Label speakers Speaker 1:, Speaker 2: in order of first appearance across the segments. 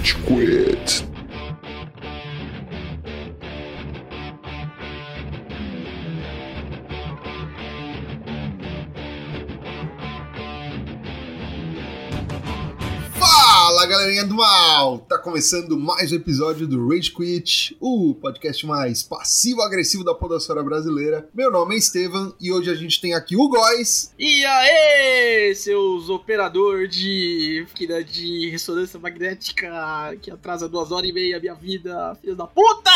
Speaker 1: Rage Quit. Galerinha do mal! Tá começando mais um episódio do Rage Quit, o podcast mais passivo-agressivo da podosfera brasileira. Meu nome é Estevam e hoje a gente tem aqui o Góis.
Speaker 2: E aí, seus operador de máquina de ressonância magnética que atrasa duas horas e meia a minha vida, filho da puta!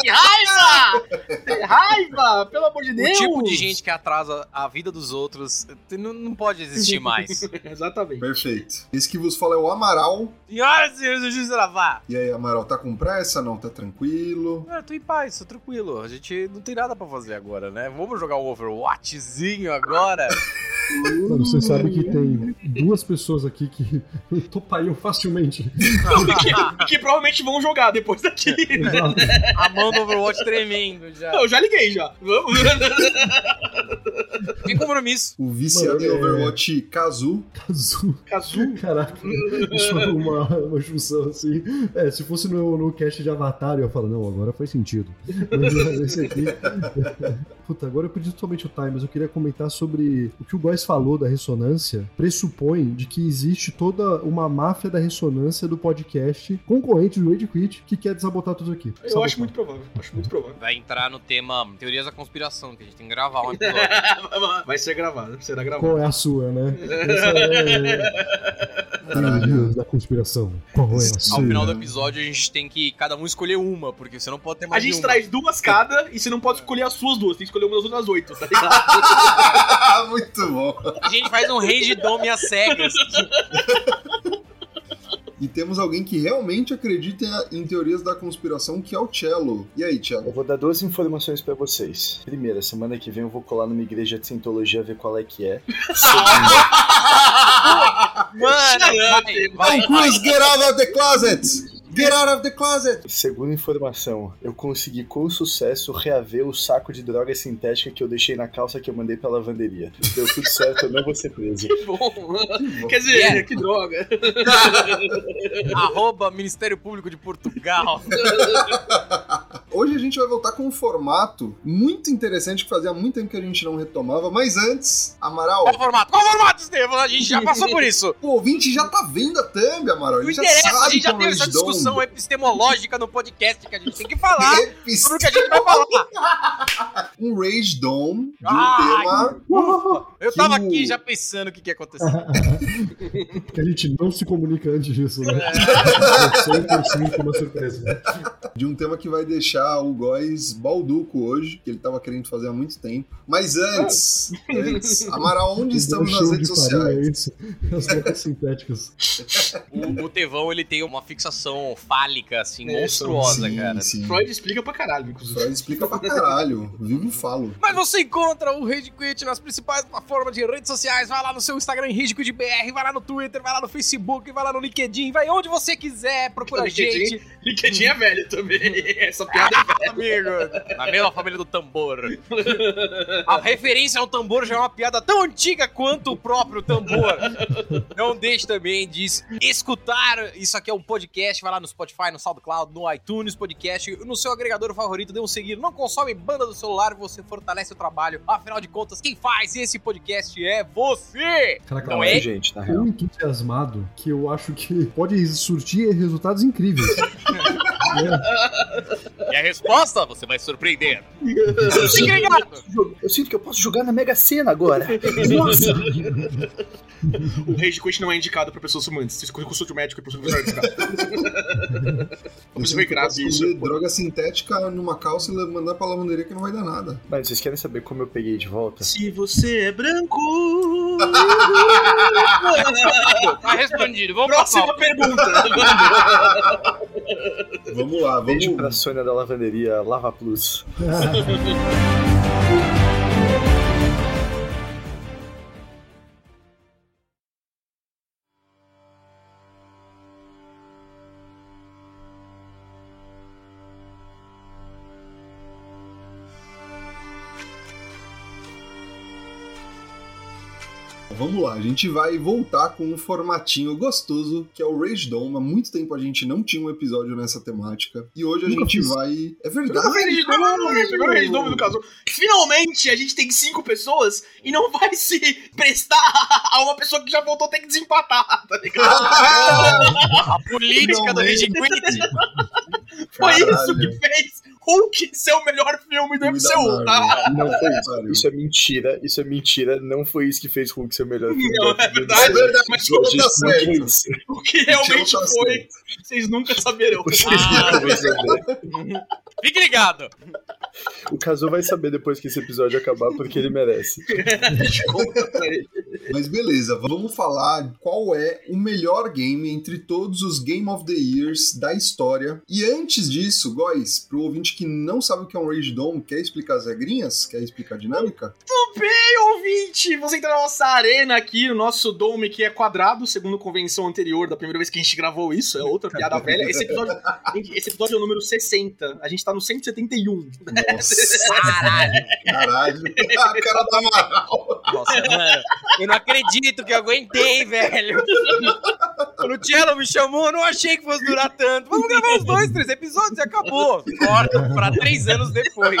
Speaker 2: Que raiva! Que raiva! Pelo amor de
Speaker 3: O
Speaker 2: Deus!
Speaker 3: tipo de gente que atrasa a vida dos outros não, não pode existir mais.
Speaker 2: Exatamente.
Speaker 1: Perfeito. Esse que vos fala é o Amaral.
Speaker 3: Senhoras e senhores do Juiz Lavar.
Speaker 1: E aí, Amaral, tá com pressa? Não, tá tranquilo?
Speaker 3: Ah, tô em paz, tô tranquilo. A gente não tem nada pra fazer agora, né? Vamos jogar um Overwatchzinho agora?
Speaker 4: Mano, você sabe que tem duas pessoas aqui que topariam facilmente.
Speaker 2: E que provavelmente vão jogar depois daqui.
Speaker 4: Exato.
Speaker 3: a mão do Overwatch tremendo já.
Speaker 2: Eu já liguei já. Vamos.
Speaker 3: Tem compromisso.
Speaker 1: O viciado
Speaker 4: Mano,
Speaker 1: em
Speaker 4: é-
Speaker 1: Overwatch Kazu.
Speaker 4: Azul.
Speaker 2: Kazu.
Speaker 4: Caraca, isso é uma, uma junção assim. É, se fosse no, no cast de Avatar, eu ia falar, não, agora faz sentido. Mas esse aqui. Puta, agora eu perdi totalmente o time, mas eu queria comentar sobre o que o Góis falou da ressonância. Pressupõe de que existe toda uma máfia da ressonância do podcast concorrente do Rage Quit que quer desabotar tudo aqui.
Speaker 2: Eu
Speaker 4: Sabotar.
Speaker 2: acho muito provável. Acho muito provável.
Speaker 3: Vai entrar no tema Teorias da Conspiração, que a gente tem que gravar um episódio.
Speaker 2: Vai ser gravado. Será gravado.
Speaker 4: Qual é a sua, né? Essa é. Teorias da conspiração. Qual é a sua?
Speaker 3: Ao final do episódio a gente tem que cada um escolher uma, porque você não pode ter
Speaker 2: A
Speaker 3: mais
Speaker 2: gente
Speaker 3: de uma.
Speaker 2: traz duas cada e você não pode escolher as suas duas. Tem que escolher uma das outras oito, tá ligado?
Speaker 1: Muito bom.
Speaker 3: A gente faz um Rage Dome às cegas.
Speaker 1: E temos alguém que realmente acredita em teorias da conspiração, que é o Cello. E aí,
Speaker 5: Eu
Speaker 1: Cello?
Speaker 5: vou dar duas informações pra vocês. Primeira, semana que vem eu vou colar numa igreja de Scientologia ver qual é que é.
Speaker 3: Mano, vai, vai,
Speaker 1: Tom Cruise, get out of the closet! Get out of the closet!
Speaker 5: Segunda informação, eu consegui com sucesso reaver o saco de droga sintética que eu deixei na calça que eu mandei pra lavanderia. Deu tudo certo, eu não vou ser preso.
Speaker 2: Que bom. Quer dizer,
Speaker 3: Yeah.
Speaker 2: que droga.
Speaker 3: Arroba Ministério Público de Portugal.
Speaker 1: Hoje a gente vai voltar com um formato muito interessante que fazia muito tempo que a gente não retomava, mas antes, Amaral,
Speaker 3: Qual o formato? Qual o formato, Estevam? A gente já passou por isso.
Speaker 1: o ouvinte já tá vendo a thumb, Amaral.
Speaker 3: Não interessa, a gente já teve essa discussão epistemológica no podcast que a gente tem que falar sobre o que a gente vai falar.
Speaker 1: um Rage Dome de um
Speaker 3: Ai,
Speaker 1: tema.
Speaker 3: Eu
Speaker 1: Que
Speaker 3: tava
Speaker 1: o-
Speaker 3: aqui já pensando o que, que ia acontecer.
Speaker 4: Porque a gente não se comunica antes disso, né? É 100% uma surpresa.
Speaker 1: De um tema que vai deixar o Góis balduco hoje, que ele tava querendo fazer há muito tempo. Mas antes, antes Amaral, onde estamos nas redes sociais?
Speaker 4: é isso. As bocas sintéticas.
Speaker 3: O, o Tevão, ele tem uma fixação fálica, assim,
Speaker 2: É,
Speaker 3: monstruosa,
Speaker 1: Sim,
Speaker 3: cara.
Speaker 1: sim.
Speaker 2: Freud explica pra caralho, inclusive.
Speaker 1: Freud explica pra caralho. Vivo e falo.
Speaker 3: Mas você encontra o Rage Quit nas principais plataformas de redes sociais. Vai lá no seu Instagram, Rage Quit BR, vai lá no Twitter, vai lá no Facebook, vai lá no LinkedIn, vai onde você quiser, procura a
Speaker 2: LinkedIn?
Speaker 3: gente.
Speaker 2: LinkedIn é velho também. Essa piada é velha.
Speaker 3: Amigo, na mesma família do tambor. A referência ao tambor já é uma piada tão antiga quanto o próprio tambor. Não deixe também de escutar. Isso aqui é um podcast. Vai lá no Spotify, no SoundCloud, no iTunes Podcast, no seu agregador favorito. Dê um seguir. Não consome banda do celular, você fortalece o trabalho. Afinal de contas, quem faz esse podcast é você.
Speaker 4: Caraca,
Speaker 3: Não
Speaker 5: Não
Speaker 3: é?
Speaker 5: é, gente, na real.
Speaker 4: tão entusiasmado que eu acho que pode surtir resultados incríveis.
Speaker 3: E a resposta você vai surpreender.
Speaker 5: Eu sinto, eu sinto que eu posso jogar na Mega Sena agora. Nossa!
Speaker 2: O Rage Quit não é indicado pra pessoas fumantes. Se consulte o médico e.
Speaker 1: Eu
Speaker 2: Você
Speaker 1: sei
Speaker 2: foi
Speaker 1: que eu
Speaker 2: grave isso.
Speaker 1: droga sintética numa calça e mandar pra lavanderia que não vai dar nada.
Speaker 5: Mas vocês querem saber como eu peguei de volta?
Speaker 2: Se você é branco.
Speaker 3: Tá respondido. Vamos
Speaker 2: Próxima pergunta.
Speaker 1: Vamos lá,
Speaker 5: Beijo
Speaker 1: vamos.
Speaker 5: pra Sônia da lavanderia Lava Plus.
Speaker 1: Vamos lá, a gente vai voltar com um formatinho gostoso, que é o Rage Dome. Há muito tempo a gente não tinha um episódio nessa temática. E hoje a
Speaker 4: Nunca
Speaker 1: gente
Speaker 4: fiz.
Speaker 1: vai. É verdade.
Speaker 2: Dome, primeiro Rage Dome do caso. Finalmente a gente tem cinco pessoas e não vai se prestar a uma pessoa que já voltou ter que desempatar, tá ligado?
Speaker 3: A política do Rage Quit.
Speaker 2: Foi isso que fez Hulk ser o melhor filme do MCU, tá?
Speaker 5: Não foi isso. Isso é mentira, isso é mentira. Não foi isso que fez Hulk ser o melhor filme.
Speaker 2: Não, é verdade,
Speaker 1: É verdade,
Speaker 2: mas
Speaker 5: gente
Speaker 1: tá certo.
Speaker 2: O que realmente
Speaker 1: tá
Speaker 2: foi,
Speaker 1: certo.
Speaker 2: vocês nunca saberão.
Speaker 5: Vocês
Speaker 3: Ah,
Speaker 5: nunca vão saber.
Speaker 3: Fique ligado.
Speaker 5: O Kazu vai saber depois que esse episódio acabar, porque ele merece.
Speaker 1: Mas beleza, vamos falar qual é o melhor game entre todos os Game of the Years da história. E antes disso, Góis, pro ouvinte que não sabe o que é um Rage Dome, quer explicar as regrinhas? Quer explicar a dinâmica?
Speaker 2: Ei, ouvinte, você entra na nossa arena aqui, no nosso dome que é quadrado, segundo convenção anterior, da primeira vez que a gente gravou isso, é outra piada velha. Esse episódio, esse episódio é o número 60, a gente tá no 171.
Speaker 1: Nossa,
Speaker 3: Caralho.
Speaker 1: caralho. a cara da Amaral.
Speaker 3: Nossa, mano. Eu não acredito que eu aguentei, velho. Quando o Cello me chamou, eu não achei que fosse durar tanto. Vamos gravar uns dois, três episódios e acabou. Corta pra três anos depois.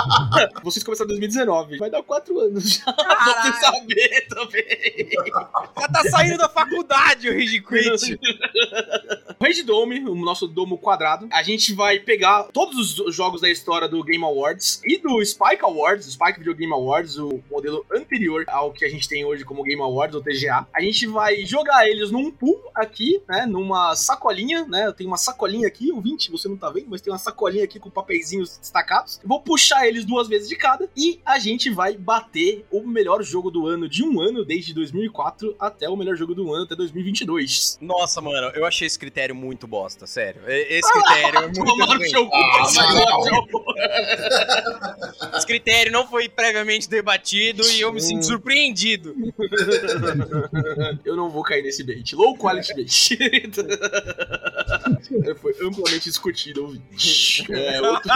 Speaker 2: Vocês começaram em 2019, vai dar 4 anos já, pra
Speaker 3: Caralho.
Speaker 2: você saber também.
Speaker 3: Já tá saindo da faculdade o Rage Quit.
Speaker 2: O Rage Dome, o nosso domo quadrado, a gente vai pegar todos os jogos da história do Game Awards e do Spike Awards, o Spike Video Game Awards, o modelo anterior ao que a gente tem hoje como Game Awards, ou TGA. A gente vai jogar eles num pool aqui, né, numa sacolinha, né, eu tenho uma sacolinha aqui, o 20, você não tá vendo, mas tem uma sacolinha aqui com papeizinhos destacados. Eu vou puxar eles duas vezes de cada e a gente vai bater o melhor jogo do ano de um ano, desde 2004 até o melhor jogo do ano, até 2022.
Speaker 3: Nossa, mano, eu achei esse critério muito bosta, sério. Esse critério é muito ruim.
Speaker 2: seu cu,
Speaker 1: Ah,
Speaker 2: esse
Speaker 1: não.
Speaker 2: jogo.
Speaker 3: Esse critério não foi previamente debatido e eu me sinto surpreendido.
Speaker 2: Eu não vou cair nesse bait. Low quality bait. Foi amplamente discutido, ouvinte. É, outro...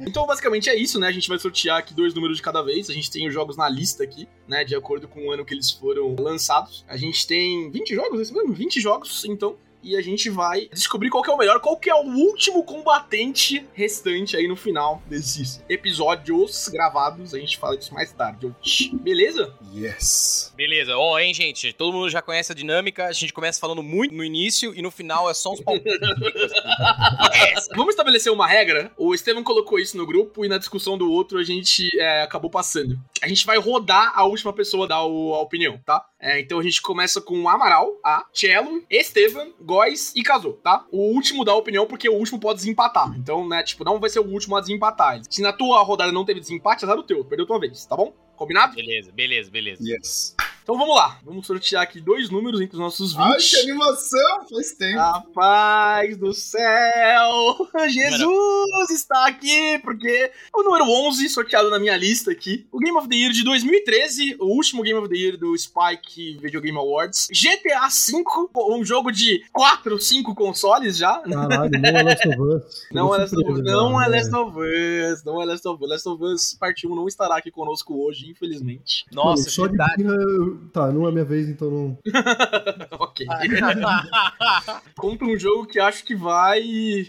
Speaker 2: então, basicamente é isso, né? A gente vai sortear aqui dois números de cada vez. A gente tem os jogos na lista aqui, né? De acordo com o ano que eles foram lançados. A gente tem 20 jogos, é isso mesmo? 20 jogos, então. E a gente vai descobrir qual que é o melhor, qual que é o último combatente restante aí no final desses episódios gravados. A gente fala disso mais tarde. Beleza?
Speaker 1: Yes.
Speaker 3: Beleza, ó, hein, gente? Todo mundo já conhece a dinâmica. A gente começa falando muito no início e no final é só uns palpites.
Speaker 2: Vamos estabelecer uma regra. O Estevam colocou isso no grupo e na discussão do outro a gente é, acabou passando. A gente vai rodar a última pessoa a dar o- a opinião, tá? É, então a gente começa com o Amaral, a Cello, Estevam, Góis e Casou, tá? O último dá a opinião porque o último pode desempatar. Então, né, tipo, não vai ser o último a desempatar. Se na tua rodada não teve desempate, azar o teu. Perdeu tua vez, tá bom? Combinado?
Speaker 3: Beleza, beleza, beleza.
Speaker 1: Yes.
Speaker 2: Então vamos lá. Vamos sortear aqui dois números entre os nossos 20.
Speaker 1: Ai, que animação! Faz tempo.
Speaker 2: Rapaz do céu! Jesus está aqui, porque o número 11, sorteado na minha lista aqui, o Game of the Year de 2013, o último Game of the Year do Spike Video Game Awards, GTA V, um jogo de 4, 5 consoles já.
Speaker 4: Caralho, não é Last of Us.
Speaker 2: Não é, Last of, não é
Speaker 4: né?
Speaker 2: Last of Us, não é Last of Us. Last of Us Parte 1 não estará aqui conosco hoje, infelizmente.
Speaker 3: Nossa,
Speaker 4: Mano, só de
Speaker 3: verdade.
Speaker 4: eu- Tá, não é minha vez, então não.
Speaker 2: ok. Contra um jogo que acho que vai.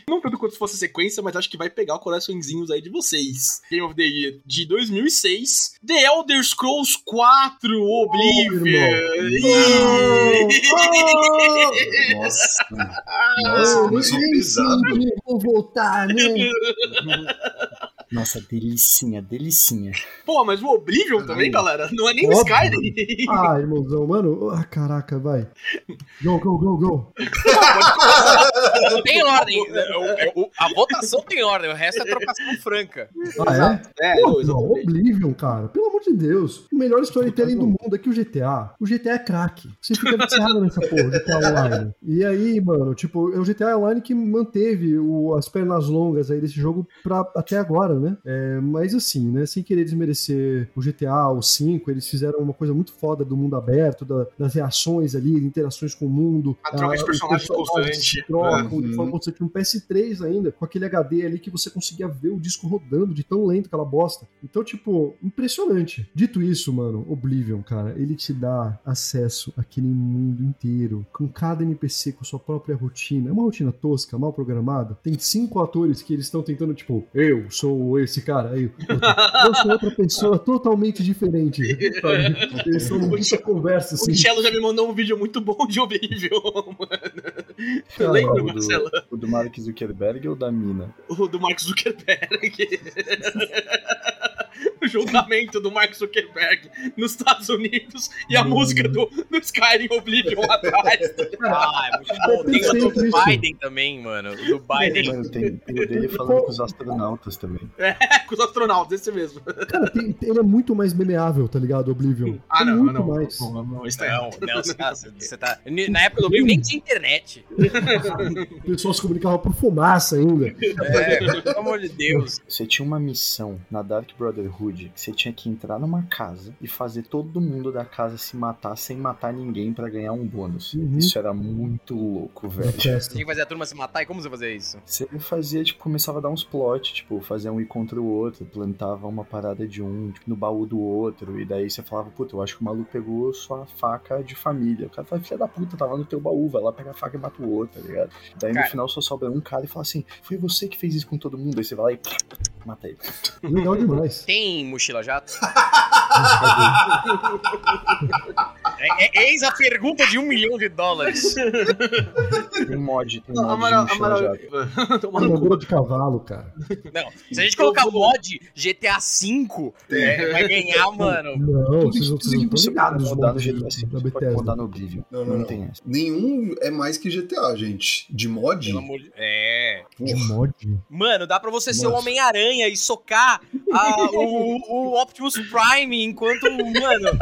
Speaker 2: Não tanto quanto se fosse sequência, mas acho que vai pegar coraçõezinhos aí de vocês. Game of the Year de 2006. The Elder Scrolls 4 Oblivion. Ih!
Speaker 1: Nossa. Nossa, começou pesado.
Speaker 4: Vou voltar, né?
Speaker 5: Nossa, delicinha, delicinha.
Speaker 2: Pô, mas o Oblivion também, galera, não é nem o. Skyrim.
Speaker 4: Ah, irmãozão, mano. Ah, caraca, vai. Go, go, go, go.
Speaker 3: Não tem ordem. O- o- A votação tem ordem, o resto é trocação franca.
Speaker 4: Ah, é?
Speaker 2: É,
Speaker 4: Pô,
Speaker 2: não,
Speaker 4: não,
Speaker 2: exatamente.
Speaker 4: Oblivion, cara. Pelo amor de Deus. O melhor storytelling do mundo é que o GTA. O GTA é craque. Você fica viciado nessa porra, GTA Online. E aí, mano, tipo, é o GTA Online que manteve o- as pernas longas aí desse jogo pra, até agora, né? É, mas assim, né? Sem querer desmerecer o GTA, o 5, eles fizeram uma coisa muito foda do mundo aberto, da- das reações ali, interações com o mundo.
Speaker 2: A troca de personagens constante.
Speaker 4: se trocam,
Speaker 1: Uhum.
Speaker 4: tinha um PS3 ainda, com aquele HD ali que você conseguia ver o disco rodando de tão lento que ela bosta. Então, tipo, impressionante. Dito isso, mano, Oblivion, cara, ele te dá acesso àquele mundo inteiro, com cada NPC com sua própria rotina. É uma rotina tosca, mal programada. Tem cinco atores que eles estão tentando, tipo, eu sou esse cara, aí, eu sou outra pessoa totalmente diferente. sabe? Eles são muita conversa, assim.
Speaker 2: O Cello já me mandou um vídeo muito bom de Oblivion, mano.
Speaker 4: Cara,
Speaker 2: Lembra,
Speaker 5: o,
Speaker 2: Marcelo?
Speaker 5: do, o do Mark Zuckerberg ou da mina?
Speaker 2: O do Mark Zuckerberg. julgamento do Mark Zuckerberg nos Estados Unidos e a
Speaker 4: Hum.
Speaker 2: música do, do Skyrim Oblivion atrás.
Speaker 3: Ah, é muito bom. Tem o do
Speaker 4: isso.
Speaker 3: Biden também, mano. O do Biden.
Speaker 5: Mano, tem, o dele falando com os astronautas também.
Speaker 2: É, com os astronautas, esse mesmo.
Speaker 4: Cara, tem- ele é muito mais memeável, tá ligado? Oblivion.
Speaker 2: Ah,
Speaker 4: É
Speaker 2: não,
Speaker 4: muito
Speaker 2: não.
Speaker 4: mais.
Speaker 2: Não, não, isso tá
Speaker 3: Não,
Speaker 2: errado.
Speaker 3: não, você tá, você tá. Na época do Oblivion nem tinha internet.
Speaker 4: O pessoal se comunicava por fumaça ainda.
Speaker 3: É, pelo amor de Deus.
Speaker 5: Você tinha uma missão na Dark Brotherhood que você tinha que entrar numa casa e fazer todo mundo da casa se matar sem matar ninguém pra ganhar um bônus.
Speaker 4: Uhum.
Speaker 5: Isso era muito louco, velho.
Speaker 4: festa.
Speaker 3: Tinha que fazer a turma se matar e como você fazia isso?
Speaker 5: Você fazia, tipo, começava a dar uns plot, tipo, fazia um ir contra o outro, plantava uma parada de um, tipo, no baú do outro, e daí você falava, puta, eu acho que o maluco pegou sua faca de família. O cara fala, filha da puta, tava no teu baú, vai lá pegar a faca e mata o outro, tá ligado? Daí
Speaker 3: Cara.
Speaker 5: no final só sobra um cara e fala assim, foi você que fez isso com todo mundo, aí você vai lá e mata ele.
Speaker 4: Legal demais.
Speaker 3: Tem mochila jato? É- é- eis a pergunta de um milhão de dólares.
Speaker 5: Tem mod, tem mod
Speaker 2: Amaral, Amaral.
Speaker 4: Armadura de cavalo, cara.
Speaker 3: Não, se a gente colocar mod GTA V, é, vai ganhar, mano.
Speaker 4: Não, vocês não nos
Speaker 5: rodar no GTA V, pode rodar no Oblivion.
Speaker 1: Não,
Speaker 5: Não,
Speaker 1: não,
Speaker 5: tem essa.
Speaker 1: Nenhum é mais que GTA, gente. De mod?
Speaker 3: Pelo amor de... É.
Speaker 4: De mod?
Speaker 3: Mano, dá pra você ser o
Speaker 4: Nossa.
Speaker 3: Homem-Aranha e socar a- o, o Optimus Prime enquanto, mano.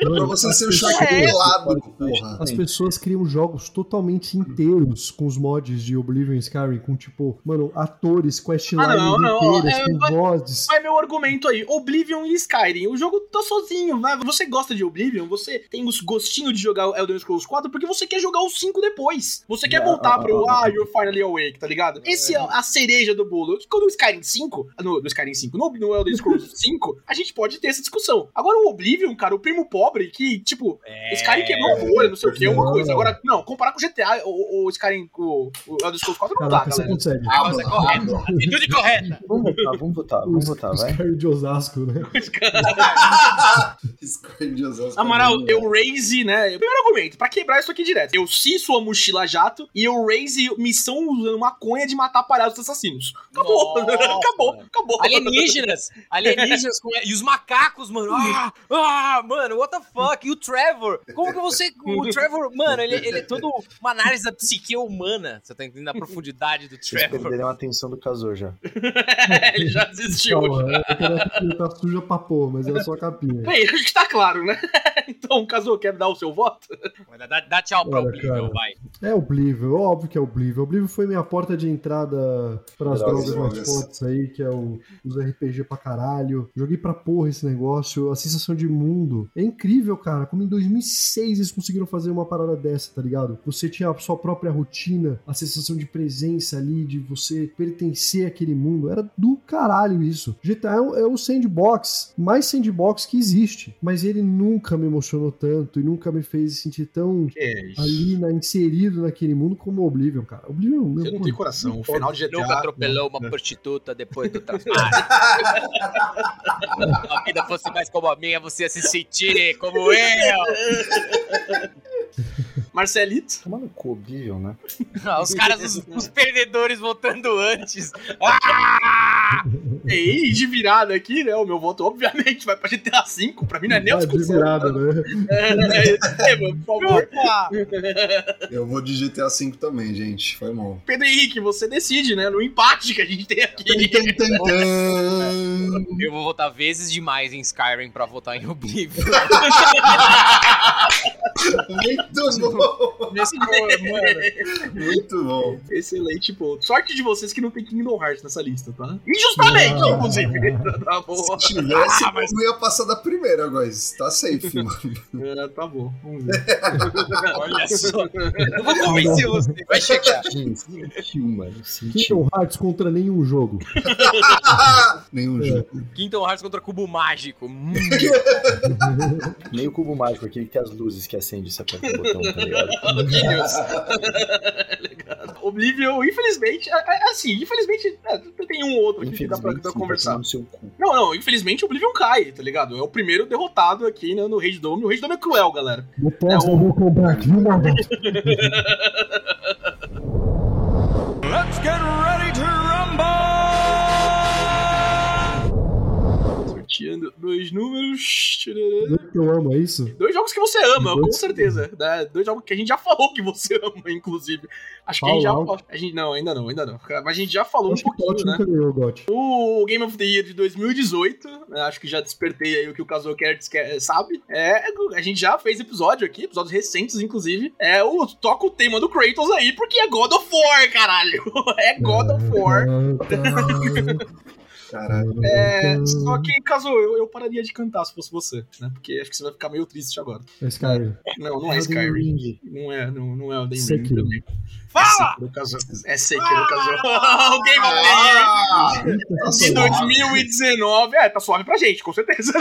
Speaker 1: Pra você ser o
Speaker 3: É.
Speaker 1: pelado, porra.
Speaker 4: As pessoas criam jogos totalmente inteiros com os mods de Oblivion e Skyrim, com tipo, mano, atores, questlines
Speaker 2: Ah, não, não,
Speaker 4: inteiras,
Speaker 2: é,
Speaker 4: com
Speaker 2: vai-
Speaker 4: vozes.
Speaker 2: Vai meu argumento aí. Oblivion e Skyrim. O jogo tá sozinho. Vai. Você gosta de Oblivion? Você tem os gostinho de jogar Elder Scrolls 4 porque você quer jogar o 5 depois. Você quer
Speaker 5: Não,
Speaker 2: voltar
Speaker 5: ah,
Speaker 2: pro
Speaker 5: ah,
Speaker 2: Ah, You're Finally Awake, tá ligado? Esse é a cereja do bolo. Quando o Skyrim 5, no, no Skyrim 5, no, no Elder Scrolls 5, a gente pode ter essa discussão. Agora o Oblivion, cara, o primo pobre que, tipo,
Speaker 3: É...
Speaker 2: o Skyrim quebrou o olho, não sei o que, é uma coisa. Agora, não, comparar com o GTA, o, o Skyrim, o, o Elder Scrolls 4 não dá,
Speaker 4: Caraca, você
Speaker 2: galera.
Speaker 4: consegue.
Speaker 3: Ah, mas é correto. Atitude correta.
Speaker 5: Vamos votar, vamos votar, vamos votar, vai.
Speaker 4: Skyrim de Osasco, né?
Speaker 1: Skyrim de Osasco.
Speaker 2: Amaral, eu raise, né? Primeiro argumento, pra quebrar isso aqui direto. Eu si sua mochila jato e eu raise missão usando maconha de matar palhaços assassinos. Acabou.
Speaker 3: Nossa.
Speaker 2: acabou, acabou.
Speaker 3: Alienígenas! Alienígenas com... E os macacos, mano. Ah, ah, mano, what the fuck? E o Trevor? Como que você. O Trevor, mano, ele, ele é todo uma análise da psique humana. Você tá entendendo a profundidade do
Speaker 5: Vocês
Speaker 3: Trevor?
Speaker 5: perderam a atenção do casor já.
Speaker 2: Ele já desistiu.
Speaker 4: Calma, é ela ele tá suja pra pôr, mas é só a capinha.
Speaker 2: Bem, acho que tá claro, né? Então, Casou, quer dar o seu voto?
Speaker 3: Dá, dá tchau pra
Speaker 4: Olha,
Speaker 3: Oblivion,
Speaker 4: cara.
Speaker 3: vai.
Speaker 4: É Oblivion, óbvio que é Oblivion. Oblivion foi minha porta de entrada pras
Speaker 5: Drogas,
Speaker 4: mais fortes aí, que é o, os RPG pra caralho. Joguei pra porra esse negócio, a sensação de mundo. É incrível, cara, como em 2006 eles conseguiram fazer uma parada dessa, tá ligado? Você tinha a sua própria rotina, a sensação de presença ali, de você pertencer àquele mundo. Era do caralho isso. GTA é o- é o sandbox, mais sandbox que existe. Mas ele nunca me emocionou tanto e nunca me fez sentir tão
Speaker 2: Que
Speaker 4: ali na, inserido naquele mundo como o Oblivion, cara. Oblivion, meu,
Speaker 2: Você não tem coração. O final de GTA.
Speaker 3: Nunca atropelou uma prostituta depois do trabalho. Se a vida fosse mais como a minha, você ia se sentir como eu.
Speaker 2: Marcelito.
Speaker 5: Toma no cu, Oblivion, né?
Speaker 3: Ah, Os caras, os, os perdedores votando antes. Ah!
Speaker 2: E de virada aqui, né? O meu voto, obviamente, vai pra GTA V. Pra mim não é nem
Speaker 4: Ah, de
Speaker 2: discussão.
Speaker 4: virada, né?
Speaker 2: É, é, mano, por favor.
Speaker 1: Eu vou de GTA V também, gente. Foi mal.
Speaker 2: Pedro Henrique, você decide, né? No empate que a gente tem aqui.
Speaker 3: Eu vou votar vezes demais em Skyrim pra votar em Oblivion.
Speaker 1: Muito bom.
Speaker 3: Nesse mano.
Speaker 1: Muito bom.
Speaker 2: Excelente ponto. Sorte de vocês que não tem Kingdom Hearts nessa lista, tá? Injustamente,
Speaker 4: Ah.
Speaker 2: inclusive. Tá bom.
Speaker 1: Se tivesse,
Speaker 3: Ah, mas-
Speaker 1: eu ia passar da primeira, guys. Tá safe, mano.
Speaker 2: É, tá bom, vamos ver.
Speaker 3: Olha só. Eu vou convencer você. Vai chegar.
Speaker 5: Sentiu, mano. Sentiu.
Speaker 4: Kingdom Hearts contra nenhum jogo.
Speaker 1: Nenhum jogo.
Speaker 3: Kingdom Hearts contra Cubo Mágico. Hum.
Speaker 5: Nem o cubo mágico aqui que tem as luzes que acende e você aperta o botão, tá ligado?
Speaker 2: Oblivion, infelizmente, é, é, assim, infelizmente, é, tem um outro aqui que dá pra, pra
Speaker 5: sim, tá
Speaker 2: conversar.
Speaker 5: cu.
Speaker 2: Não, não, infelizmente o Oblivion cai, tá ligado? É o primeiro derrotado aqui né, no Rage Dome. O Rage Dome é cruel, galera.
Speaker 4: Depois
Speaker 2: É,
Speaker 4: eu vou comprar aqui vez.
Speaker 2: Sorteando dois números.
Speaker 4: Eu amo, é isso?
Speaker 2: Dois jogos que você ama, com
Speaker 4: Dois-
Speaker 2: certeza. né? Dois jogos que a gente já falou que você ama, inclusive. Acho que a gente já. A gente, não, ainda não, ainda não. Mas a gente já falou um
Speaker 4: Acho que o
Speaker 2: pouquinho,
Speaker 4: Gotti
Speaker 2: né?
Speaker 4: ganhou o
Speaker 2: Game of the Year de 2018, né, acho que já despertei aí o que o Kazuo Kertz quer- sabe. É, a gente já fez episódio aqui, episódios recentes, inclusive. É o toca o tema do Kratos aí, porque é God of War, caralho. É God of War.
Speaker 1: Caralho.
Speaker 2: É, só que, Kazuo, eu, eu pararia de cantar se fosse você, né? Porque acho que você vai ficar meio triste agora.
Speaker 4: É Skyrim.
Speaker 2: Não, não é
Speaker 5: Elden
Speaker 2: Skyrim.
Speaker 5: Ring.
Speaker 2: Não é, não, não é o Elden Ring também.
Speaker 3: Fala!
Speaker 2: É Sekiro, Kazuo. É Kazuo. o Game of the Year
Speaker 1: Ah, tá
Speaker 2: de 2019. É, tá suave pra gente, com certeza.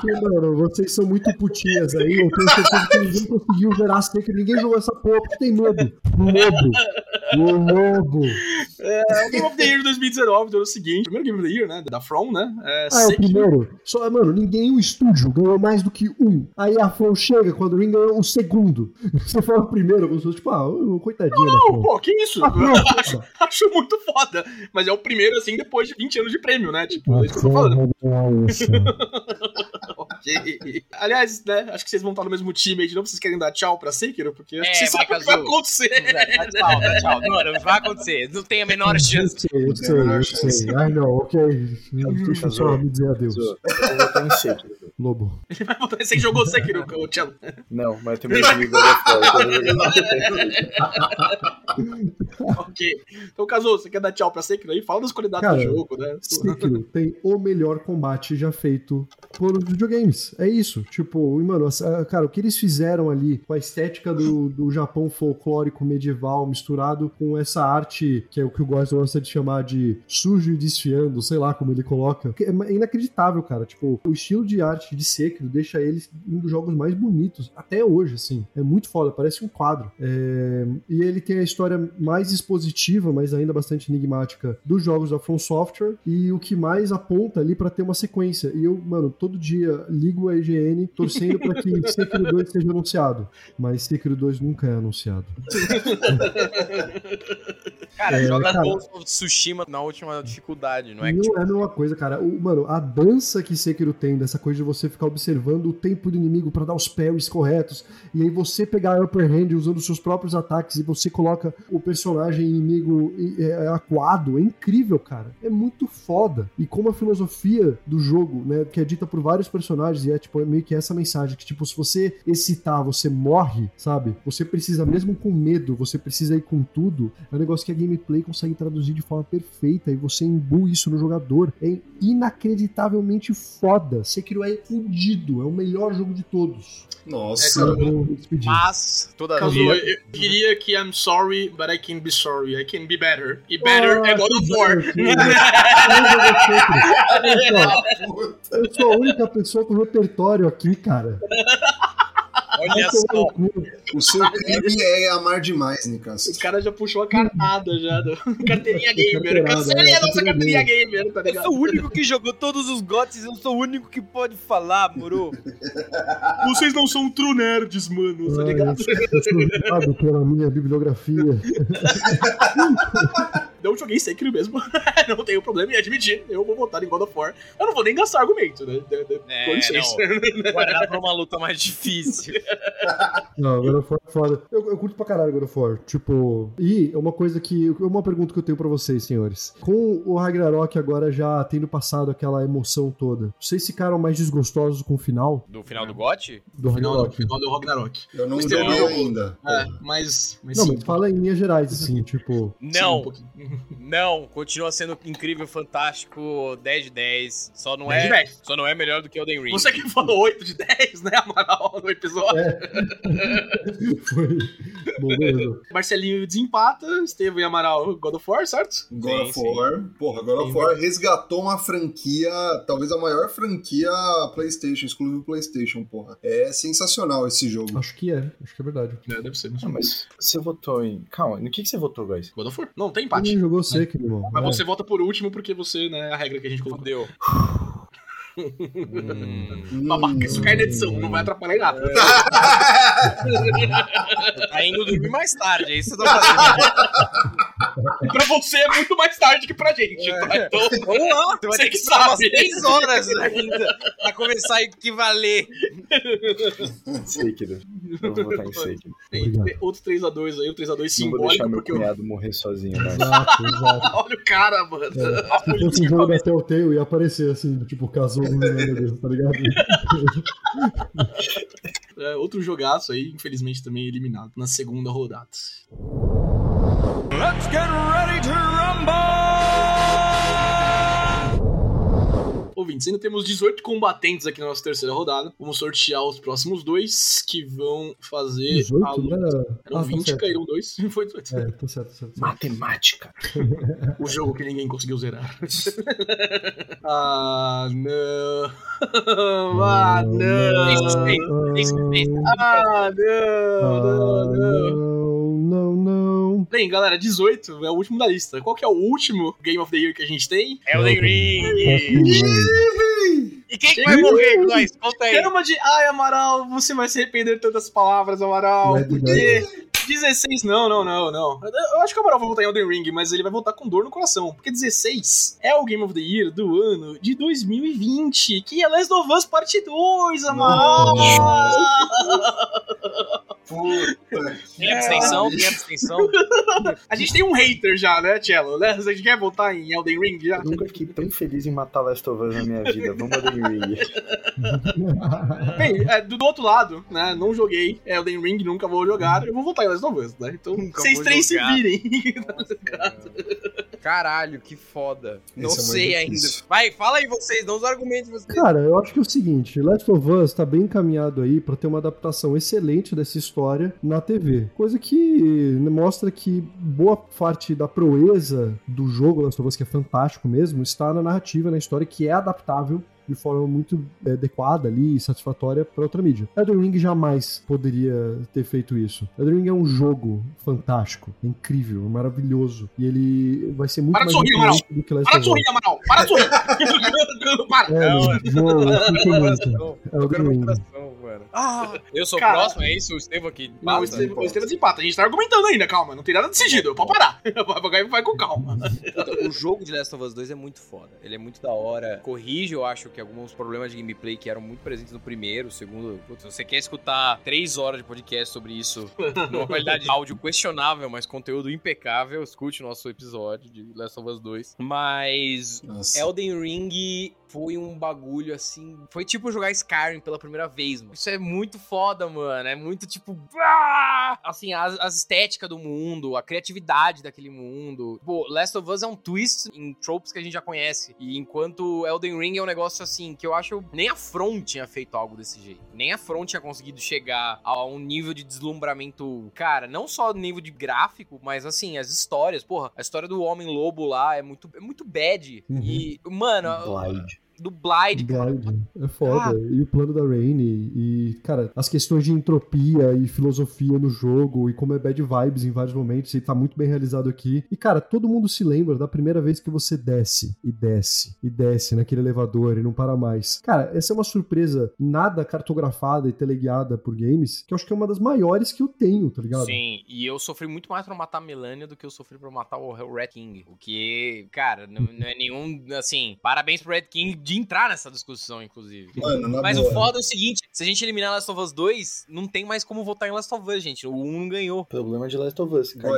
Speaker 4: Porque, mano, vocês são muito putinhas aí. Eu tenho certeza que ninguém conseguiu zerar Sekiro. Ninguém jogou essa porra porque tem lobo. Lobo. O lobo.
Speaker 2: É, o Game of the Year de 2019 deu o seguinte: primeiro Game of the Year, né? Da From, né? É,
Speaker 4: Ah, é o primeiro. Só, mano, ninguém, o estúdio ganhou mais do que um. Aí a From chega quando o Ring ganhou o segundo. Você foi o primeiro, como se fosse, tipo, ah, coitadinho
Speaker 2: Não,
Speaker 4: From.
Speaker 2: pô, que isso?
Speaker 4: Ah, não,
Speaker 2: acho, acho muito foda. Mas é o primeiro, assim, depois de 20 anos de prêmio, né? Tipo, é isso que eu tô falando. Ok. Aliás, né? Acho que vocês vão estar no mesmo time aí de novo. Vocês querem dar tchau pra Sekiro? Porque acho
Speaker 3: É,
Speaker 2: que vocês
Speaker 3: vai,
Speaker 2: sabem o que vai acontecer.
Speaker 3: Dá tchau, dá tchau. Não, não vai acontecer. Não tem a menor chance.
Speaker 4: eu sei, eu sei. Ai, não, ok. Deixa eu só me dizer adeus.
Speaker 5: Eu vou votar em Sekiro.
Speaker 4: Lobo.
Speaker 2: Ele vai botar. Você que jogou Sekiro, o Cello.
Speaker 5: Não, mas tem meu jogar.
Speaker 2: ok. Então, Kazuo, você quer dar tchau pra Sekiro aí? Fala das qualidades
Speaker 4: Cara,
Speaker 2: do jogo, né?
Speaker 4: Sekiro tem o melhor combate já feito por videogames. É isso. Tipo, mano, cara, o que eles fizeram ali com a estética do, do Japão folclórico medieval misturado com essa arte que é o que o Góes gosta de chamar de sujo e desfiando, sei lá como ele coloca. É inacreditável, cara. Tipo, o estilo de arte de Sekiro deixa ele um dos jogos mais bonitos até hoje, assim. É muito foda, parece um quadro. É, E ele tem a história mais expositiva, mas ainda bastante enigmática dos jogos da From Software e o que mais aponta ali pra ter uma sequência. E eu, mano, todo dia ligo a IGN torcendo pra que Sekiro 2 seja anunciado, mas Sekiro 2 nunca é anunciado.
Speaker 3: Cara,
Speaker 4: É,
Speaker 3: joga
Speaker 4: cara.
Speaker 3: Ghost of Tsushima na última dificuldade, não é? que,
Speaker 4: Não
Speaker 3: tipo,
Speaker 4: é a mesma coisa, cara. O, mano, a dança que Sekiro tem, dessa coisa de você ficar observando o tempo do inimigo pra dar os parries corretos, e aí você pegar a upper hand usando os seus próprios ataques e você coloca o personagem inimigo é, acuado, é incrível, cara. É muito foda. E como a filosofia do jogo, né, que é dita por vários personagens, e é tipo é meio que essa mensagem, que tipo, se você excitar, você morre, sabe? Você precisa, mesmo com medo, você precisa ir com tudo, é um negócio que a gameplay consegue traduzir de forma perfeita e você imbui isso no jogador. É inacreditavelmente foda. Sekiro é fudido, é o melhor jogo de todos.
Speaker 1: Nossa.
Speaker 4: Eu despedir.
Speaker 3: Mas, todavia.
Speaker 2: Kazuo, eu diria que I'm sorry, but I can be sorry. I can be better. E better é God of War.
Speaker 4: Eu sou a única pessoa com repertório aqui, cara.
Speaker 3: Olha só.
Speaker 1: O seu crime é amar demais, Nicasso.
Speaker 2: O cara já puxou a cartada já. Do... Carteirinha gamer. Cancelei
Speaker 4: é,
Speaker 2: a nossa
Speaker 4: carteirinha
Speaker 2: gamer, tá
Speaker 3: Eu
Speaker 2: ligado?
Speaker 3: sou o único que jogou todos os gotes, eu sou o único que pode falar, moro.
Speaker 2: Vocês não são true nerds, mano, tá ligado?
Speaker 4: eu sou julgado pela minha bibliografia.
Speaker 2: Não joguei Sekiro mesmo. não tenho problema em admitir. Eu vou votar em God of War. Eu não vou nem gastar argumento, né? De- de-
Speaker 3: É,
Speaker 2: Com licença.
Speaker 3: Guardar pra uma luta mais difícil.
Speaker 4: Não, God of War é foda. Eu, eu curto pra caralho God of War. Tipo, e uma coisa que. Uma pergunta que eu tenho pra vocês, senhores. Com o Ragnarok agora já tendo passado aquela emoção toda, vocês ficaram mais desgostosos com o final
Speaker 3: Do final do GOT?
Speaker 4: do
Speaker 2: Final,
Speaker 4: Ragnarok?
Speaker 2: final do Ragnarok.
Speaker 1: Eu não
Speaker 2: jogo-
Speaker 1: ainda.
Speaker 2: É, mas. mas
Speaker 4: Não,
Speaker 2: sim,
Speaker 4: mas fala em linhas gerais, assim, tipo.
Speaker 2: sim, um
Speaker 3: Não. Continua sendo incrível, fantástico, 10 de 10. Só não
Speaker 2: 10 de
Speaker 3: é,
Speaker 2: 10.
Speaker 3: só não é melhor do que Elden Ring.
Speaker 2: Você que falou 8 de 10, né, Amaral, no episódio.
Speaker 4: Foi. Bom.
Speaker 2: Marcelinho desempata, Estevam e Amaral God of War, certo?
Speaker 1: God
Speaker 3: Sim,
Speaker 1: of
Speaker 3: sim.
Speaker 1: War. Porra, God of. War resgatou uma franquia, talvez a maior franquia PlayStation, exclusivo PlayStation, porra. É sensacional esse jogo.
Speaker 4: Acho que é, acho que é verdade.
Speaker 2: É, deve ser.
Speaker 5: Não, mas você votou em. Calma, no que, que você votou, guys?
Speaker 2: God of War. Não, tem empate.
Speaker 4: Jogou seco, irmão.
Speaker 2: Mas
Speaker 4: É.
Speaker 2: você vota por último porque você, né, é a regra que a gente colocou.
Speaker 3: Fudeu. hum,
Speaker 2: Babaca, isso cai na edição, não vai atrapalhar em nada.
Speaker 3: tá indo dormir mais tarde, é isso que você tá fazendo.
Speaker 2: Pra você é muito mais tarde que pra gente,
Speaker 3: É.
Speaker 2: tá? Então,
Speaker 3: Vamos lá, você vai ter que
Speaker 2: que
Speaker 3: esperar umas
Speaker 2: sabe.
Speaker 3: 3 horas ainda pra começar a equivaler.
Speaker 5: Sekiro. Eu vou votar em
Speaker 2: tem, tem outro 3x2 aí, o 3x2
Speaker 5: Não vou deixar
Speaker 2: simbólico,
Speaker 5: meu
Speaker 2: porque eu...
Speaker 5: cunhado morrer sozinho, guys.
Speaker 4: Exato, exato.
Speaker 2: Olha o cara, mano.
Speaker 4: É. Se fosse um jogo da
Speaker 2: começa-
Speaker 4: Telltale, ia aparecer assim, tipo, casou no meu Deus, tá ligado?
Speaker 2: É, outro jogaço aí, infelizmente também eliminado na segunda rodada. Ouvintes, ainda temos 18 combatentes aqui na nossa terceira rodada. Vamos sortear os próximos dois que vão fazer a
Speaker 4: 18,
Speaker 2: luta.
Speaker 4: né?
Speaker 2: Eram
Speaker 4: Ah, tá
Speaker 2: 20,
Speaker 4: certo.
Speaker 2: caíram dois. Foi 18.
Speaker 4: É, tá certo, tá certo.
Speaker 5: Matemática.
Speaker 2: O jogo que ninguém conseguiu zerar. ah, não. ah, não.
Speaker 3: Tem suspeita.
Speaker 2: Ah, não, não, não.
Speaker 4: não, não, não.
Speaker 2: Bem, galera, 18 é o último da lista. Qual que é o último Game of the Year que a gente tem?
Speaker 3: Elden Ring. E quem que vai morrer, nós? Conta aí.
Speaker 2: Chama de. Ai, Amaral, você vai se arrepender de tantas palavras, Amaral.
Speaker 4: Vai,
Speaker 2: Porque 16, não, não, não, não. Eu acho que o Amaral vai votar em Elden Ring, mas ele vai votar com dor no coração. Porque 16 é o Game of the Year do ano de 2020, que é Last of Us Parte 2, Amaral.
Speaker 1: Puta
Speaker 3: Tem abstenção, tem abstenção.
Speaker 2: A gente tem um hater já, né, Cello? Né? A gente quer votar em Elden Ring já?
Speaker 5: Eu nunca fiquei tão feliz em matar Last of Us na minha vida. Vamos Elden Ring.
Speaker 2: Bem, é, do, do outro lado, né? Não joguei Elden Ring, nunca vou jogar. Eu vou votar em Last of Us, né? Então,
Speaker 3: Nunca
Speaker 2: vocês
Speaker 3: vou
Speaker 2: três se
Speaker 3: jogar.
Speaker 2: virem.
Speaker 3: Caralho, que foda. Não
Speaker 1: Esse é muito
Speaker 3: sei ainda. Vai, fala aí vocês, dá os argumentos vocês.
Speaker 4: Cara, eu acho que é o seguinte, Last of Us tá bem encaminhado aí pra ter uma adaptação excelente dessa história na TV. Coisa que mostra que boa parte da proeza do jogo Last of Us, que é fantástico mesmo, está na narrativa, na história que é adaptável de forma muito é, adequada ali e satisfatória para outra mídia. Elden Ring jamais poderia ter feito isso. Elden Ring é um jogo fantástico, é incrível, é maravilhoso. E ele vai ser muito
Speaker 2: Para de
Speaker 4: mais
Speaker 2: sorrir, Amaral.
Speaker 4: do que Last
Speaker 2: Para de
Speaker 4: of Us.
Speaker 2: sorrir, Amaral! Para de sorrir! Para!
Speaker 4: É,
Speaker 3: Não,
Speaker 4: mano, vou, eu sinto muito.
Speaker 3: Coração,
Speaker 4: Elden
Speaker 3: toca no meu
Speaker 4: Ring.
Speaker 3: coração, mano. Ah, eu sou o
Speaker 2: Cara.
Speaker 3: próximo, é isso? O Estevam aqui.
Speaker 2: Não, o? Estevam o Estevam desempata. A gente tá argumentando ainda, calma. Não tem nada decidido. Pode parar. Vai, vai com calma.
Speaker 3: O jogo de Last of Us 2 é muito foda. Ele é muito da hora. Corrige, eu acho, que alguns problemas de gameplay que eram muito presentes no primeiro, segundo. Putz, se você quer escutar três horas de podcast sobre isso, numa qualidade de áudio questionável, mas conteúdo impecável, escute o nosso episódio de Last of Us 2. Mas
Speaker 1: Nossa.
Speaker 3: Elden Ring foi um bagulho assim. Foi tipo jogar Skyrim pela primeira vez, mano. Isso é muito foda, mano. É muito tipo. ah! Assim, as, as estéticas do mundo, a criatividade daquele mundo. Pô, Last of Us é um twist em tropes que a gente já conhece. E enquanto Elden Ring é um negócio assim que eu acho. Nem a From tinha feito algo desse jeito. Nem a From tinha conseguido chegar a um nível de deslumbramento. Cara, não só nível de gráfico, mas assim, as histórias. Porra, a história do Homem-Lobo lá é muito, é muito bad.
Speaker 4: Uhum.
Speaker 3: E, mano,
Speaker 5: Blind.
Speaker 3: Do Blind, cara.
Speaker 4: Blind. É foda.
Speaker 3: Ah.
Speaker 4: E o plano da Rainy. E, cara, as questões de entropia e filosofia no jogo. E como é bad vibes em vários momentos. E tá muito bem realizado aqui. E, cara, todo mundo se lembra da primeira vez que você desce. E desce. E desce naquele elevador e não para mais. Cara, essa é uma surpresa nada cartografada e teleguiada por games. Que eu acho que é uma das maiores que eu tenho, tá ligado?
Speaker 3: Sim, e eu sofri muito mais pra matar a Melania do que eu sofri pra matar o Red King. O que, cara, não, não é nenhum, assim, parabéns pro Red King de entrar nessa discussão, inclusive.
Speaker 1: Mano, na
Speaker 3: Mas
Speaker 1: boa.
Speaker 3: o foda é o seguinte: se a gente eliminar Last of Us 2, não tem mais como votar em Last of Us, gente. O 1 não ganhou.
Speaker 5: Problema de Last of Us, cara.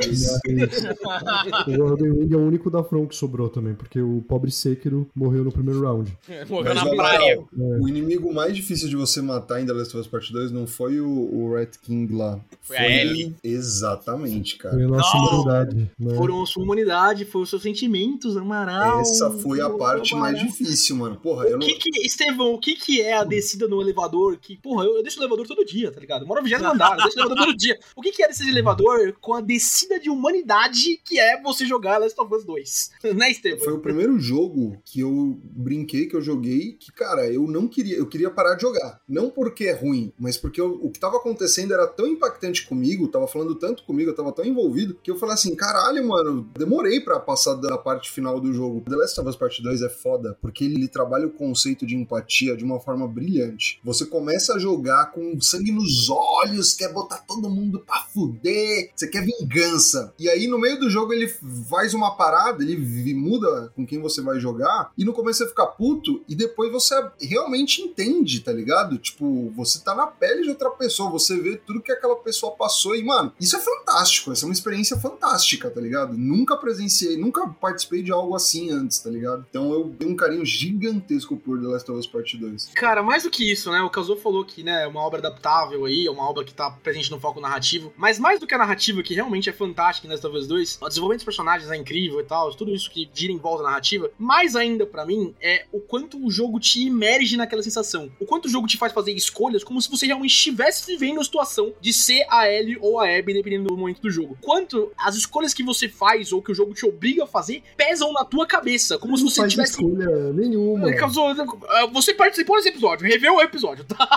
Speaker 4: O Elden Ring é o único da From que sobrou também, porque o pobre Sekiro morreu no primeiro round.
Speaker 3: Morreu
Speaker 1: Mas,
Speaker 3: na praia.
Speaker 1: moral, O inimigo mais difícil de você matar em The Last of Us Part 2 não foi o, o Rat King lá.
Speaker 3: Foi a Ellie.
Speaker 1: Exatamente, cara.
Speaker 4: Foi a nossa
Speaker 3: Não!
Speaker 4: humanidade. Né?
Speaker 2: Foram a sua humanidade, foram os seus sentimentos, Amaral.
Speaker 1: Essa foi a parte mais difícil, mano. Porra, eu
Speaker 2: O
Speaker 1: não.
Speaker 2: que que, Estevão, o que que é a descida no elevador? Que, porra, eu, eu deixo o elevador todo dia, tá ligado? Eu moro no 20 andar, eu deixo o elevador todo dia. O que que é descer de elevador com a descida de humanidade que é você jogar Last of Us 2? né, Estevão?
Speaker 1: Foi o primeiro jogo que eu brinquei, que eu joguei, que, cara, eu não queria, eu queria parar de jogar. Não porque é ruim, mas porque eu- o que tava acontecendo era tão impactante comigo, tava falando tanto comigo, eu tava tão envolvido, que eu falei assim, caralho, mano, demorei pra passar da parte final do jogo. The Last of Us Part 2 é foda, porque ele, ele trabalha o conceito de empatia de uma forma brilhante. Você começa a jogar com sangue nos olhos, quer botar todo mundo pra fuder, você quer vingança. E aí, no meio do jogo, ele faz uma parada, ele muda com quem você vai jogar, e no começo você fica puto, e depois você realmente entende, tá ligado? Tipo, você tá na pele de outra pessoa, você vê tudo que aquela pessoa passou, e, mano, isso é fantástico, essa é uma experiência fantástica, tá ligado? Nunca presenciei, nunca participei de algo assim antes, tá ligado? Então eu tenho um carinho gigantesco por The Last of Us Part 2.
Speaker 2: Cara, mais do que isso, né? O Kazuo falou que, né, é uma obra adaptável aí, é uma obra que tá presente no foco narrativo. Mas mais do que a narrativa, que realmente é fantástica em Last of Us 2, o desenvolvimento dos personagens é incrível e tal, tudo isso que gira em volta da narrativa. Mais ainda, pra mim, é o quanto o jogo te imerge naquela sensação. O quanto o jogo te faz fazer escolhas como se você realmente estivesse vivendo a situação de ser a Ellie ou a Abby, dependendo do momento do jogo. Quanto as escolhas que você faz ou que o jogo te obriga a fazer pesam na tua cabeça, como se
Speaker 4: Não
Speaker 2: você
Speaker 4: faz
Speaker 2: tivesse
Speaker 4: escolha nenhuma.
Speaker 2: Causou- ah, Você participou desse episódio, reveu o episódio, tá?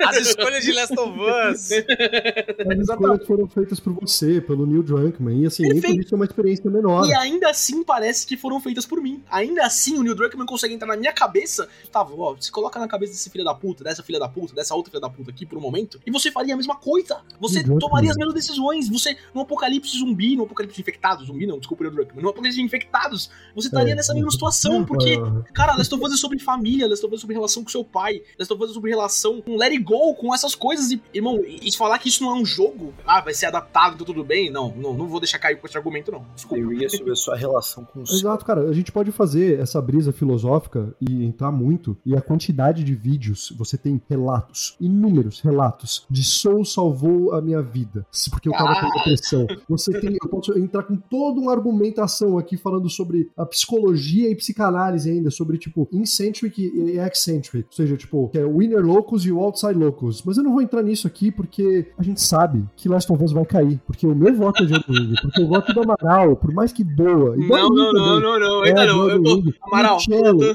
Speaker 3: As escolhas de Last of Us.
Speaker 4: As escolhas foram feitas por você, pelo Neil Druckmann. E assim, nem por isso é uma experiência menor.
Speaker 2: E ainda assim parece que foram feitas por mim. Ainda assim o Neil Druckmann consegue entrar na minha cabeça. Tá, ó, se coloca na cabeça desse filho da puta, dessa filha da puta, dessa outra filha da puta aqui por um momento, e você faria a mesma coisa. Você
Speaker 4: Neil Druckmann.
Speaker 2: tomaria as mesmas decisões. Você, no apocalipse zumbi, no apocalipse de infectados, zumbi não, desculpa o Neil Druckmann, no apocalipse infectados, você estaria
Speaker 4: É.
Speaker 2: nessa mesma situação, porque
Speaker 4: Ah,
Speaker 2: Cara, Last of Us é sobre família, Last of Us é sobre relação com seu pai, Last of Us é sobre relação com Let It Go, com essas coisas. E, irmão, e, falar que isso não é um jogo, ah, vai ser adaptado, então tudo bem, não, não, não vou deixar cair com esse argumento, não. Desculpa.
Speaker 5: Eu ia sobre a sua relação com o.
Speaker 4: Exato, cara. A gente pode fazer essa brisa filosófica e entrar muito. E a quantidade de vídeos, você tem relatos, inúmeros relatos de Soul salvou a minha vida, porque eu tava com depressão. Você tem, eu posso entrar com toda uma argumentação aqui falando sobre a psicologia e psicanálise ainda, sobre tipo incentric e eccentric, ou seja, tipo, que é o inner locus e o outside locus. Mas eu não vou entrar nisso aqui porque a gente sabe que Last of Us vai cair, porque o meu voto é de Elden porque o voto do Amaral, por mais que doa,
Speaker 2: Não, não, não,
Speaker 4: também,
Speaker 2: não, não,
Speaker 4: é
Speaker 2: ainda
Speaker 4: do
Speaker 2: não. Eu tô... Amaral,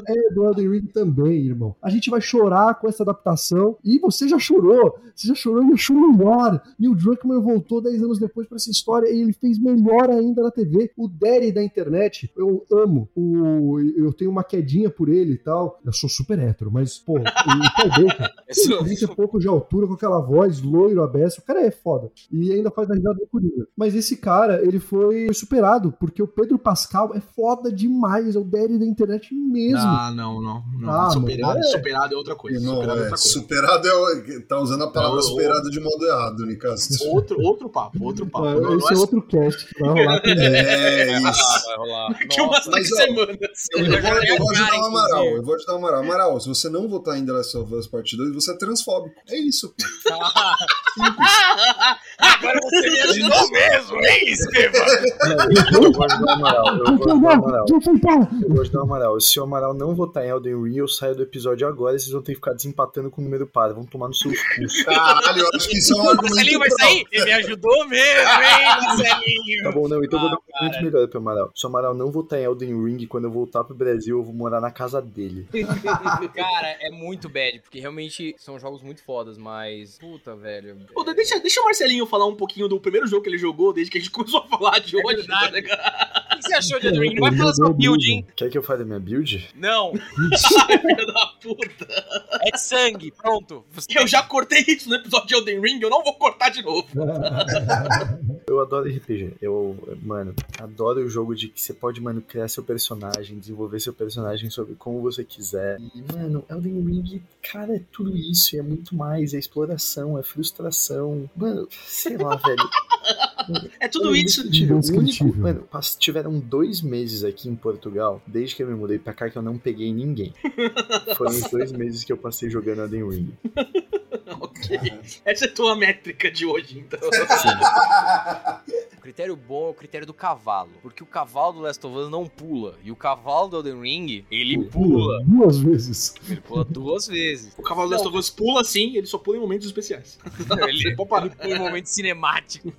Speaker 4: é do Elden Ring também, irmão. A gente vai chorar com essa adaptação. E você já chorou. Você já chorou e achou melhor. Neil Druckmann voltou 10 anos depois pra essa história e ele fez melhor ainda na TV. O Daddy da internet, eu amo. O, eu tenho uma quedinha por ele e tal. Eu sou super hétero, mas, pô, o Paul Baker, 30 e pouco de altura, com aquela voz, loiro, abesso. O cara é foda. E ainda faz a risada do Coringa. Mas esse cara, ele foi superado, porque o Pedro Pascal é foda demais. É o daddy da internet mesmo.
Speaker 2: Ah, não, não. não.
Speaker 4: Ah,
Speaker 2: superado,
Speaker 4: é.
Speaker 2: superado é outra coisa.
Speaker 1: Não,
Speaker 2: superado é
Speaker 1: é,
Speaker 2: outra coisa.
Speaker 1: superado é. o- Tá usando a palavra
Speaker 2: Não,
Speaker 1: superado de modo errado, Nicastro.
Speaker 2: Outro, outro papo, outro papo.
Speaker 4: Ah,
Speaker 2: Não, não
Speaker 4: esse é
Speaker 2: é
Speaker 4: outro cast que vai rolar.
Speaker 1: É isso.
Speaker 3: Ah, vai rolar.
Speaker 2: que umas
Speaker 1: mas,
Speaker 2: três semanas.
Speaker 1: Eu, eu vou, eu vou ajudar o Amaral, eu vou ajudar o Amaral. Amaral, se você não votar em The Last of Us Part 2, você é transfóbico. É isso, pô.
Speaker 3: Agora você me ajudou mesmo, hein, Estevam?
Speaker 5: Eu vou ajudar o Amaral. Eu vou ajudar o Amaral. Eu vou ajudar o Amaral. Se o Amaral não votar em Elden Ring, eu saio do episódio agora e vocês vão ter que ficar desempatando com o número par. Vão tomar nos seus cus.
Speaker 1: Caralho, eu acho que isso é um
Speaker 3: O
Speaker 1: argumento
Speaker 3: Marcelinho vai sair? Ele me ajudou mesmo, hein, Marcelinho?
Speaker 5: Tá bom, não, então eu vou dar
Speaker 3: Ah,
Speaker 5: um muito melhor pro Amaral. Se o Amaral não votar em Elden Ring, quando eu voltar pro Brasil, eu vou morar na casa dele.
Speaker 3: Cara, é muito bad, porque realmente são jogos muito fodas, mas. Puta, velho.
Speaker 2: Pô, deixa, deixa o Marcelinho falar um pouquinho do primeiro jogo que ele jogou desde que a gente começou a falar de
Speaker 3: É
Speaker 2: hoje.
Speaker 3: verdade.
Speaker 2: tá?
Speaker 3: O que você achou de Elden Ring? Não vai falar sua build, hein?
Speaker 5: Quer que eu fale minha build?
Speaker 3: Não,
Speaker 2: Filho da puta.
Speaker 3: é de sangue, pronto. Você-
Speaker 2: Eu já cortei isso no episódio de Elden Ring, eu não vou cortar de novo.
Speaker 5: eu adoro RPG. Eu, mano, adoro o jogo de que você pode, mano, criar seu personagem, desenvolver seu personagem sobre como você quiser. E, mano, Elden Ring, cara, é tudo isso e é muito mais. É exploração, é frustração. Mano, sei lá, velho.
Speaker 2: É tudo isso.
Speaker 5: Indescritível. O único, mano, tiveram dois meses aqui em Portugal, desde que eu me mudei pra cá, que eu não peguei ninguém. Foram os dois meses que eu passei jogando Elden Ring.
Speaker 2: Ok. Essa é a tua métrica de hoje, então.
Speaker 3: O critério bom é o critério do cavalo. Porque o cavalo do Last of Us não pula. E o cavalo do Elden Ring, ele pula.
Speaker 4: Duas vezes.
Speaker 3: Ele pula duas vezes.
Speaker 2: O cavalo das Us pula sim, ele só pula em momentos especiais.
Speaker 3: Ele pula em um momento cinemático.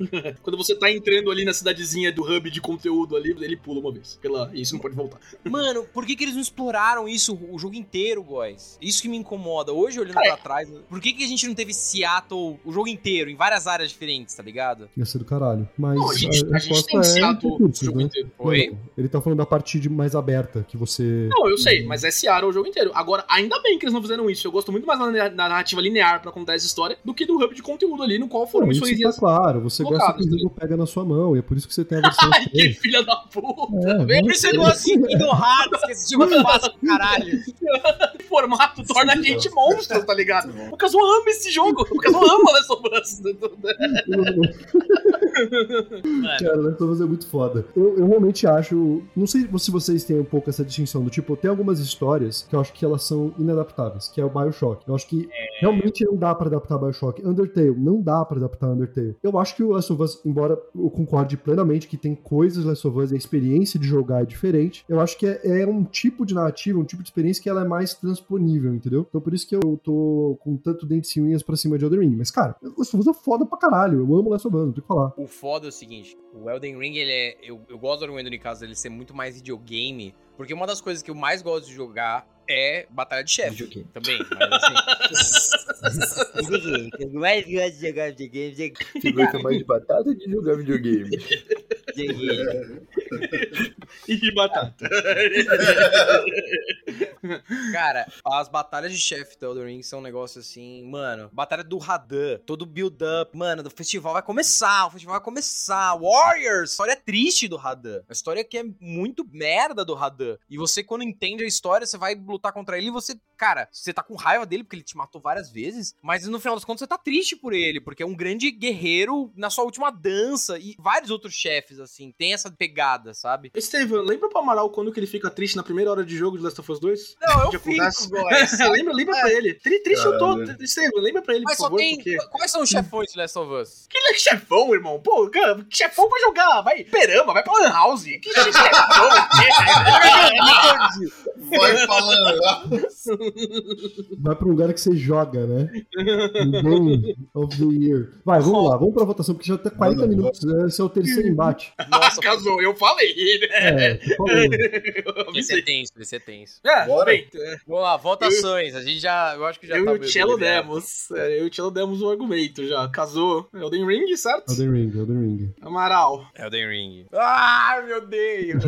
Speaker 2: Quando você tá entrando ali na cidadezinha do hub de conteúdo ali, ele pula uma vez. Pela... E isso não pode voltar.
Speaker 3: Mano, por que, que eles não exploraram isso o jogo inteiro, guys? Isso que me incomoda. Hoje, olhando
Speaker 2: Cara,
Speaker 3: pra trás, por que, que a gente não teve Seattle o jogo inteiro, em várias áreas diferentes, tá ligado?
Speaker 4: Ia ser do caralho. Mas
Speaker 2: Não, a gente, a gente
Speaker 4: resposta
Speaker 2: tem
Speaker 4: é
Speaker 2: Seattle o jogo
Speaker 4: né?
Speaker 2: inteiro.
Speaker 3: Oi?
Speaker 4: Não, ele tá falando da parte de mais aberta, que você.
Speaker 2: Não, eu sei, mas é Seattle o jogo inteiro. Agora, ainda bem que eles não fizeram isso. Eu gosto muito mais da na- da narrativa linear pra contar essa história do que do hub de conteúdo ali, no qual foram
Speaker 4: Não, isso tá claro, você gosta que o jogo pega na sua mão, e é por isso que você tem a versão
Speaker 2: Ai, que filha da puta!
Speaker 4: É.
Speaker 3: Por isso eu gosto assim, Kingdom Hearts, que esse jogo é fácil pra caralho.
Speaker 2: O formato torna a gente monstros, tá ligado? O Kazuo ama esse jogo. O Kazuo ama Last of Us.
Speaker 4: Cara, Last of Us é muito foda. Eu, eu realmente acho. Não sei se vocês têm um pouco essa distinção do tipo, tem algumas histórias que eu acho que elas são inadaptáveis, que é o Bioshock. Eu acho que realmente não dá pra adaptar Bioshock. Undertale, não dá pra adaptar Undertale. Eu acho que o Last of Us, embora eu concorde plenamente que tem coisas Last of Us e a experiência de jogar é diferente, eu acho que é, é um tipo de narrativa, um tipo de experiência que ela é mais transponível, entendeu? Então por isso que eu tô com tanto dentes unhas pra cima de Elden Ring. Mas, cara, Last of Us é foda pra caralho. Eu amo Last of Us, não tem que falar.
Speaker 3: O foda é o seguinte, o Elden Ring, ele é. Eu, eu gosto do argumento no caso dele ser muito mais videogame, porque uma das coisas que eu mais gosto de jogar é Batalha de Chefe.
Speaker 5: Videogame.
Speaker 3: Também, mas assim.
Speaker 6: Eu mais gosto de jogar videogame,
Speaker 5: Você gosta mais de batata ou de jogar videogame?
Speaker 6: videogame.
Speaker 2: E batata.
Speaker 3: Cara, as batalhas de chefe do Elden Ring são um negócio assim, mano. Batalha do Radan, todo build-up. Mano, o festival vai começar, o festival vai começar. Warriors, história triste do Radan. A história que é muito merda do Radan. E você, quando entende a história, você vai lutar contra ele e você, cara, você tá com raiva dele porque ele te matou várias vezes. Mas no final das contas, você tá triste por ele, porque é um grande guerreiro na sua última dança. E vários outros chefes, assim, tem essa pegada, sabe?
Speaker 2: Estevam, lembra pro Amaral quando que ele fica triste na primeira hora de jogo de Last of Us 2?
Speaker 3: Não, eu fico,
Speaker 2: lembra, lembra pra ele. Tri, triste eu tô. Estevam, lembra pra ele,
Speaker 3: Mas
Speaker 2: por
Speaker 3: só
Speaker 2: favor,
Speaker 3: tem.
Speaker 2: porque...
Speaker 3: Quais são os chefões de Last of Us?
Speaker 2: Que ele é chefão, irmão. Pô, cara, chefão vai jogar. Vai perama, vai pra Lan House. Que chefão?
Speaker 1: Vai falando.
Speaker 4: Vai pra um lugar que você joga, né? Game of the Year. Vai, vamos lá, vamos pra votação, porque já tá 40
Speaker 1: Manda,
Speaker 4: minutos. né? Esse é o terceiro embate.
Speaker 3: Nossa,
Speaker 2: Casou, eu falei, né?
Speaker 4: É, tu falou.
Speaker 2: Eu
Speaker 3: esse é tenso, esse é tenso.
Speaker 2: É,
Speaker 1: Bora.
Speaker 2: bem,
Speaker 3: Vamos lá, votações. A gente já. Eu acho que já
Speaker 2: eu
Speaker 3: tá
Speaker 2: e o Cello demos. é, Eu e o Cello demos um argumento já. Casou Elden Ring, certo?
Speaker 4: Elden Ring, Elden Ring.
Speaker 2: Amaral.
Speaker 3: Elden Ring. Ah, eu me odeio.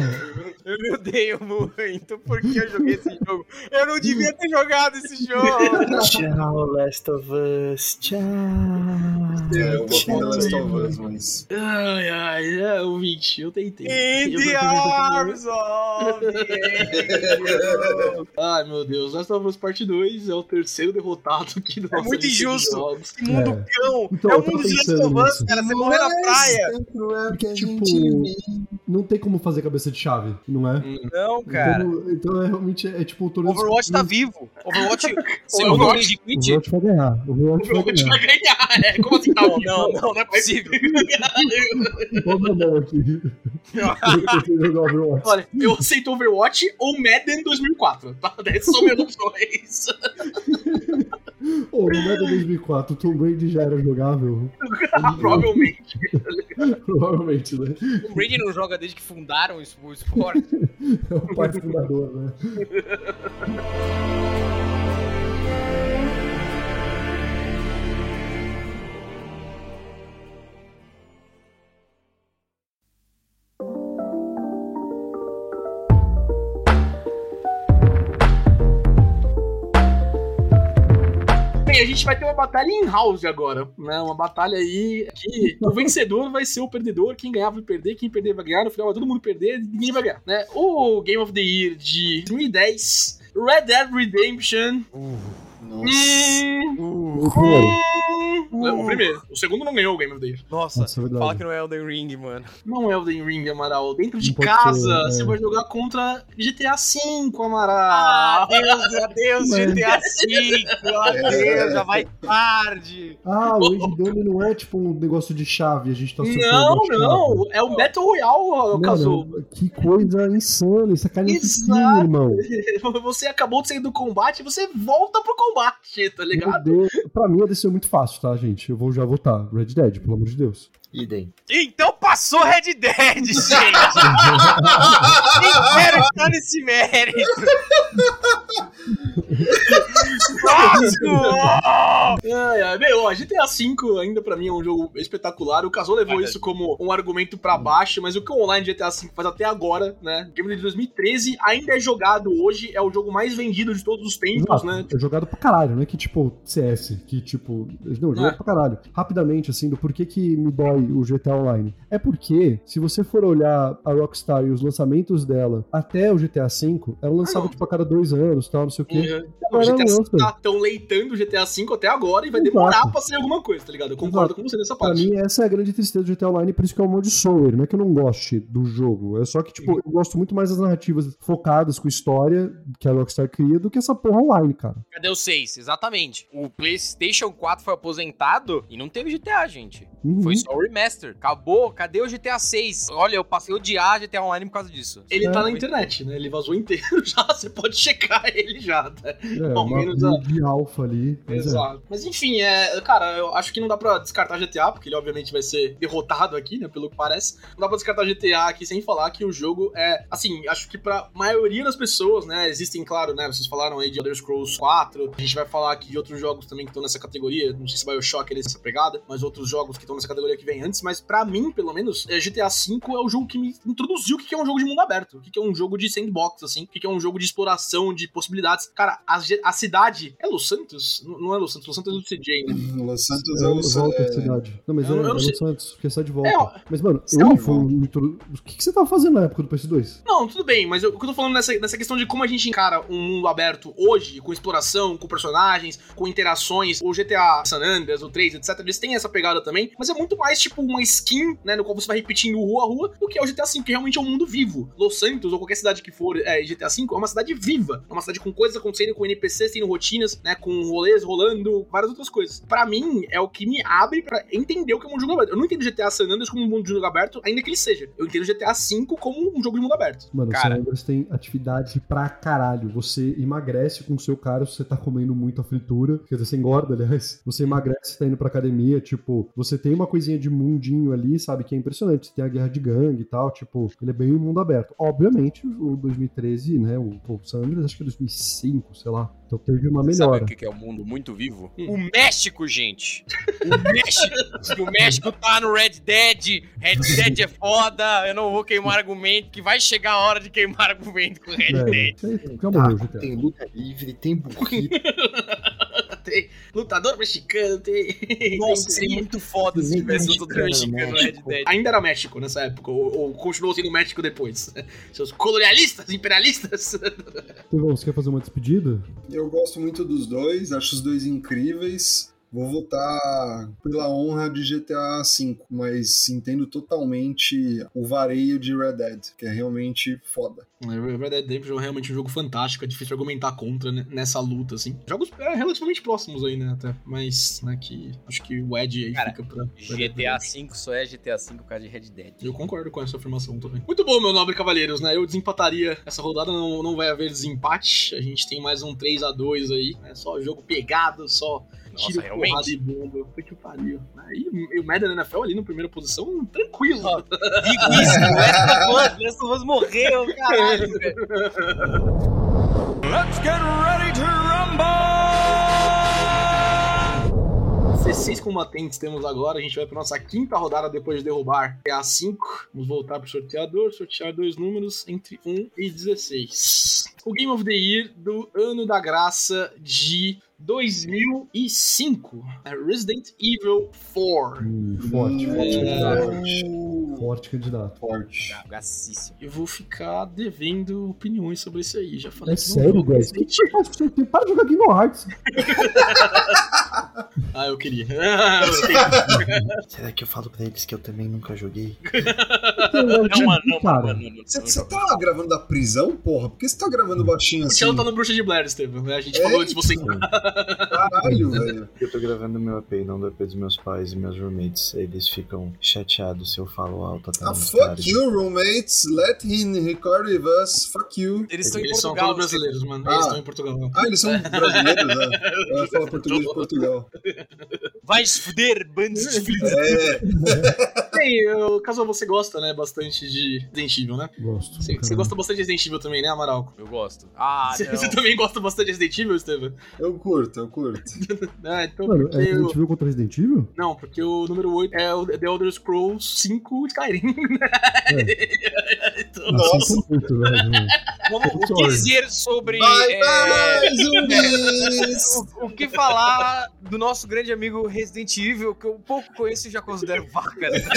Speaker 3: eu me odeio muito porque eu joguei esse jogo. Eu não devia ter jogado esse jogo.
Speaker 5: Tchau, Last of Us. Tchau.
Speaker 1: É, eu vou falar Last of Us, mas.
Speaker 2: Ai, ai, é, ouvinte, eu tentei.
Speaker 3: In the arms of
Speaker 2: Ai, meu Deus, Last of Us Parte 2 é o terceiro derrotado aqui do
Speaker 3: É muito injusto. Esse mundo
Speaker 4: É.
Speaker 3: cão.
Speaker 4: Então,
Speaker 3: é o mundo de Last of Us, cara. Você morrer na praia.
Speaker 4: Porque, tipo, não tem como fazer cabeça de chave, não é?
Speaker 3: Não, cara.
Speaker 4: Então, então é realmente é, tipo o torneio.
Speaker 3: Overwatch tá vivo. Overwatch. Segundo o
Speaker 2: Overwatch.
Speaker 4: O
Speaker 3: Quit.
Speaker 4: Overwatch vai ganhar. O Overwatch vai ganhar.
Speaker 2: vai ganhar, é. Como assim? Tá
Speaker 3: Não, não, não, não é possível.
Speaker 4: Mão aqui? Overwatch.
Speaker 2: Olha, eu aceito Overwatch ou Madden 2004, tá? Essas são minhas opções.
Speaker 4: Pô, no Meta 2004, o Tom Brady já era jogável.
Speaker 2: Provavelmente.
Speaker 4: Provavelmente, né?
Speaker 3: O Brady não joga desde que fundaram o esporte.
Speaker 4: É o pai fundador, né?
Speaker 2: Bem, a gente vai ter uma batalha em house agora, né? Uma batalha aí que o vencedor vai ser o perdedor, quem ganhar vai perder, quem perder vai ganhar, no final vai todo mundo perder, ninguém vai ganhar, né? O Game of the Year de 2010, Red Dead Redemption.
Speaker 1: Nossa.
Speaker 2: Hum,
Speaker 4: O primeiro.
Speaker 2: O primeiro. O segundo não ganhou o Game of the Year.
Speaker 3: Nossa,
Speaker 4: Nossa, é
Speaker 3: fala que não é Elden Ring, mano.
Speaker 2: Não é Elden Ring, Amaral. Dentro de
Speaker 4: Não
Speaker 2: casa,
Speaker 4: ser, é.
Speaker 2: você vai jogar contra GTA V,
Speaker 3: Ah,
Speaker 2: Amaral.
Speaker 3: adeus, adeus,
Speaker 4: Mas-
Speaker 3: GTA V, adeus, já vai tarde.
Speaker 4: Ah, o endgame não é tipo um negócio de chave, a gente tá
Speaker 2: Não, não. É o Battle Royale, Kazu.
Speaker 4: Mano, que coisa insana, isso é carinha irmão.
Speaker 2: Você acabou de sair do combate, você volta pro combate, tá
Speaker 4: Meu
Speaker 2: ligado?
Speaker 4: Deus. Pra mim ia descer muito fácil, tá, gente? Eu vou já votar. Red Dead, pelo amor de Deus.
Speaker 5: Idem.
Speaker 3: Então passou Red Dead, gente. Nem quero estar nesse mérito. Próximo!
Speaker 2: Ai, ai, meu, ó, GTA V ainda pra mim é um jogo espetacular. O Casou levou
Speaker 3: Verdade.
Speaker 2: isso como um argumento pra baixo, mas o que o online de GTA V faz até agora, né? Game de 2013 ainda é jogado hoje, é o jogo mais vendido de todos os tempos,
Speaker 4: Exato.
Speaker 2: né?
Speaker 4: É jogado pra caralho, não é que tipo CS, que tipo. Não,
Speaker 2: É.
Speaker 4: jogado pra caralho. Rapidamente, assim, do porquê que me dói o GTA Online. É porque, se você for olhar a Rockstar e os lançamentos dela até o GTA V, ela lançava
Speaker 2: não.
Speaker 4: tipo a cada dois anos tal, não sei o quê.
Speaker 2: Uhum. O GTA V tá tão leitando o GTA V até agora e vai
Speaker 4: Exato.
Speaker 2: demorar pra ser alguma coisa, tá ligado? Eu concordo
Speaker 4: Exato.
Speaker 2: com você nessa
Speaker 4: Pra
Speaker 2: parte.
Speaker 4: mim, essa é a grande tristeza do GTA Online, por isso que é um mod Sower. Não é que eu não goste do jogo. É só que, tipo, eu gosto muito mais das narrativas focadas com história que a Rockstar cria do que essa porra online, cara.
Speaker 3: Cadê o 6? Exatamente. O PlayStation 4 foi aposentado e não teve GTA, gente.
Speaker 4: Uhum.
Speaker 3: Foi só o remaster. Acabou. Cadê o GTA 6? Olha, eu passei a odiar GTA Online por causa disso.
Speaker 2: Ele
Speaker 4: É.
Speaker 2: tá na internet, né? Ele vazou inteiro já, você pode checar ele já, tá?
Speaker 4: É,
Speaker 2: Ao
Speaker 4: uma
Speaker 2: menos a-
Speaker 4: de alfa ali. mas é.
Speaker 2: Exato. Mas enfim, é, cara, eu acho que não dá pra descartar GTA, porque ele obviamente vai ser derrotado aqui, né? Pelo que parece. Não dá pra descartar GTA aqui sem falar que o jogo é. Assim, acho que pra maioria das pessoas, né? Existem, claro, né? Vocês falaram aí de Elder Scrolls 4. A gente vai falar aqui de outros jogos também que estão nessa categoria. Não sei se Bioshock é nessa pegada, mas outros jogos que estão nessa categoria que vem antes. Mas pra mim, pelo menos, é, GTA V é o jogo que me introduziu o que é um jogo de mundo aberto. O que é um jogo de sandbox, assim. O que é um jogo de exploração, de possibilidades. Cara, a, a cidade. É Los Santos? Não não é Los Santos, Los Santos é do CJ, né?
Speaker 1: Los Santos
Speaker 4: É
Speaker 1: é
Speaker 4: o
Speaker 1: o.
Speaker 4: volta
Speaker 1: é-
Speaker 4: à cidade. Não, mas
Speaker 2: Eu
Speaker 4: é,
Speaker 2: não- eu
Speaker 4: é
Speaker 2: não sei.
Speaker 4: Santos, porque sai de volta.
Speaker 2: É, ó,
Speaker 4: mas, mano,
Speaker 2: é
Speaker 4: ele foi um intro- O que, que você tava fazendo na época do PS2?
Speaker 2: Não, tudo bem, mas eu- o que eu tô falando nessa, nessa questão de como a gente encara um mundo aberto hoje, com exploração, com personagens, com interações, o GTA San Andreas, o 3, etc, eles têm essa pegada também, mas é muito mais tipo uma skin, né, no qual você vai repetindo rua a rua, do que é o GTA V, que realmente é um mundo vivo. Los Santos, ou qualquer cidade que for é, GTA V, é uma cidade viva, é uma cidade com coisas acontecendo, com NPCs tendo rotinas, né, com rolês rolando, várias outras coisas. Pra mim, é o que me abre pra entender o que é um mundo de mundo aberto. Eu não entendo GTA San Andreas como um mundo de mundo aberto, ainda que ele seja. Eu entendo GTA V como um jogo de mundo aberto.
Speaker 4: Mano,
Speaker 3: Cara.
Speaker 4: o San Andreas tem atividade pra caralho. Você emagrece com o seu cara se você tá comendo muita fritura. Quer dizer, você engorda, aliás. Você emagrece, tá indo pra academia. Tipo, você tem uma coisinha de mundinho ali, sabe? Que é impressionante. Você tem a guerra de gangue e tal. Tipo, ele é bem um mundo aberto. Obviamente, o 2013, né? O, o San Andreas, acho que é 2005, sei lá. Então teve uma
Speaker 3: Sabe
Speaker 4: melhora.
Speaker 3: o que é o mundo muito vivo?
Speaker 2: Hum.
Speaker 3: O México, gente! O México! o México tá no Red Dead. Red Dead é foda. Eu não vou queimar argumento, que vai chegar a hora de queimar argumento com Red
Speaker 4: É,
Speaker 3: Dead.
Speaker 4: aí, já morreu,
Speaker 5: Tá, tem luta livre, tem burrito.
Speaker 2: tem lutador mexicano, tem.
Speaker 3: Nossa,
Speaker 2: tem-
Speaker 3: seria muito foda se tivesse todo mexicano no Red
Speaker 5: México.
Speaker 3: Dead.
Speaker 2: Ainda era México nessa época, ou, ou continuou sendo México depois. Seus colonialistas, imperialistas.
Speaker 4: Tevão, você quer fazer uma despedida?
Speaker 1: Eu gosto muito dos dois, acho os dois incríveis. Vou votar pela honra de GTA V, mas entendo totalmente o vareio de Red Dead, que é realmente foda.
Speaker 2: Red Dead Redemption é realmente um jogo fantástico, é difícil argumentar contra né, nessa luta, assim. Jogos é, relativamente próximos aí, né, até. Mas, né, que acho que o Ed aí
Speaker 3: Cara,
Speaker 2: fica pra...
Speaker 3: GTA V só é GTA V por causa de Red Dead.
Speaker 2: Eu concordo com essa afirmação também. Muito bom, meu nobre cavaleiros, né? Eu desempataria essa rodada, não, não vai haver desempate. A gente tem mais um 3 a 2 aí, né? Só jogo pegado, só
Speaker 3: Nossa,
Speaker 2: tiro,
Speaker 3: realmente?
Speaker 2: porrada e bomba. Foi que pariu. Aí e o Madden NFL ali na primeira posição, tranquilo.
Speaker 3: Ó, Digo isso, o Last of Us, Last of Us morreu, caralho, velho.
Speaker 2: 16 combatentes temos agora. A gente vai para nossa quinta rodada depois de derrubar é a 5. Vamos voltar pro sorteador, sortear dois números entre 1 e 16. O Game of the Year do ano da graça de 2005. é Resident Evil 4.
Speaker 4: Hum, forte, forte
Speaker 2: É.
Speaker 4: Forte candidato.
Speaker 1: Forte.
Speaker 3: Gacíssimo.
Speaker 2: Eu vou ficar devendo opiniões sobre isso aí. Já falei
Speaker 4: É sério, guys? O que
Speaker 2: Resident
Speaker 4: você faz com seu tempo? Para de jogar Kingdom Hearts.
Speaker 2: Ah, eu queria. Ah, eu queria.
Speaker 5: Será que eu falo pra eles que eu também nunca joguei?
Speaker 3: Não, mano, não,
Speaker 4: cara.
Speaker 1: Você, tá gravando da prisão, porra? Por que você tá gravando baixinho
Speaker 2: O
Speaker 1: assim?
Speaker 2: Tchelo tá no Bruxa de Blair, Estevam. né? A gente
Speaker 1: É
Speaker 2: falou antes de você.
Speaker 1: Caralho, velho.
Speaker 5: Eu tô gravando meu EP e não do EP dos meus pais e meus roommates. Eles ficam chateados se eu falo alto até
Speaker 1: Ah,
Speaker 5: nos
Speaker 1: fuck you, roommates. Let him record with us. Fuck you.
Speaker 3: Eles estão em
Speaker 2: Eles são
Speaker 3: Portugal.
Speaker 2: brasileiros, mano.
Speaker 1: Ah.
Speaker 2: Eles estão em Portugal.
Speaker 1: Ah, eles são brasileiros, né? Eu ia falar português de Portugal.
Speaker 3: Vai se fuder, bandos de filhos.
Speaker 1: É,
Speaker 2: Bem, eu- caso você gosta, né, bastante de Resident Evil, né?
Speaker 4: Gosto.
Speaker 2: Você, você gosta bastante de Resident Evil também, né, Amaral?
Speaker 3: Eu gosto. Ah,
Speaker 2: Você, você também gosta bastante de Resident Evil, Estevam?
Speaker 1: eu curto, eu curto.
Speaker 2: Ah, então
Speaker 4: Mano, é
Speaker 2: eu...
Speaker 4: Resident Evil contra Resident Evil?
Speaker 2: Não, porque o número 8 é o The Elder Scrolls 5 Skyrim. então,
Speaker 1: Nossa.
Speaker 4: Assim, muito, velho.
Speaker 3: Vamos o que dizer sobre.
Speaker 1: Bye,
Speaker 3: é,
Speaker 1: bye, zumbis!
Speaker 3: o, o que falar do nosso grande amigo Resident Evil, que eu pouco conheço e já considero vaca. né?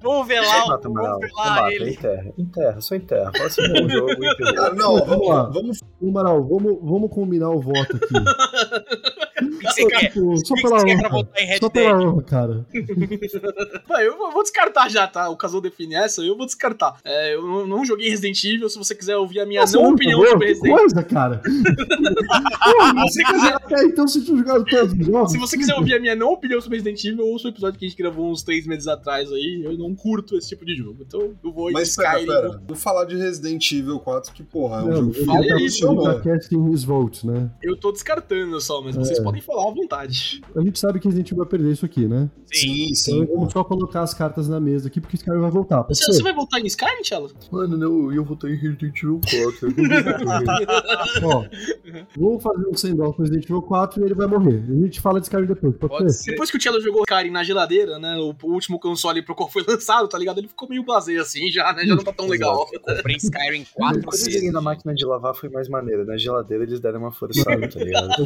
Speaker 3: Vamos ver lá,
Speaker 5: Mata,
Speaker 3: vamos ver
Speaker 5: Mata,
Speaker 3: lá ele.
Speaker 5: enterra. Enterra, só enterra. Fala assim, bom jogo?
Speaker 1: Ah, não,
Speaker 4: Vamos lá.
Speaker 1: vamos,
Speaker 4: Amaral, vamos, vamos combinar o voto aqui.
Speaker 3: Que?
Speaker 4: Tipo, só pela honra.
Speaker 3: votar em Red
Speaker 4: Só pela honra, cara.
Speaker 2: Vai, eu vou descartar já, tá? O Casal define essa, eu vou descartar. É, eu não, não joguei Resident Evil, se você quiser ouvir a minha
Speaker 4: Nossa,
Speaker 2: não opinião
Speaker 4: favor,
Speaker 2: sobre Resident Evil.
Speaker 4: coisa, cara. Pô,
Speaker 2: Se você quiser-
Speaker 4: até então você tinha jogado todos os jogos.
Speaker 2: Se você quiser ouvir a minha não opinião sobre Resident Evil, ouça o episódio que a gente gravou uns três meses atrás aí. Eu não curto esse tipo de jogo. Então eu vou
Speaker 1: Mas pera, pera. Vou falar de Resident Evil 4, que porra, é um
Speaker 4: Não,
Speaker 1: jogo
Speaker 4: tá,
Speaker 2: isso,
Speaker 1: mano.
Speaker 4: né?
Speaker 2: Eu tô descartando só, mas vocês
Speaker 4: É.
Speaker 2: podem falar à vontade.
Speaker 4: A gente sabe que Resident Evil vai perder isso aqui, né?
Speaker 1: Sim,
Speaker 4: Então
Speaker 1: sim.
Speaker 4: vamos só colocar as cartas na mesa aqui, porque esse cara vai voltar.
Speaker 2: Você, você vai voltar em Skyrim, Tchelo?
Speaker 5: Mano, não, eu votei em Resident Evil 4.
Speaker 4: Ó, vamos fazer um send-off com Resident Evil 4 e ele vai morrer. A gente fala desse cara depois, pode,
Speaker 3: Pode
Speaker 4: ser?
Speaker 3: ser.
Speaker 2: Depois que o Tchelo jogou Skyrim na geladeira, né? O, o último console pro qual foi lançado, tá ligado? Ele ficou meio blasé assim já, né? Já não tá tão legal.
Speaker 3: Comprei Skyrim quatro
Speaker 5: Quando eu joguei na máquina de lavar foi mais maneiro. Na geladeira eles deram uma forçada, tá ligado?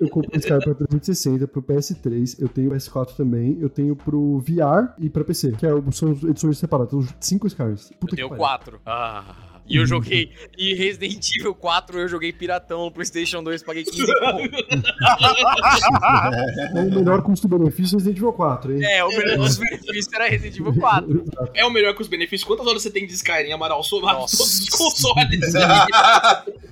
Speaker 4: Eu comprei esse cara pra 360, pro PS3, eu tenho o PS4 também, eu tenho pro VR e pra PC, que é, são edições separadas, são cinco Skyrims. Puta
Speaker 3: Eu tenho
Speaker 4: que pariu.
Speaker 3: quatro. Ah. E eu joguei. E Resident Evil 4 eu joguei piratão no PlayStation 2, paguei 15 conto.
Speaker 4: É o melhor custo-benefício Resident Evil 4, hein?
Speaker 3: É, o melhor dos benefícios era Resident Evil 4.
Speaker 2: É o melhor com os benefícios. Quantas horas você tem de Skyrim, Amaral?
Speaker 3: Nossa.
Speaker 2: todos os consoles.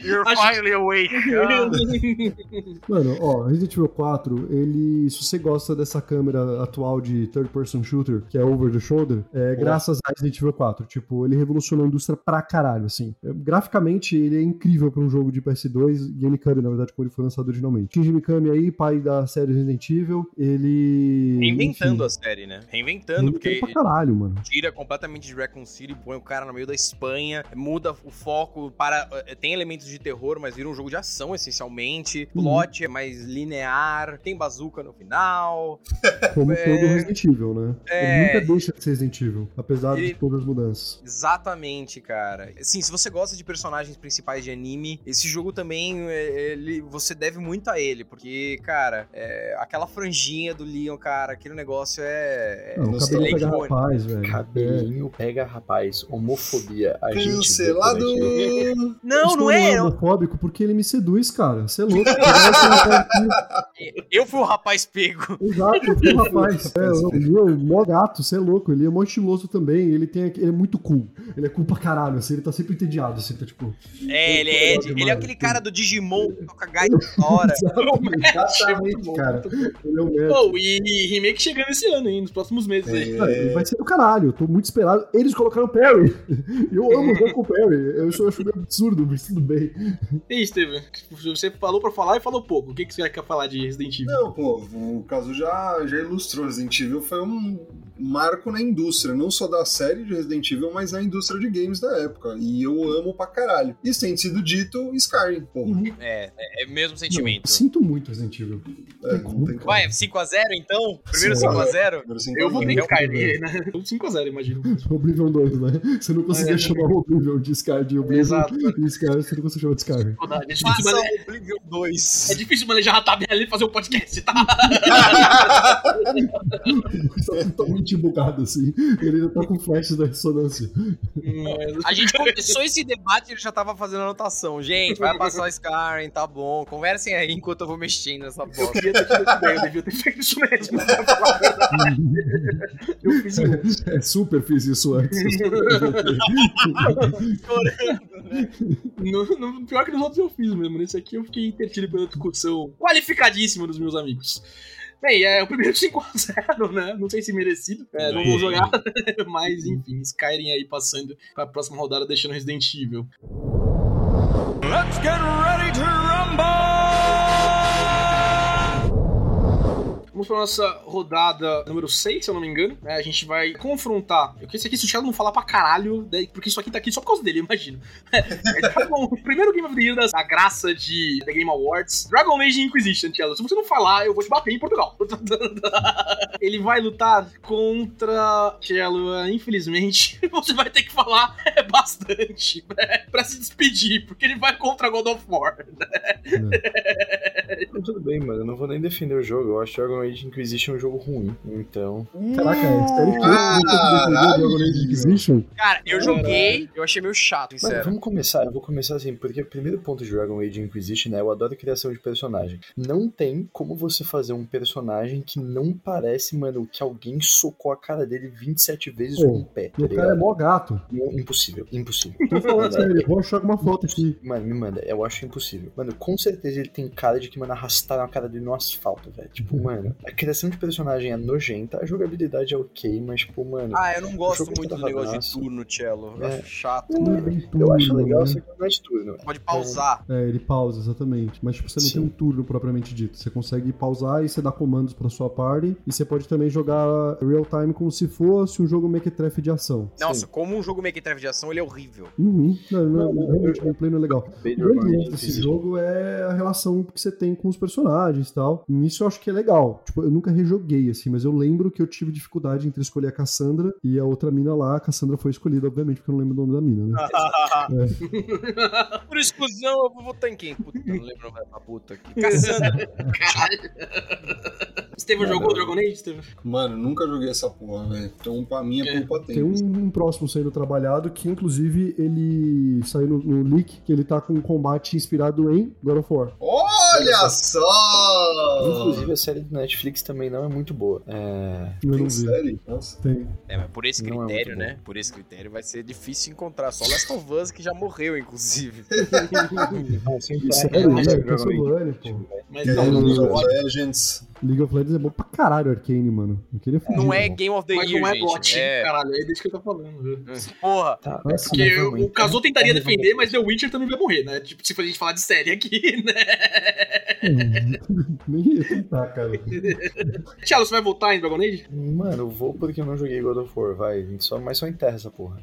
Speaker 3: You're
Speaker 2: Acho-
Speaker 3: finally awake.
Speaker 4: Mano, ó, Resident Evil 4, ele. Se você gosta dessa câmera atual de third person shooter, que é over the shoulder, é graças a Resident Evil 4. Tipo, ele revolucionou a indústria pra caralho, assim. É, Graficamente, ele é incrível pra um jogo de PS2, GameCube, na verdade, quando ele foi lançado originalmente. Shinji Mikami aí, pai da série Resident Evil, ele.
Speaker 3: Reinventando
Speaker 4: enfim,
Speaker 3: a série, né? Reinventando, porque
Speaker 4: pra caralho, mano.
Speaker 3: tira completamente de Raccoon City, põe o cara no meio da Espanha, muda o foco para. eh, Tem elementos de terror, mas vira um jogo de ação, essencialmente.
Speaker 4: Uhum.
Speaker 3: Plot é mais linear, tem bazuca no final.
Speaker 4: Como
Speaker 3: É.
Speaker 4: todo Resident Evil, né?
Speaker 3: É.
Speaker 4: Ele nunca deixa de ser Resident Evil, apesar
Speaker 3: Ele-
Speaker 4: de todas as mudanças.
Speaker 3: Exatamente, cara. Sim, se você gosta de personagens principais de anime, esse jogo também, é, ele, você deve muito a ele, porque, cara, é, aquela franjinha do Leon, cara, aquele negócio é. é
Speaker 4: Não, o
Speaker 1: não sei,
Speaker 4: cabelo
Speaker 3: é
Speaker 4: pega
Speaker 3: icônico.
Speaker 4: rapaz, velho. É.
Speaker 5: Cabelinho pega rapaz, homofobia. A gente vê
Speaker 1: Cancelado!
Speaker 5: é é.
Speaker 3: Não,
Speaker 4: Isso
Speaker 3: não é.
Speaker 4: é
Speaker 3: eu-
Speaker 4: homofóbico porque ele me seduz, cara. Você é louco.
Speaker 3: Eu fui o rapaz pego.
Speaker 4: Exato, eu fui um rapaz. É, o meu, mó gato, você é louco. Ele é mó estiloso também. Ele, tem, ele é muito cool. Ele é cool pra caralho, assim. Ele tá sempre entediado, assim. Tá tipo.
Speaker 3: É, ele é. Ele é aquele cara do Digimon que toca gaita na hora.
Speaker 4: Exatamente, cara. Ele é o.
Speaker 2: Pô, e remake chegando esse ano, hein? Nos próximos meses aí.
Speaker 4: Ele vai ser do caralho, eu tô muito esperado. Eles colocaram o Perry. Eu amo jogar com o Perry. Eu só acho meio absurdo, mas tudo bem.
Speaker 2: E aí, Steven? Você falou pra falar e falou pouco. O que, que você quer falar de Resident Evil?
Speaker 1: Não, pô, o caso já, já ilustrou. Resident Evil foi um, marco na indústria, não só da série de Resident Evil, mas na indústria de games da época. E eu amo pra caralho. E sem sido dito, Skyrim, porra.
Speaker 3: É, é, é o mesmo
Speaker 4: Não,
Speaker 3: sentimento.
Speaker 4: sinto muito Resident Evil.
Speaker 1: É, não tem como.
Speaker 3: Vai, 5x0 então? Primeiro
Speaker 1: Sim.
Speaker 3: 5x0?
Speaker 1: Primeiro cinco
Speaker 2: Eu
Speaker 1: a
Speaker 2: vou ter Skyrim, né? 5x0, imagino.
Speaker 4: Oblivion 2, né? Você não conseguia
Speaker 2: É.
Speaker 4: chamar o Oblivion de Sky de Oblivion.
Speaker 2: Exato.
Speaker 4: E Sky você não conseguia chamar de Sky.
Speaker 2: É difícil,
Speaker 3: Faça
Speaker 2: mane-
Speaker 3: o Oblivion 2.
Speaker 2: é difícil manejar a tabela e fazer um podcast, tá?
Speaker 4: Está totalmente bugado, assim. Ele ainda tá com flashes da ressonância.
Speaker 3: A gente começou esse debate e ele já tava fazendo anotação. Gente, vai passar Skyrim, tá bom. Conversem aí enquanto eu vou mexendo nessa
Speaker 2: Eu
Speaker 3: bosta.
Speaker 2: queria ter tido essa ideia, eu devia ter feito isso mesmo. verdade. Eu fiz isso.
Speaker 4: É super fiz isso antes.
Speaker 2: No, no- pior que nos outros eu fiz mesmo. Nesse aqui eu fiquei entretido pela discussão qualificadíssima dos meus amigos. Bem, é o primeiro 5x0, né? Não sei se merecido. É, não vou jogar. Mas enfim, Skyrim aí passando pra próxima rodada, deixando Resident Evil. Vamos pra nossa rodada número 6, se eu não me engano. né? a gente vai confrontar. Eu queria se o Thiago não falar pra caralho, né, porque isso aqui tá aqui só por causa dele, imagino. É, tá bom, o primeiro Game of the Year da da graça de The Game Awards, Dragon Age Inquisition, Thiago. Se você não falar, eu vou te bater em Portugal. Ele vai lutar contra. Thiago, infelizmente, você vai ter que falar bastante né, pra se despedir, porque ele vai contra God of War.
Speaker 5: Então, tudo bem, mano. Eu não vou nem defender o jogo. Eu acho Dragon Age Inquisition um jogo ruim. Então.
Speaker 4: Caraca, é sério que eu não consegui defender Dragon Age Inquisition?
Speaker 3: Cara, eu joguei, eu achei meio chato,
Speaker 5: Mano,
Speaker 3: sincero.
Speaker 5: vamos começar. Eu vou começar assim, porque o primeiro ponto de Dragon Age Inquisition é eu adoro criação de personagem. Não tem como você fazer um personagem que não parece, mano, que alguém socou a cara dele 27 vezes
Speaker 4: Pô,
Speaker 5: com um pé. Tá
Speaker 4: O cara é mó gato.
Speaker 5: Impossível, impossível.
Speaker 4: Tô falando sério, eu vou achar alguma foto aqui.
Speaker 5: Mano, me manda, eu acho impossível. Mano, com certeza ele tem cara de que, mano, arrastaram a cara dele no asfalto, velho. Tipo, mano, a criação de personagem é nojenta, a jogabilidade é ok, mas, tipo, mano.
Speaker 3: Ah, eu não gosto
Speaker 5: jogo
Speaker 3: muito
Speaker 5: tá
Speaker 3: do negócio de turno, Cello. Eu
Speaker 5: É.
Speaker 3: acho chato.
Speaker 4: Não é bem
Speaker 5: eu acho legal,
Speaker 4: né?
Speaker 5: só que não é de turno.
Speaker 3: Pode pausar.
Speaker 4: É, ele pausa, exatamente. Mas tipo, você não
Speaker 5: Sim.
Speaker 4: tem um turno propriamente dito. Você consegue pausar e você dá comandos pra sua party. E você pode também jogar real time como se fosse um jogo mequetrefe de ação.
Speaker 3: Nossa, como um jogo Mequetrefe de ação, ele é horrível.
Speaker 4: Uhum. Não, não,
Speaker 5: Não,
Speaker 4: realmente o gameplay não é legal. O grande desse jogo é a relação que você tem com os personagens e tal. Nisso eu acho que é legal. Tipo, eu nunca rejoguei, assim, mas eu lembro que eu tive dificuldade entre escolher a Cassandra e a outra mina lá. A Cassandra foi escolhida, obviamente, porque eu não lembro o nome da mina, né?
Speaker 3: Por exclusão, eu vou votar em quem? Puta, eu não lembro o nome da puta aqui. Cassandra.
Speaker 2: Caralho. Estevam jogou Dragon Age, Estevam?
Speaker 1: Mano, nunca joguei essa porra, velho. Então, pra mim, é
Speaker 2: É.
Speaker 1: culpa
Speaker 4: Tem
Speaker 1: tempo.
Speaker 4: um, um próximo sendo trabalhado que, inclusive, ele saiu no, no leak que ele tá com um combate inspirado em God of War.
Speaker 1: Olha só!
Speaker 5: Inclusive, a série do Netflix também não é muito boa. É.
Speaker 4: Não
Speaker 1: Tem série? Nossa.
Speaker 4: Tem.
Speaker 3: É, mas por esse
Speaker 5: Não é
Speaker 3: critério,
Speaker 5: muito
Speaker 3: né? Por esse critério vai ser difícil encontrar. Só Last of Us que já morreu, inclusive.
Speaker 5: Ah, sempre
Speaker 4: Sério,
Speaker 5: é,
Speaker 4: né?
Speaker 5: Dragon Age.
Speaker 4: Castlevania, pô.
Speaker 2: Mas
Speaker 1: É,
Speaker 2: não,
Speaker 1: League
Speaker 2: não,
Speaker 1: of Legends.
Speaker 4: League of Legends é bom pra caralho, Arcane, mano. Eu queria fugir.
Speaker 3: Não é
Speaker 4: mano.
Speaker 3: Game of the
Speaker 2: mas
Speaker 3: Year,
Speaker 2: não é
Speaker 3: gente.
Speaker 2: GOT,
Speaker 3: É.
Speaker 2: caralho. É disso que eu tô falando. viu?
Speaker 3: Porra.
Speaker 5: Tá, é,
Speaker 2: Porque
Speaker 5: mas vamos,
Speaker 2: o
Speaker 5: então.
Speaker 2: Kazu tentaria
Speaker 5: É,
Speaker 2: defender, mas The Witcher também vai morrer, né? Tipo, se for a gente falar de série aqui, né?
Speaker 4: Nem ia tentar, cara.
Speaker 2: Thiago, você vai voltar em Dragon Age?
Speaker 5: Mano, eu vou porque eu não joguei God of War, vai. Só, mas só enterra essa porra.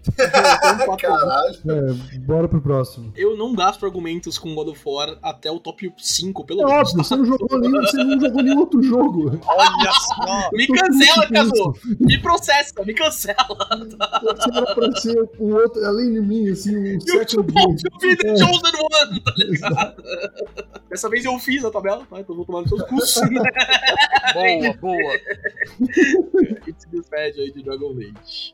Speaker 1: Caralho.
Speaker 4: É, bora pro próximo.
Speaker 2: Eu não gasto argumentos com God of War até o top 5, pelo
Speaker 4: É
Speaker 2: menos.
Speaker 4: óbvio, você não jogou nenhum, você não jogou nenhum outro jogo.
Speaker 3: Olha só.
Speaker 2: Me cancela, Kazu! Me processa, me cancela!
Speaker 4: Você vai aparecer um outro, além de mim, assim, um second game.
Speaker 2: eu fiz The. Chosen One, tá ligado? Dessa vez eu fiz a tabela, tá? Então eu vou tomar nos seus cursos.
Speaker 3: Boa, boa.
Speaker 2: A gente se despede aí de Dragon Age.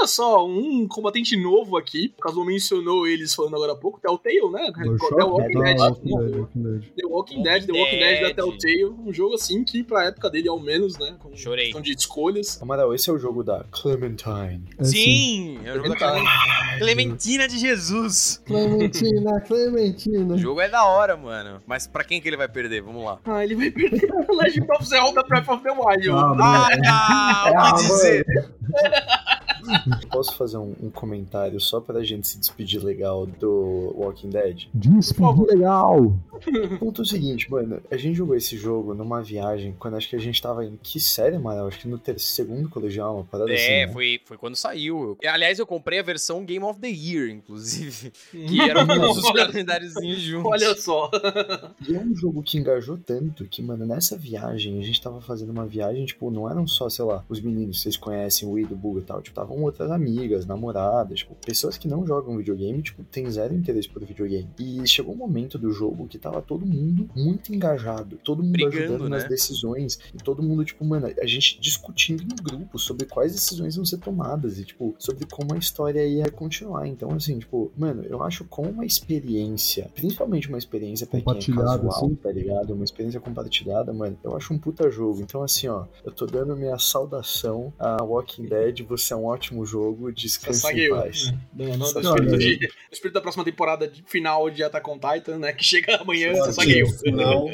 Speaker 2: Olha só, um combatente novo aqui. O Kazu mencionou eles falando agora há pouco. Telltale, né? The
Speaker 4: Bioshock?
Speaker 2: Walking
Speaker 4: Ah,
Speaker 2: Dead.
Speaker 4: Walking Dead, Walking Dead.
Speaker 2: The Walking Dead, The Walking Dead da. Telltale. Um jogo assim que, pra época dele, ao menos, né? Com
Speaker 3: Chorei.
Speaker 2: questão de escolhas.
Speaker 5: Amaral, esse é o jogo da Clementine.
Speaker 4: É assim.
Speaker 3: Sim, é o jogo da Clementina. Clementina de Jesus.
Speaker 4: Clementina, Clementina.
Speaker 3: O jogo é da hora, mano. Mas pra quem que ele vai perder? Vamos lá.
Speaker 2: Ah, ele vai perder pra Legend of Zelda Breath of the Wild.
Speaker 4: Ah,
Speaker 3: Ah, o que dizer?
Speaker 5: Posso fazer um, um comentário só pra gente se despedir legal do Walking Dead?
Speaker 4: Despedir legal!
Speaker 5: O ponto é o seguinte, mano, a gente jogou esse jogo numa viagem quando acho que a gente tava em que série, Amaral? Acho que no ter segundo colegial, uma parada assim.
Speaker 3: É,
Speaker 5: né?
Speaker 3: foi, foi quando saiu. Aliás, eu comprei a versão Game of the Year, inclusive. Que eram todos os
Speaker 2: Olha-
Speaker 3: calendáriozinhos juntos.
Speaker 2: Olha só.
Speaker 5: E é um jogo que engajou tanto que, mano, nessa viagem, a gente tava fazendo uma viagem, tipo, não eram só, sei lá, os meninos que vocês conhecem, o Ido, o Buga e tal, tipo, estavam outras amigas, namoradas, tipo, pessoas que não jogam videogame, tipo, tem zero interesse por videogame. E chegou um momento do jogo que tava todo mundo muito engajado, todo mundo
Speaker 3: Brigando,
Speaker 5: ajudando nas
Speaker 3: né?
Speaker 5: decisões, e todo mundo, tipo, mano, a gente discutindo no grupo sobre quais decisões vão ser tomadas e, tipo, sobre como a história ia continuar. Então, assim, tipo, mano, eu acho com uma experiência, principalmente uma experiência pra quem é
Speaker 4: Compartilhada,
Speaker 5: casual,
Speaker 4: assim.
Speaker 5: tá ligado? Uma experiência compartilhada, mano. Eu acho um puta jogo. Então, assim, ó, eu tô dando minha saudação a Walking Dead. Você é um ótimo jogo. Descanse em paz.
Speaker 2: Não, não,
Speaker 5: Não,
Speaker 2: espírito,
Speaker 4: não.
Speaker 2: de- do espírito da próxima temporada de final de Attack on Titan, né? Que chega amanhã,
Speaker 1: Claro
Speaker 2: você
Speaker 1: que
Speaker 2: segue eu.
Speaker 1: no final,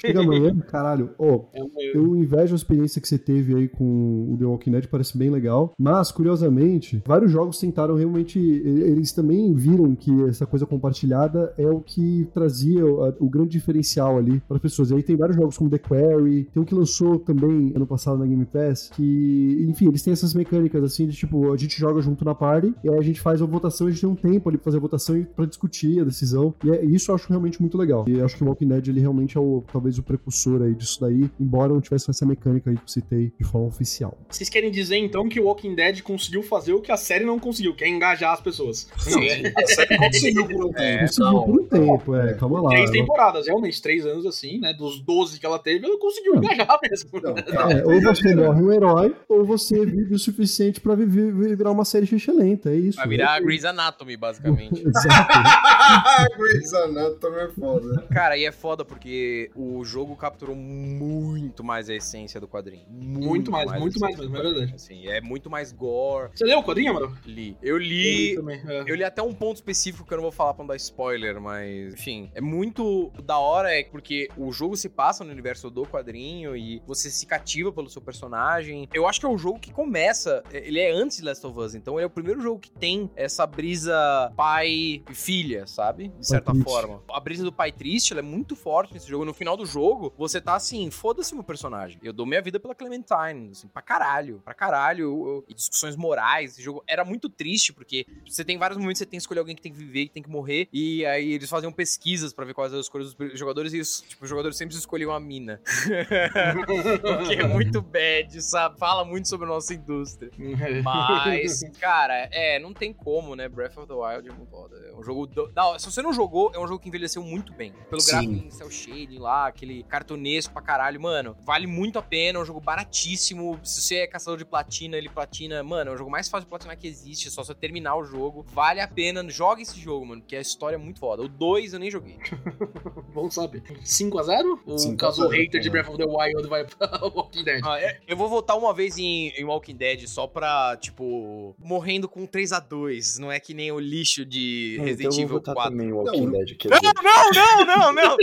Speaker 4: Chega amanhã, caralho. Ô,
Speaker 2: É.
Speaker 4: Eu invejo a experiência que você teve aí com o The Walking Dead, parece bem legal. Mas, curiosamente, vários jogos tentaram realmente. Eles também viram que essa coisa compartilhada é o que trazia o, a- o grande diferencial ali para as pessoas. E aí tem vários jogos como The Quarry, tem um que lançou também ano passado na Game Pass, que, enfim, eles têm essas mecânicas assim tipo, a gente joga junto na party, e aí a gente faz a votação, a gente tem um tempo ali pra fazer a votação e pra discutir a decisão. E é- isso eu acho realmente muito legal. E acho que o Walking Dead ele realmente é o, talvez o precursor aí disso daí, embora não tivesse essa mecânica aí que eu citei de forma oficial.
Speaker 2: Vocês querem dizer então que o Walking Dead conseguiu fazer o que a série não conseguiu, que é engajar as pessoas.
Speaker 1: não, a série conseguiu por um tempo.
Speaker 4: Conseguiu por um tempo, é, calma lá.
Speaker 2: Três
Speaker 4: Ela-
Speaker 2: temporadas, realmente, três anos assim, né? Dos 12 que ela teve, ela conseguiu
Speaker 4: Não.
Speaker 2: engajar mesmo.
Speaker 1: Não.
Speaker 4: É, ou você morre um herói, ou você vive o suficiente pra virar uma série xixelenta, é isso.
Speaker 3: Vai virar a Grey's Anatomy, basicamente.
Speaker 4: Exato.
Speaker 1: Grey's Anatomy é foda.
Speaker 3: Cara, e é foda porque o jogo capturou muito mais a essência do quadrinho.
Speaker 2: Muito mais, muito
Speaker 3: a
Speaker 2: mais
Speaker 3: essência
Speaker 2: mesmo,
Speaker 3: do
Speaker 2: é verdade.
Speaker 3: Assim, é muito mais gore.
Speaker 2: Você leu o quadrinho, mano?
Speaker 3: Li. Eu li.
Speaker 2: também. é.
Speaker 3: Eu li até um ponto específico que eu não vou falar pra não dar spoiler, mas enfim, é muito da hora é porque o jogo se passa no universo do quadrinho e você se cativa pelo seu personagem. Eu acho que é um jogo que começa, ele é antes de Last of Us, então ele é o primeiro jogo que tem essa brisa pai e filha, sabe? De certa
Speaker 4: triste.
Speaker 3: forma. A brisa do pai triste, ela é muito forte nesse jogo. No final do jogo, você tá assim, foda-se meu personagem. Eu dou minha vida pela Clementine, assim, pra caralho, pra caralho. Eu- eu- e discussões morais, esse jogo era muito triste, porque você tem vários momentos que você tem que escolher alguém que tem que viver, que tem que morrer, e aí eles faziam pesquisas pra ver quais eram as escolhas dos jogadores, e os, tipo, os jogadores sempre escolhiam a mina. Porque é muito bad, sabe? Fala muito sobre a nossa indústria. Mas, cara, é, não tem como, né? Breath of the Wild é muito foda. É um jogo. Do... Não, se você não jogou, é um jogo que envelheceu muito bem. Pelo gráfico em cel shading lá, aquele cartunesco pra caralho, mano. Vale muito a pena, é um jogo baratíssimo. Se você é caçador de platina, ele platina, mano, é o jogo mais fácil de platinar que existe. É só você terminar o jogo. Vale a pena. Joga esse jogo, mano, porque a história é muito foda. O 2 eu nem joguei.
Speaker 2: Bom saber. 5x0? Ou
Speaker 1: 5 a
Speaker 2: caso o
Speaker 1: 0,
Speaker 2: hater de
Speaker 1: é.
Speaker 2: Breath of the Wild vai pra Walking Dead?
Speaker 3: Ah, é, eu vou voltar uma vez em, em Walking Dead só pra, tipo, morrendo com 3x2. Não é que nem o lixo de
Speaker 5: Então
Speaker 3: Resident
Speaker 5: eu vou
Speaker 3: Evil
Speaker 5: botar
Speaker 3: 4.
Speaker 5: também
Speaker 1: Não,
Speaker 5: Dead.
Speaker 3: Não, não, não, não, não.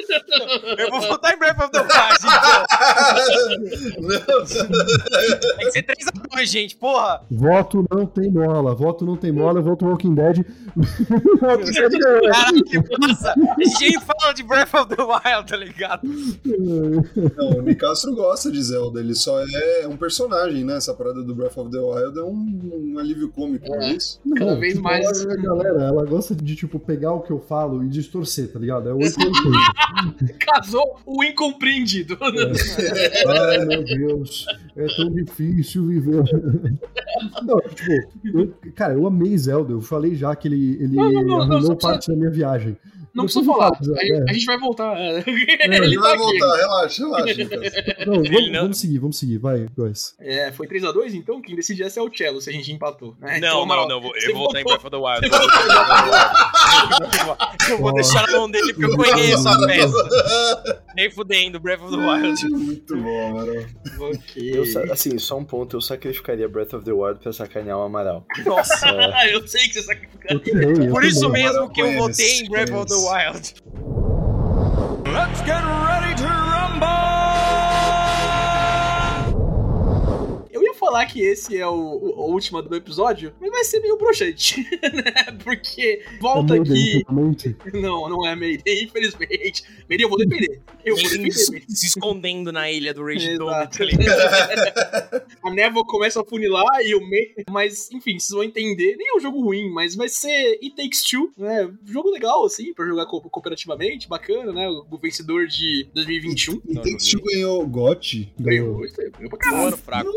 Speaker 3: Eu vou votar em Breath of the Wild, então.
Speaker 1: Não,
Speaker 3: Tem que ser 3x2, gente, porra.
Speaker 4: Voto não tem mola, voto não tem mola, eu voto Walking Dead.
Speaker 3: Cara, que passa? A gente fala de Breath of the Wild, tá ligado?
Speaker 1: não, o Nicastro gosta de Zelda, ele só é um personagem, né? Essa parada do Breath of the Wild é um, um alívio cômico, não é isso?
Speaker 2: Cada vez
Speaker 4: tipo,
Speaker 2: mais-
Speaker 4: A galera, ela gosta de, tipo, pegar o que eu falo e distorcer, tá ligado? É 880.
Speaker 2: Casou o incompreendido.
Speaker 4: Ai, meu Deus, é tão difícil viver. Não, tipo, eu- cara, eu amei Zelda. Eu falei já que ele, ele
Speaker 2: Não, não, não, não,
Speaker 4: arruinou
Speaker 2: só
Speaker 4: parte da minha viagem.
Speaker 2: Não precisa falar.
Speaker 4: fala,
Speaker 2: A,
Speaker 4: é.
Speaker 2: a gente vai voltar. é.
Speaker 1: Ele
Speaker 2: Ele tá
Speaker 1: vai
Speaker 2: aqui.
Speaker 1: voltar, relaxa, relaxa.
Speaker 4: Não, vamos,
Speaker 3: não-
Speaker 4: vamos seguir, vamos seguir. Vai, Góis.
Speaker 2: É, foi 3x2, então quem decide essa é o Cello, se a gente empatou. né?
Speaker 3: Não,
Speaker 2: Então,
Speaker 3: não, não. Eu vou votar em Breath of the Wild. Eu vou Wild. Eu deixar na mão dele porque eu conheço a peça. Nem fudendo, Breath of the Wild.
Speaker 1: Muito bom, mano.
Speaker 2: Ok.
Speaker 5: eu, assim, só um ponto, eu sacrificaria Breath of the Wild pra sacanear o Amaral.
Speaker 3: Nossa.
Speaker 5: É,
Speaker 2: eu sei que você
Speaker 4: eu
Speaker 3: Por isso mesmo que eu votei em Breath of the
Speaker 1: conheço.
Speaker 3: Wild.
Speaker 2: Eu ia falar falar que esse é o, o, a última do episódio, mas vai ser meio broxante, né? Porque volta
Speaker 4: É
Speaker 2: aqui. Não, não é Mayday, infelizmente. Mayday eu vou defender. Eu vou defender. Mayday.
Speaker 3: se escondendo na ilha do Rage Dome. Tá ligado?
Speaker 2: A névoa começa a funilar e o meio. Mas, enfim, vocês vão entender. Nem é um jogo ruim, mas vai ser It Takes Two, né? Jogo legal, assim, pra jogar co- cooperativamente, bacana, né? O vencedor de 2021.
Speaker 1: E tem que ganhou GOT.
Speaker 2: Ganhou, ganhou pra caralho.
Speaker 3: fraco.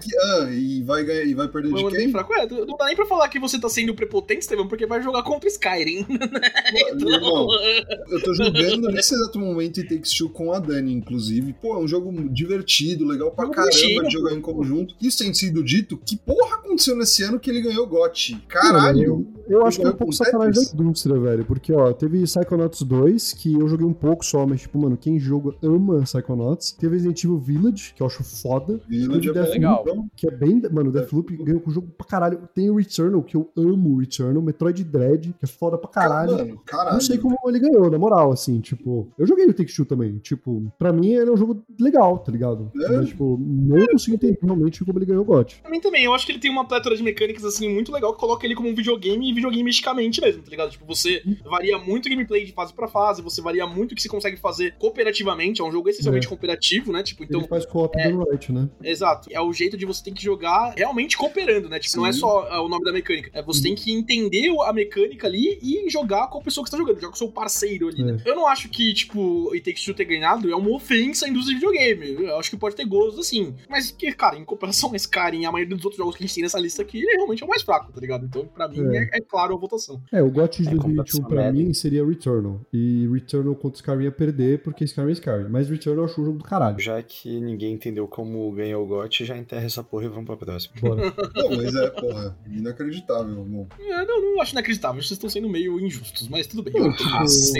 Speaker 1: Que, ah, e vai, ganhar, e vai perder
Speaker 2: um
Speaker 1: de quem?
Speaker 2: fraco. É, não dá nem pra falar que você tá sendo prepotente, Estevam, porque vai jogar contra Skyrim.
Speaker 1: Meu irmão, eu tô jogando nesse exato momento It Takes Two com a Dani, inclusive. Pô, é um jogo divertido, legal pra caramba de jogar em conjunto. Isso tem sido dito, que porra aconteceu nesse ano que ele ganhou GOT? Caralho!
Speaker 4: Eu acho que é um pouco sacanagem da indústria, velho. Porque, ó, teve Psychonauts 2, que eu joguei um pouco só, mas, tipo, mano, quem joga ama Psychonauts. Teve Resident Evil Village, que eu acho foda.
Speaker 1: Village é
Speaker 4: Death
Speaker 3: legal.
Speaker 4: Que é bem. Mano, o Deathloop ganhou com o jogo pra caralho. Tem o Returnal, que eu amo o Returnal. Metroid Dread, que é foda pra caralho.
Speaker 1: Mano, caralho.
Speaker 4: Não sei como ele ganhou, na moral, assim, tipo. Eu joguei o Take Two também. Tipo, pra mim ele é um jogo legal, tá ligado?
Speaker 1: É.
Speaker 4: Mas, tipo, não consigo entender realmente como ele ganhou o GOT.
Speaker 2: Pra mim também, eu acho que ele tem uma pletora de mecânicas, assim, muito legal, que coloca ele como um videogame e videogameisticamente mesmo, tá ligado? Tipo, você varia muito o gameplay de fase pra fase, você varia muito o que você consegue fazer cooperativamente, é um jogo essencialmente
Speaker 4: É.
Speaker 2: cooperativo, né? Tipo, então,
Speaker 4: ele faz co-op
Speaker 2: é.
Speaker 4: do right, né?
Speaker 2: exato. É o jeito de você ter que jogar realmente cooperando, né? Tipo, não é
Speaker 1: Sim.
Speaker 2: só ah, o nome da mecânica. É você tem que entender a mecânica ali e jogar com a pessoa que você tá jogando, jogar com o seu parceiro ali, né? Eu não acho que, tipo, It Takes Two ter ganhado é uma ofensa à indústria de videogame. Eu acho que pode ter gozos assim. Mas que, cara, em comparação a Skyrim e a maioria dos outros jogos que a gente tem nessa lista aqui, ele realmente é o mais fraco, tá ligado? Então, pra mim,
Speaker 4: É.
Speaker 2: é, é claro a votação.
Speaker 4: É, o GOT de
Speaker 5: É,
Speaker 4: 2021
Speaker 5: competição
Speaker 4: pra
Speaker 5: média.
Speaker 4: mim seria Returnal. E Returnal contra Skyrim ia perder, porque Skyrim é Skyrim. Mas Returnal eu acho um jogo do caralho.
Speaker 5: Já que ninguém entendeu como ganhou o GOT, já enterra essa porra e vamos pra próxima.
Speaker 4: Bora.
Speaker 1: Não, mas é, porra, inacreditável, irmão.
Speaker 2: É, não, não acho inacreditável. Vocês estão sendo meio injustos, mas tudo bem.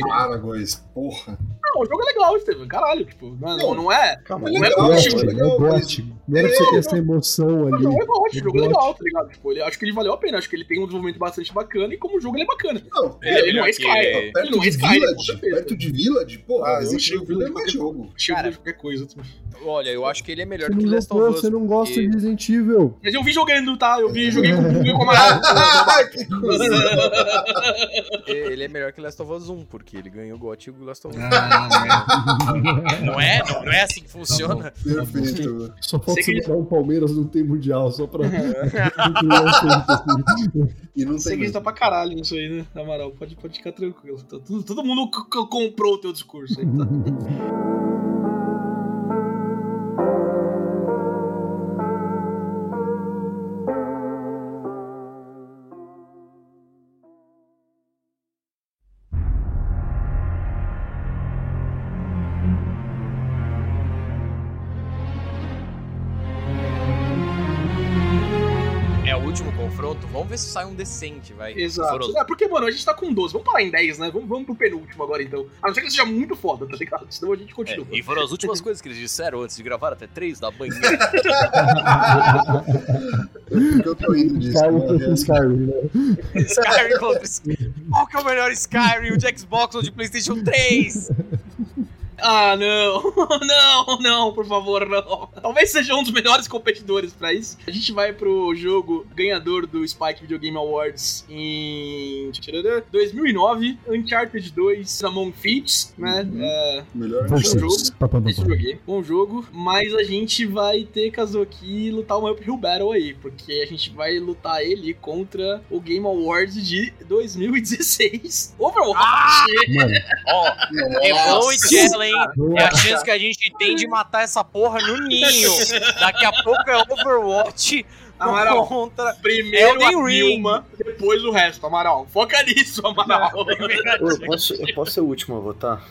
Speaker 1: Para, Góis. Porra.
Speaker 2: Não, o jogo é legal, Estevam. Caralho, tipo, não, não, não é.
Speaker 5: Calma,
Speaker 2: Não é
Speaker 1: legal,
Speaker 2: bom,
Speaker 1: é legal,
Speaker 4: é. Não era pra você ter essa emoção ali.
Speaker 2: Não, é ótimo, o jogo é legal, tá ligado? Tipo, ele, acho que ele valeu a pena, acho que ele tem um desenvolvimento bastante bacana e como jogo ele é bacana.
Speaker 1: Não,
Speaker 2: Ele, ele não é
Speaker 3: melhor
Speaker 2: Sky,
Speaker 3: que-
Speaker 2: ele
Speaker 1: perto
Speaker 2: não é
Speaker 1: de
Speaker 2: Sky, com
Speaker 1: Village, perto de Village, porra,
Speaker 2: Ah, achei
Speaker 1: Evil
Speaker 2: que
Speaker 1: é
Speaker 2: Village
Speaker 1: mais
Speaker 2: qualquer-
Speaker 1: jogo.
Speaker 3: Cara,
Speaker 2: qualquer coisa.
Speaker 3: Olha, eu acho que ele é melhor
Speaker 4: Você
Speaker 3: que Last of Us.
Speaker 4: você não gosta
Speaker 3: porque-
Speaker 4: de Resident Evil.
Speaker 2: Mas eu vi jogando, tá? Eu vi, joguei com joguei com a Amaral.
Speaker 1: Ah, que coisa.
Speaker 3: Ele é melhor que Last of Us 1, porque ele ganhou o GOT e o Last of Us 1.
Speaker 2: Ah,
Speaker 3: Não é? Não, não é assim que funciona?
Speaker 1: Perfeito.
Speaker 4: Só falta
Speaker 2: Sei
Speaker 4: você
Speaker 2: que-
Speaker 4: um Palmeiras não tem mundial, só pra.
Speaker 1: E não
Speaker 2: Você
Speaker 1: tem
Speaker 2: acredita pra caralho nisso aí, né, Amaral? Pode, pode ficar tranquilo. Tá tudo- todo mundo comprou o teu discurso aí, tá?
Speaker 3: Confronto. Vamos ver se sai um decente, vai.
Speaker 2: Exato. É, porque, mano, a gente tá com 12. Vamos parar em 10, né? Vamos, vamos pro penúltimo agora, então. A não ser que ele seja muito foda, tá ligado? Senão a gente
Speaker 3: É,
Speaker 2: continua.
Speaker 3: e foram as últimas coisas que eles disseram antes de gravar até 3 da manhã.
Speaker 1: Eu tô indo disso.
Speaker 4: Skyrim
Speaker 1: né?
Speaker 4: contra Skyrim, né?
Speaker 3: Skyrim contra Skyrim. Qual que é o melhor Skyrim? O de Xbox ou de PlayStation 3?
Speaker 2: Ah, não. Não, não, por favor, não. Talvez seja um dos melhores competidores pra isso. A gente vai pro jogo ganhador do Spike Video Game Awards em 2009, Uncharted 2 Among Thieves, né?
Speaker 1: Uhum.
Speaker 2: É,
Speaker 1: Melhor
Speaker 2: Vamos
Speaker 1: jogo.
Speaker 2: jogo. Esse joguei. Bom jogo, mas a gente vai ter Kazuki lutar uma Uphill Battle aí, porque a gente vai lutar ele contra o Game Awards de 2016. Overwatch!
Speaker 4: Mano,
Speaker 3: Ó, é bom e hein? É a chance que a gente tem de matar essa porra no ninho. Daqui a pouco é Overwatch
Speaker 2: Amaral,
Speaker 3: contra.
Speaker 2: primeiro
Speaker 3: Elden
Speaker 2: a
Speaker 3: Ring.
Speaker 2: Vilma, depois o resto, Amaral. Foca nisso, Amaral.
Speaker 5: Eu, posso, eu posso ser o último a votar?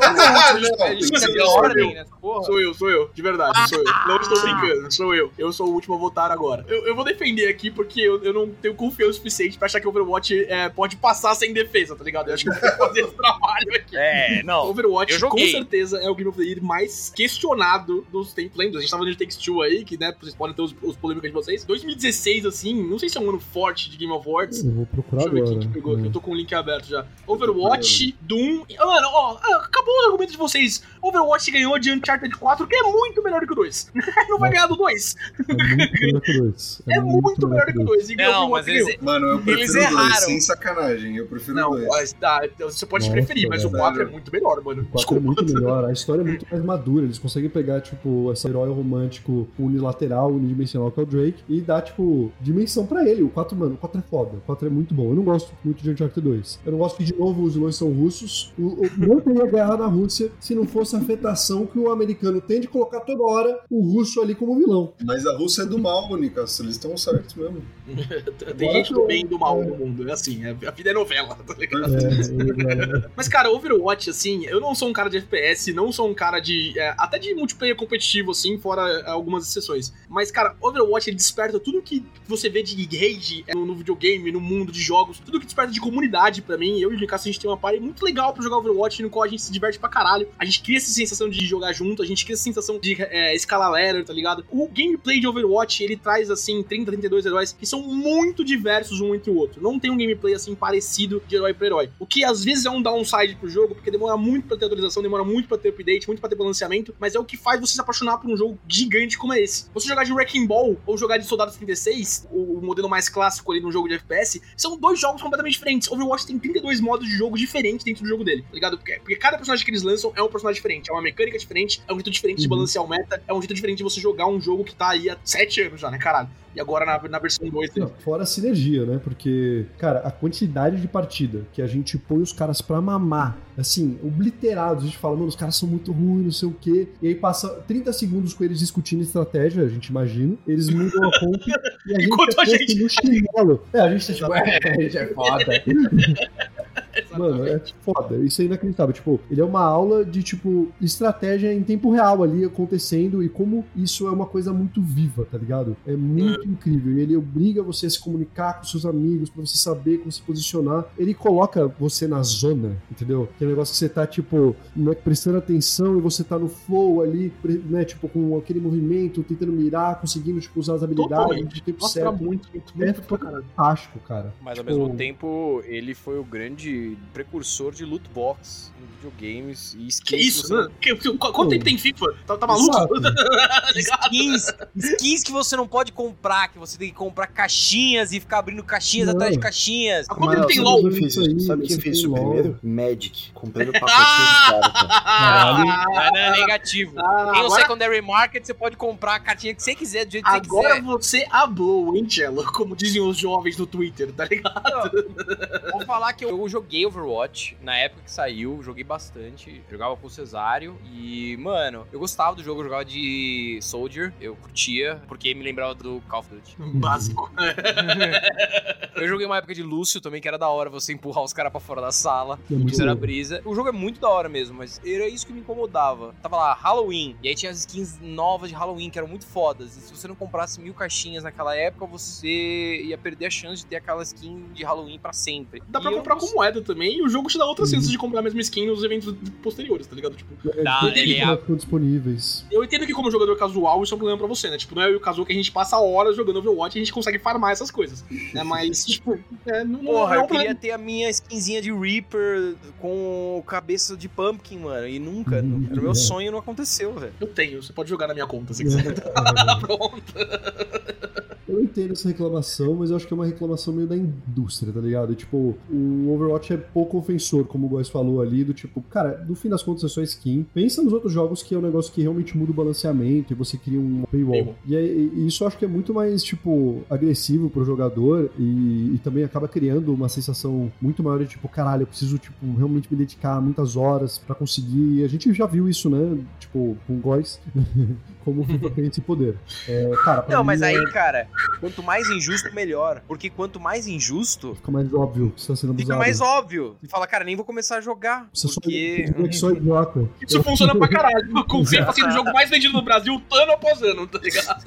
Speaker 1: Ah,
Speaker 3: porra.
Speaker 2: Sou eu, sou eu, de verdade, sou eu. Não estou brincando, sou eu. Eu sou o último a votar agora. Eu, eu vou defender aqui porque eu, eu não tenho confiança suficiente pra achar que o Overwatch é, pode passar sem defesa, tá ligado? Eu acho que eu vou fazer esse trabalho aqui.
Speaker 3: É, não.
Speaker 2: Overwatch,
Speaker 3: eu
Speaker 2: com certeza, é o Game of the Year mais questionado dos tempos. Lembra? A gente tava no Takes Two aí, que, né, vocês podem ter os, os polêmicas gente vocês. 2016, assim, não sei se é um ano forte de Game Awards.
Speaker 4: Eu vou procurar
Speaker 2: Deixa eu ver
Speaker 4: agora.
Speaker 2: quem que pegou,
Speaker 4: É.
Speaker 2: eu tô com o link aberto já. Overwatch, Doom. Mano, ó, ah, acabou o argumento de vocês. Overwatch ganhou de Uncharted 4, que é muito melhor do que o 2. não vai ganhar do 2.
Speaker 4: É muito melhor que o 2.
Speaker 2: É, muito melhor do que o 2. E
Speaker 3: Não, mas
Speaker 2: ganhou.
Speaker 3: eles,
Speaker 1: Mano, eu prefiro
Speaker 3: Eles
Speaker 1: o dois,
Speaker 3: erraram.
Speaker 1: sem sacanagem. Eu prefiro o
Speaker 2: Não,
Speaker 1: dois.
Speaker 2: mas tá, você pode
Speaker 4: Nossa,
Speaker 2: preferir, mas o
Speaker 1: velho.
Speaker 2: 4 é muito melhor, mano.
Speaker 4: O 4 é
Speaker 2: Desculpa.
Speaker 4: muito melhor, a história é muito mais madura. Eles conseguem pegar, tipo, esse herói romântico unilateral, unidimensional que é o Drake, e dar, tipo, dimensão pra ele. O 4, mano, o 4 é foda. O 4 é muito bom. Eu não gosto muito de Uncharted 2. Eu não gosto que, de novo, os vilões são russos. O, o- não teria guerra na Rússia se não fosse a afetação que o americano tem de colocar toda hora o russo ali como vilão.
Speaker 1: Mas a Rússia é do mal, Nicasso. Eles estão certos mesmo.
Speaker 2: Tem gente do bem e do mal no mundo. É assim, é- a vida é novela, tá ligado?
Speaker 4: É, é,
Speaker 2: Mas, cara, Overwatch, assim, eu não sou um cara de FPS, não sou um cara de. é, até de multiplayer competitivo, assim, fora é, algumas exceções. Mas, cara, Overwatch ele desperta tudo que você vê de rage é, no, no videogame, no mundo de jogos, tudo que desperta de comunidade pra mim. Eu e o Nicasso, a gente tem uma party muito legal pra jogar Overwatch, no qual a gente se diverte pra caralho. A gente cria essa sensação de jogar junto, a gente cria essa sensação de é, escalar ladder, tá ligado? O gameplay de Overwatch, ele traz, assim, 30, 32 heróis que são muito diversos um entre o outro. Não tem um gameplay, assim, parecido de herói pra herói. O que às vezes é um downside pro jogo, porque demora muito pra ter atualização, demora muito pra ter update, muito pra ter balanceamento, mas é o que faz você se apaixonar por um jogo gigante como esse. Você jogar de Wrecking Ball ou jogar de Soldados 36, o, o modelo mais clássico ali no jogo de FPS, são dois jogos completamente diferentes. Overwatch tem 32 modos de jogo diferentes dentro do jogo dele, tá ligado? Porque, porque cada personagem que eles lançam é um personagem diferente, é uma mecânica diferente, é um jeito diferente de
Speaker 4: Uhum.
Speaker 2: balancear o meta, é um jeito diferente de você jogar um jogo que tá aí há 7 anos já, né, caralho? E agora na, na versão 2 dele.
Speaker 4: Não, fora a sinergia, né? Porque, cara, a quantidade de partida que a gente põe os caras pra mamar, assim, obliterados, a gente fala, mano, os caras são muito ruins, não sei o quê. E aí passa 30 segundos com eles discutindo estratégia, a gente imagina. Eles mudam a ponte e a gente
Speaker 2: Enquanto
Speaker 4: é
Speaker 2: a gente-
Speaker 4: no chinelo. É, a gente tá tipo, é, a gente é foda. Mano, é foda. Isso é inacreditável. Tipo, ele é uma aula de, tipo, estratégia em tempo real ali acontecendo e como isso é uma coisa muito viva, tá ligado? É muito incrível. E ele obriga você a se comunicar com seus amigos pra você saber como se posicionar. Ele coloca você na zona, entendeu? Que é um negócio que você tá, tipo, né, prestando atenção e você tá no flow ali, né? Tipo, com aquele movimento, tentando mirar, conseguindo, tipo, usar as habilidades
Speaker 2: Totalmente.
Speaker 4: no tempo
Speaker 2: Nossa, era
Speaker 4: certo.
Speaker 2: muito, muito,
Speaker 4: É
Speaker 2: muito caralho.
Speaker 4: fantástico, cara.
Speaker 3: Mas ao
Speaker 4: Tipo,
Speaker 3: mesmo tempo, ele foi o grande precursor de loot box em videogames e skins.
Speaker 2: Que isso,
Speaker 3: você?
Speaker 2: Que- que- quanto tempo tem FIFA? Tá, tá maluco? Tá?
Speaker 3: Skins, skins que você não pode comprar, que você tem que comprar caixinhas e ficar abrindo caixinhas
Speaker 4: Não.
Speaker 3: atrás de caixinhas.
Speaker 2: Há quanto tempo tem LOL?
Speaker 4: Aí?
Speaker 5: Sabe quem
Speaker 4: você
Speaker 5: fez isso primeiro? Magic. Comprando pacotinho de cara.
Speaker 2: Ah,
Speaker 3: Não, não, negativo.
Speaker 2: Ah,
Speaker 3: Tem o
Speaker 2: agora-
Speaker 3: Secondary Market, você pode comprar a cartinha que você quiser, do jeito que você
Speaker 2: Agora
Speaker 3: quiser.
Speaker 2: você hablou, hein, Cello? Como dizem os jovens no Twitter, tá ligado?
Speaker 3: Vou falar que eu joguei Overwatch na época que saiu, joguei bastante. Jogava com o Cesário e, mano, eu gostava do jogo, eu jogava de Soldier, eu curtia, porque me lembrava do Call of Duty.
Speaker 2: Básico.
Speaker 3: Eu joguei uma época de Lúcio também, que era da hora você empurrar os caras pra fora da sala.
Speaker 4: É
Speaker 3: Isso era brisa. O jogo é muito da hora mesmo, mas era isso que me incomodava. Tava lá, Halloween. E aí tinha as skins novas de Halloween, que eram muito fodas. E se você não comprasse mil caixinhas naquela época, você ia perder a chance de ter aquela skin de Halloween pra sempre.
Speaker 2: Dá
Speaker 3: E
Speaker 2: pra comprar
Speaker 3: não
Speaker 2: com moeda também, e o jogo te dá outras
Speaker 4: Uhum.
Speaker 2: chances de comprar a mesma skin nos eventos posteriores, tá ligado? Tipo,
Speaker 4: É,
Speaker 3: Dá, ele
Speaker 4: que
Speaker 3: é-
Speaker 4: disponíveis.
Speaker 2: eu entendo que como jogador casual isso é um problema pra você, né? Tipo, não é e o Kazuo que a gente passa horas jogando Overwatch e a gente consegue farmar essas coisas. Né? Mas, tipo, é, não, não
Speaker 3: Porra,
Speaker 2: é um
Speaker 3: eu queria ter a minha skinzinha de Reaper com cabeça de Pumpkin, mano. E nunca. nu- Era o meu
Speaker 4: É.
Speaker 3: sonho não aconteceu, velho.
Speaker 2: Eu tenho, você pode jogar na minha conta se
Speaker 4: É,
Speaker 2: quiser.
Speaker 4: é,
Speaker 2: Pronto.
Speaker 4: Eu entendo essa reclamação, mas eu acho que é uma reclamação meio da indústria, tá ligado? Tipo, o Overwatch é pouco ofensor, como o Góis falou ali, do tipo, cara, no fim das contas é só skin. Pensa nos outros jogos que é um negócio que realmente muda o balanceamento e você cria um paywall.
Speaker 2: Paywall.
Speaker 4: E, aí- e isso eu acho que é muito mais, tipo, agressivo pro jogador e, e também acaba criando uma sensação muito maior de, tipo, caralho, eu preciso, tipo, realmente me dedicar muitas horas pra conseguir. E a gente já viu isso, né? Tipo, com o Góis, como o FIFA tem esse poder. É, cara,
Speaker 3: Não, mas
Speaker 4: é-
Speaker 3: aí, cara, quanto mais injusto, melhor. Porque quanto mais injusto,
Speaker 4: Fica mais óbvio que você tá sendo abusado.
Speaker 3: fica mais óbvio. Você fala, cara, nem vou começar a jogar.
Speaker 4: Você só,
Speaker 3: porque.
Speaker 4: você só é idiota.
Speaker 2: Isso funciona pra caralho. Confia pra ser o jogo mais vendido no Brasil, ano após ano, tá ligado?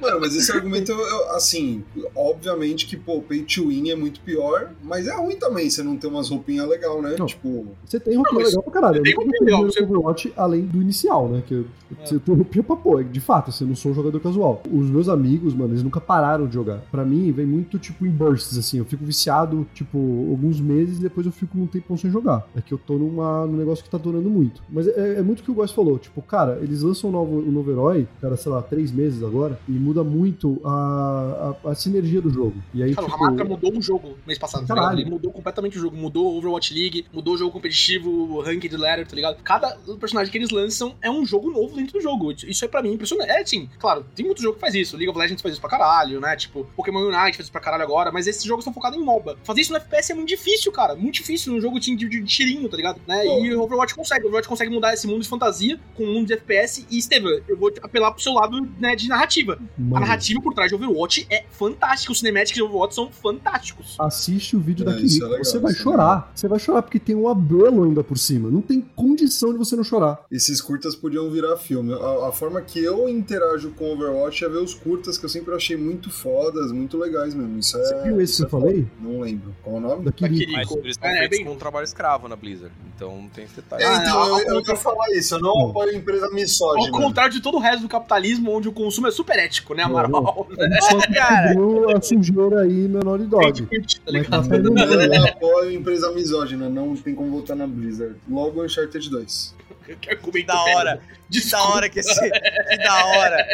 Speaker 1: Mano, mas esse argumento, eu- assim, obviamente que, pô, pay to win é muito pior, mas é ruim também você não ter umas roupinhas legais, né?
Speaker 4: Não.
Speaker 1: Tipo,
Speaker 4: Você tem roupinha
Speaker 2: Não,
Speaker 4: legal pra caralho.
Speaker 2: tem
Speaker 4: Eu nunca
Speaker 2: roupinha legal, você-
Speaker 4: Overwatch além do inicial, né? Que você tem roupinha pra pôr. De fato, assim, eu não sou um jogador casual. Os meus amigos, mano, eles nunca pararam de jogar. Pra mim, vem muito, tipo, em bursts, assim. Eu fico viciado, tipo, alguns meses e depois eu fico um tempão sem jogar. É que eu tô numa, num negócio que tá durando muito. Mas é, é muito o que o Góis falou. Tipo, cara, eles lançam um novo, um novo herói, cara, sei lá, três meses agora, e muda muito a, a, a sinergia do jogo. E aí,
Speaker 2: Cara, o
Speaker 4: tipo...
Speaker 2: Ramatra mudou o jogo mês passado, tá
Speaker 4: Caralho.
Speaker 2: ligado? Ele mudou completamente o jogo. Mudou o Overwatch League, mudou o jogo competitivo, o Ranked Ladder, tá ligado? Cada personagem que eles lançam é um jogo novo dentro do jogo. Isso é pra mim impressionante. É, sim, claro, tem muito jogo que faz isso. League of Legends faz isso pra caralho, né? Tipo, Pokémon Unite faz isso pra caralho agora, mas esses jogos são focados em MOBA. Fazer isso no FPS é muito difícil, cara. Muito difícil num jogo de, de, de tirinho, tá ligado? Né? E o Overwatch consegue. O Overwatch consegue mudar esse mundo de fantasia com um mundo de FPS. E, Estevam, eu vou apelar pro seu lado né, de narrativa. A
Speaker 4: mano,
Speaker 2: narrativa por trás de Overwatch é fantástica. Os cinemáticos de Overwatch são fantásticos.
Speaker 4: assiste o vídeo
Speaker 1: É,
Speaker 4: da
Speaker 1: isso
Speaker 4: Kiriko.
Speaker 1: é
Speaker 4: você vai
Speaker 1: é
Speaker 4: chorar. Você vai chorar porque tem um abelo ainda por cima. Não tem condição de você não chorar.
Speaker 1: esses curtas podiam virar filme. A, a forma que eu interajo com Overwatch é ver os curtas que eu sempre achei muito fodas, muito legais mesmo. Isso é.
Speaker 4: Você viu esse
Speaker 1: isso
Speaker 4: que eu
Speaker 1: é
Speaker 4: falei?
Speaker 1: foda. Não lembro. Qual o nome?
Speaker 4: Da Kiriko.
Speaker 3: Mas eles estão
Speaker 2: É, é bem-
Speaker 3: com um trabalho escravo na Blizzard. Então não tem esse detalhe.
Speaker 1: É,
Speaker 2: Ah,
Speaker 1: então,
Speaker 2: ao
Speaker 1: eu, eu
Speaker 2: contra-
Speaker 1: ia falar isso. Eu não
Speaker 4: Hum.
Speaker 1: apoio empresa
Speaker 2: Ao
Speaker 1: misógina.
Speaker 2: contrário de todo o resto do capitalismo, onde o consumo é super ético, né, Amaral?
Speaker 4: Ele só
Speaker 3: Cara.
Speaker 4: cobriu a sujeira aí na Naughty Dog.
Speaker 2: tá ligado?
Speaker 1: Eu não apoio empresa misógina, não tem como votar na Blizzard. Logo Uncharted 2.
Speaker 2: Que argumento
Speaker 3: Da hora. Que da hora que esse. Que da hora.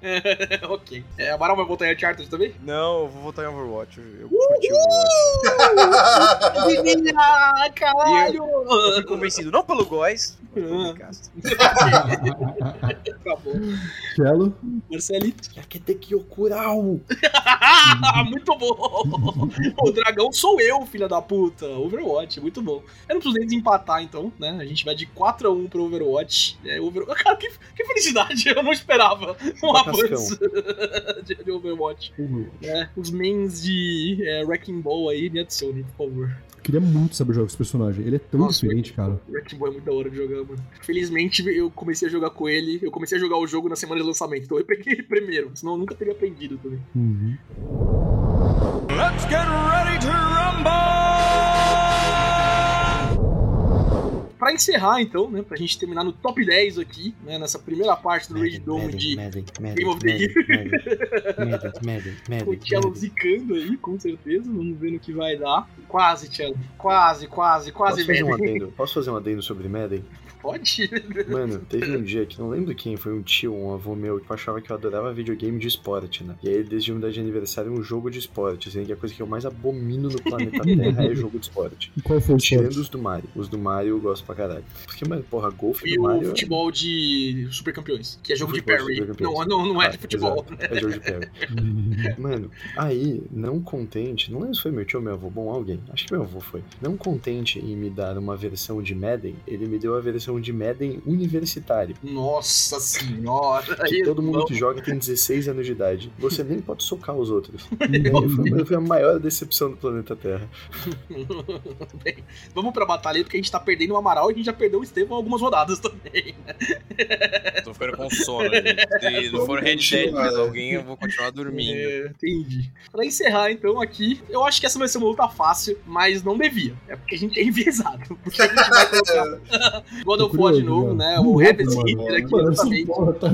Speaker 2: ok. É, Amaral vai votar em Uncharted também?
Speaker 3: Não, eu vou votar em Overwatch. Eu curti Overwatch.
Speaker 2: Ah, caralho!
Speaker 3: Eu fui convencido, não pelo Góis. mas pelo
Speaker 2: Ah.
Speaker 3: Castro.
Speaker 2: Tá bom.
Speaker 4: Cello.
Speaker 2: Marcelito.
Speaker 5: Yaketekiyokurau.
Speaker 2: muito bom! O dragão sou eu, filha da puta. Overwatch, muito bom. Eu não preciso nem desempatar, então, né? A gente vai de 4x1 pro Overwatch. É, Over... Cara, que, que felicidade! Eu não esperava um
Speaker 5: Cascão.
Speaker 2: avanço de, de Overwatch. né? Os mains de é, Wrecking Ball aí, me adicione, por favor.
Speaker 4: Eu queria muito saber jogar com esse personagem. Ele é tão
Speaker 2: Nossa,
Speaker 4: diferente, cara.
Speaker 2: Wrecking Ball é muito da hora de jogar, mano. Felizmente eu comecei a jogar com ele. Eu comecei a jogar o jogo na semana de lançamento. Então eu peguei ele primeiro, senão eu nunca teria aprendido também.
Speaker 4: Uhum.
Speaker 2: Pra encerrar, então, né? Pra gente terminar no top 10 aqui, né? Nessa primeira parte do Raid Dome de Game of the Year. com o Cello zicando aí, com certeza. Vamos ver no que vai dar. Quase, Cello. Quase, quase, quase,
Speaker 5: Posso fazer um adendo? Posso fazer um adendo sobre Madden?
Speaker 2: Pode?
Speaker 5: Mano, teve um dia que não lembro quem, foi um tio, um avô meu, que achava que eu adorava videogame de esporte, né? E aí ele decidiu me dar de aniversário um jogo de esporte, sendo que a coisa que eu mais abomino no planeta Terra é jogo de esporte.
Speaker 4: E qual foi o
Speaker 5: Tirando os do Mario. Os do Mario eu gosto pra caralho. Porque, mano, porra, golfe
Speaker 2: E
Speaker 5: do
Speaker 2: o
Speaker 5: Mario
Speaker 2: futebol de Super Campeões, que é jogo de
Speaker 5: Futebol de
Speaker 2: parry. Não, não, não é
Speaker 5: Ah,
Speaker 2: de futebol.
Speaker 5: exato, é jogo de parry. Mano, aí, não contente, não lembro se foi meu tio ou meu avô, bom, alguém, acho que meu avô foi. Não contente em me dar uma versão de Madden, ele me deu a versão de Madden universitário.
Speaker 2: Nossa senhora.
Speaker 5: Que todo mundo que joga tem 16 anos de idade. Você nem pode socar os outros. Foi, foi a maior decepção do planeta Terra.
Speaker 2: Bem, vamos pra batalha aí, porque a gente tá perdendo o Amaral e a gente já perdeu o Estevão algumas rodadas também.
Speaker 3: Tô ficando com sono. Se não for Red Dead mais
Speaker 1: né?
Speaker 3: alguém, eu vou continuar dormindo.
Speaker 2: É, entendi. Pra encerrar, então, aqui, eu acho que essa vai ser uma luta fácil, mas não devia. É porque a gente é enviesado. Porque a gente vai colocar God of War de novo, né? O Heaven's Hitler aqui,
Speaker 4: Mano,
Speaker 2: exatamente.
Speaker 4: tá...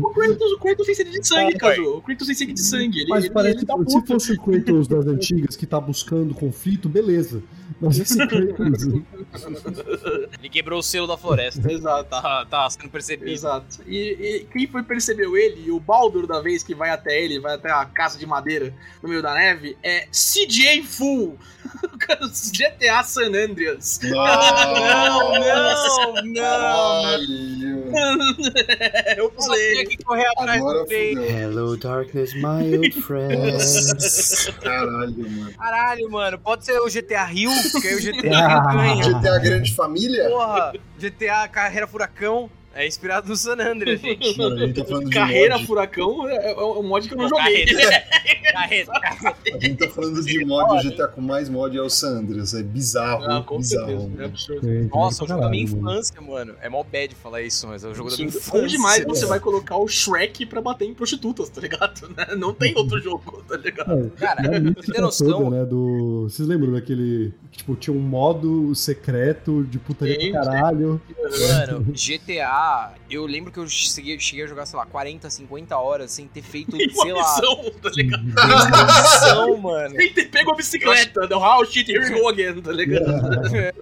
Speaker 2: O Kratos, o Kratos tem sede de sangue, Caso. O Kratos tem sede de sangue. Ele,
Speaker 4: Mas
Speaker 2: ele,
Speaker 4: parece
Speaker 2: ele tá
Speaker 4: que se fosse o Kratos das antigas que tá buscando conflito, beleza. Mas esse Kratos...
Speaker 3: Ele quebrou o selo da floresta.
Speaker 2: Exato.
Speaker 3: Tá, tá sendo percebido.
Speaker 2: Exato. E, e quem foi percebeu ele, e o Baldur da vez que vai até ele, vai até a casa de madeira no meio da neve, é CJ Full. GTA San Andreas.
Speaker 3: Não, não, não.
Speaker 2: Eu
Speaker 3: Eu só tinha
Speaker 2: falei.
Speaker 3: que correr atrás
Speaker 1: Agora
Speaker 3: do
Speaker 1: fudeu.
Speaker 5: Hello, darkness, my old friend.
Speaker 1: Caralho, mano.
Speaker 3: Caralho, mano. Pode ser o GTA Rio, que aí o GTA Rio ganha.
Speaker 1: GTA Grande Família?
Speaker 3: Porra, GTA Carreira Furacão. É inspirado no San Andreas, gente.
Speaker 1: Mano, tá falando de
Speaker 2: Carreira
Speaker 1: mod.
Speaker 2: Furacão é, é um mod que eu não
Speaker 3: Não,
Speaker 2: joguei.
Speaker 3: Carreta. Carreta.
Speaker 1: A gente tá falando de mod, o GTA com mais mod é o San Andreas. É bizarro,
Speaker 2: Ah, com
Speaker 1: bizarro.
Speaker 2: certeza. É absurdo.
Speaker 4: Tem
Speaker 3: Nossa, o
Speaker 4: pra
Speaker 3: jogo da minha infância, mano. É mó bad falar isso, mas é o jogo da minha infância.
Speaker 2: Bom demais você vai colocar o Shrek pra bater em prostitutas, tá ligado? Não tem outro jogo, tá ligado?
Speaker 3: Cara,
Speaker 4: É
Speaker 3: você tem noção?
Speaker 4: toda, né, do... Vocês lembram daquele... que, Tipo, tinha um modo secreto de putaria
Speaker 2: Sim,
Speaker 4: pra caralho.
Speaker 3: Mano, GTA, eu lembro que eu cheguei, cheguei a jogar, sei lá, 40, 50 horas sem ter feito, sei lá,
Speaker 2: missão, tá ligado?
Speaker 3: Missão, mano.
Speaker 2: Tem que pegou a bicicleta, the how shit, here we go again, tá ligado?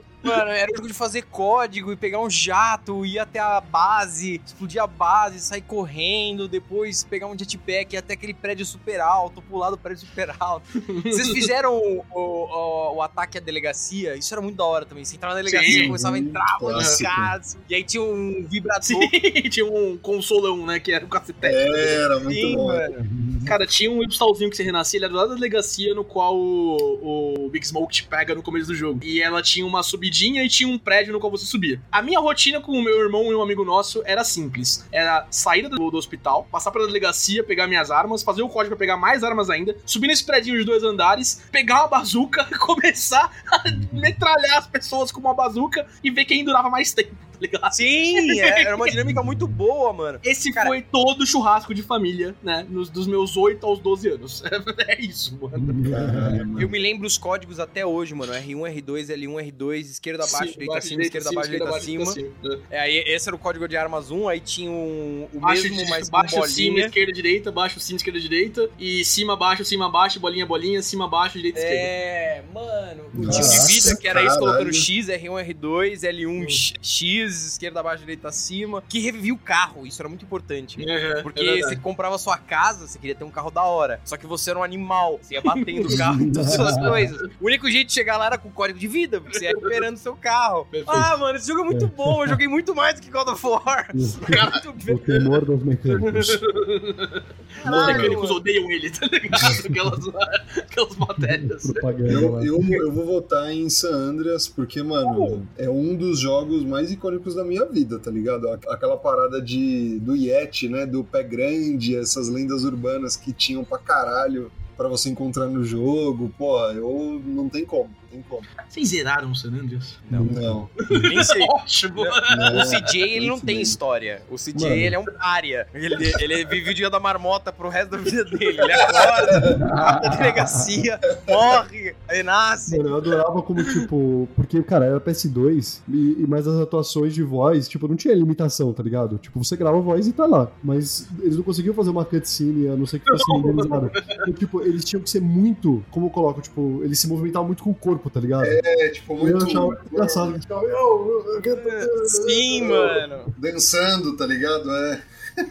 Speaker 3: Mano, era jogo de fazer código e pegar um jato, ir até a base, explodir a base, sair correndo, depois pegar um jetpack, ir até aquele prédio super alto, pular do prédio super alto. Vocês fizeram o, o, o- o ataque à delegacia? Isso era muito da hora também. Você entrava na delegacia,
Speaker 2: Sim.
Speaker 3: começava a entrar, caso. E aí tinha um vibrador.
Speaker 2: Sim, tinha um consolão, né, que era o cacetete.
Speaker 1: Era muito
Speaker 3: Sim,
Speaker 1: bom.
Speaker 3: mano.
Speaker 2: Cara, tinha um Ipstalzinho que você renascia, ele era do lado da delegacia no qual o, o Big Smoke te pega no começo do jogo. E ela tinha uma subidinha e tinha um prédio no qual você subia. A minha rotina com o meu irmão e um amigo nosso era simples. Era sair do, do hospital, passar pela delegacia, pegar minhas armas, fazer o código pra pegar mais armas ainda, subir nesse prédio de dois andares, pegar uma bazuca, começar a metralhar as pessoas com uma bazuca e ver quem durava mais tempo, tá ligado?
Speaker 3: Sim, é- era uma dinâmica muito boa, mano.
Speaker 2: Esse
Speaker 3: Cara-
Speaker 2: foi todo o churrasco de família, né? Nos, dos meus 8 aos 12 anos. É isso, mano.
Speaker 3: Eu me lembro os códigos até hoje, mano. R1, R2, L1, R2, esquerda abaixo,
Speaker 2: Sim,
Speaker 3: direita acima, esquerda abaixo, direita acima.
Speaker 2: cima.
Speaker 3: É, aí esse era o código de armas 1, aí tinha um, o
Speaker 2: Baixo,
Speaker 3: mesmo, mas com
Speaker 2: baixo, cima,
Speaker 3: bolinha.
Speaker 2: esquerda, direita, baixo, cima, esquerda, direita. E cima, baixo, cima, baixo, bolinha, bolinha, cima, baixo, direita, esquerda.
Speaker 3: É, mano, o
Speaker 1: Nossa,
Speaker 3: tipo de vida que era isso, colocando X, R1, R2, L1, X, X, esquerda abaixo, direita acima, que revivia o carro, isso era muito importante.
Speaker 2: Uhum,
Speaker 3: Porque
Speaker 2: é
Speaker 3: você comprava sua casa, você queria ter um carro da hora. Só que você era um animal, você ia batendo o carro todas as suas coisas. O único jeito de chegar lá era com o código de vida, porque você ia recuperando seu carro.
Speaker 2: Perfeito.
Speaker 3: Ah, mano, esse jogo é muito bom, eu joguei muito mais do que God of War. Bem.
Speaker 4: O temor dos mecânicos.
Speaker 2: Os mecânicos
Speaker 3: mano.
Speaker 2: odeiam ele, tá ligado? Aquelas, aquelas matérias.
Speaker 1: Eu, eu, eu vou votar em San Andreas porque, mano, é um dos jogos mais icônicos da minha vida, tá ligado? Aqu- Aquela parada de, do Yeti, né? Do pé grande, essas lendas urbanas que tinham pra caralho pra você encontrar no jogo. Pô, eu não tem como, tem como.
Speaker 2: Vocês zeraram o San Andreas?
Speaker 1: Não. Não.
Speaker 3: Nem sei.
Speaker 2: Ótimo.
Speaker 3: O CJ, ele não tem história. O CJ,
Speaker 4: Mano.
Speaker 3: ele é um pária. Ele, ele vive o dia da marmota pro resto da vida dele. Ele acorda, vai pra delegacia, morre, aí nasce.
Speaker 4: Mano, eu adorava como, tipo, porque, cara, era PS2 e, e mais as atuações de voz, tipo, não tinha limitação, tá ligado? Tipo, você grava a voz e tá lá. Mas eles não conseguiam fazer uma cutscene, a não ser que fosse renderizada. Então, tipo, eles tinham que ser muito, como eu coloco, tipo, eles se movimentavam muito com o corpo, tá ligado?
Speaker 1: É, tipo,
Speaker 4: E eu
Speaker 1: muito.
Speaker 4: achava muito engraçado. Ficavam, "Eu, eu quero-"
Speaker 3: Sim, mano.
Speaker 1: Dançando, tá ligado? É.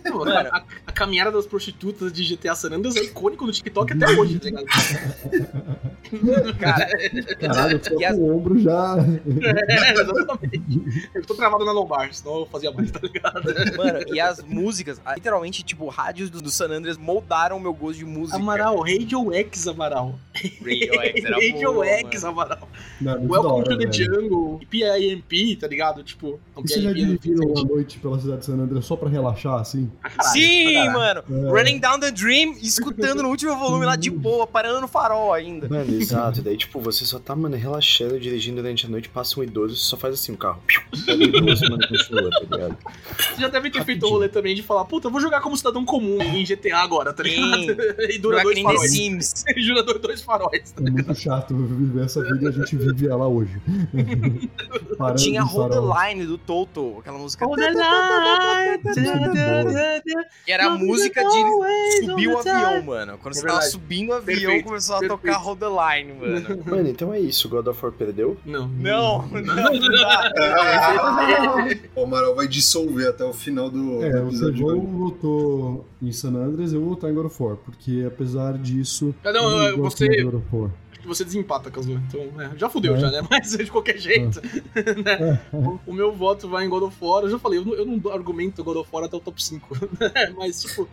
Speaker 2: Não,
Speaker 3: Mano.
Speaker 2: a, a caminhada das prostitutas de GTA San Andreas é icônico no TikTok até hoje, tá ligado?
Speaker 3: Cara,
Speaker 4: Caralho, eu tô
Speaker 3: E as-
Speaker 4: com o ombro já.
Speaker 2: É, exatamente. Eu tô travado na lombar, senão eu fazia mais, tá ligado?
Speaker 3: mano, e as músicas, literalmente, tipo, rádios do, do San Andreas moldaram o meu gosto de música.
Speaker 2: Amaral, Radio X Amaral.
Speaker 3: Radio X era
Speaker 2: Radio
Speaker 3: boa,
Speaker 2: X
Speaker 3: mano.
Speaker 2: Amaral.
Speaker 4: Não, é
Speaker 2: Welcome
Speaker 4: hora,
Speaker 2: to the
Speaker 4: velho.
Speaker 2: Jungle, PIMP, tá ligado? Tipo, não,
Speaker 4: vocês já
Speaker 2: PIMP,
Speaker 4: dirigiram uma noite pela cidade de San Andreas só pra relaxar, assim?
Speaker 2: Caralho,
Speaker 3: Sim,
Speaker 2: caralho.
Speaker 3: mano.
Speaker 4: É.
Speaker 3: Running Down the Dream, escutando no último volume lá de boa, parando no farol ainda.
Speaker 5: Mano, exato. Daí, tipo, você só tá, mano, relaxando, dirigindo durante a noite, passa um idoso, você só faz assim o carro. O idoso, mano, continua, tá ligado?
Speaker 2: Você já deve ter feito o rolê também de falar, puta, eu vou jogar como cidadão comum em GTA agora, tá ligado?
Speaker 3: Sim.
Speaker 2: e dura dois
Speaker 3: nem The
Speaker 2: faróis.
Speaker 3: Sims.
Speaker 2: E dura dois- faróis, tá
Speaker 4: É muito chato viver essa vida e a gente vive ela hoje.
Speaker 3: Tinha Hold the Line do Toto, aquela música.
Speaker 2: Hold the line,
Speaker 3: Que era a música de subir o avião, mano. Quando
Speaker 2: É
Speaker 3: você tava subindo o avião,
Speaker 2: Perfeito,
Speaker 3: começou a
Speaker 2: perfeito.
Speaker 3: tocar Hold the Line, mano.
Speaker 5: Mano, então é isso. God of War perdeu?
Speaker 2: Não.
Speaker 3: Não, não.
Speaker 1: O Amaral vai dissolver até o final do,
Speaker 4: É, o
Speaker 1: episódio.
Speaker 4: Sevão votou em San Andreas, eu vou votar em God of War, porque apesar disso.
Speaker 2: Ah, não,
Speaker 4: eu
Speaker 2: eu-
Speaker 4: gosto
Speaker 2: você-
Speaker 4: War.
Speaker 2: Você desempata, Cazu. Então, é, já fudeu,
Speaker 4: É.
Speaker 2: já, né? Mas de qualquer jeito. né? O, o meu voto vai em God of War. Eu já falei, eu não, eu não argumento God of War até o top 5. né? Mas, tipo,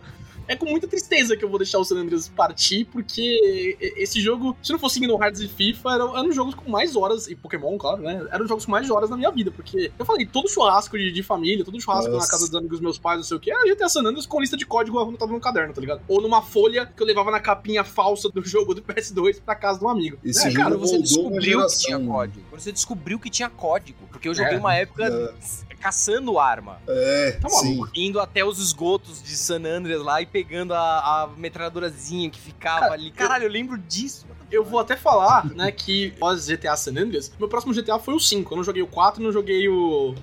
Speaker 2: é com muita tristeza que eu vou deixar o San Andreas partir, porque esse jogo, se não fosse Kingdom Hearts e FIFA, eram, eram jogos com mais horas, e Pokémon, claro, né? Eram jogos com mais horas na minha vida, porque eu falei, todo churrasco de, de família, todo churrasco
Speaker 1: Nossa.
Speaker 2: na casa dos amigos meus pais, não sei o que, era GTA San Andreas com lista de código anotado no caderno, tá ligado? Ou numa folha que eu levava na capinha falsa do jogo do PS2 pra casa de um amigo.
Speaker 1: Esse
Speaker 3: É,
Speaker 1: jogo
Speaker 3: cara, você descobriu que tinha código. Você descobriu que tinha código. Porque eu joguei
Speaker 2: É.
Speaker 3: uma época caçando arma.
Speaker 1: É,
Speaker 2: Tá
Speaker 1: sim.
Speaker 2: maluco.
Speaker 3: Indo até os esgotos de San Andreas lá e pegando a, a metralhadorazinha que ficava
Speaker 2: Cara,
Speaker 3: ali. Caralho, eu lembro disso.
Speaker 2: Eu vou até falar, né, que pós GTA San Andreas, meu próximo GTA foi o 5. Eu não joguei o 4, não joguei o.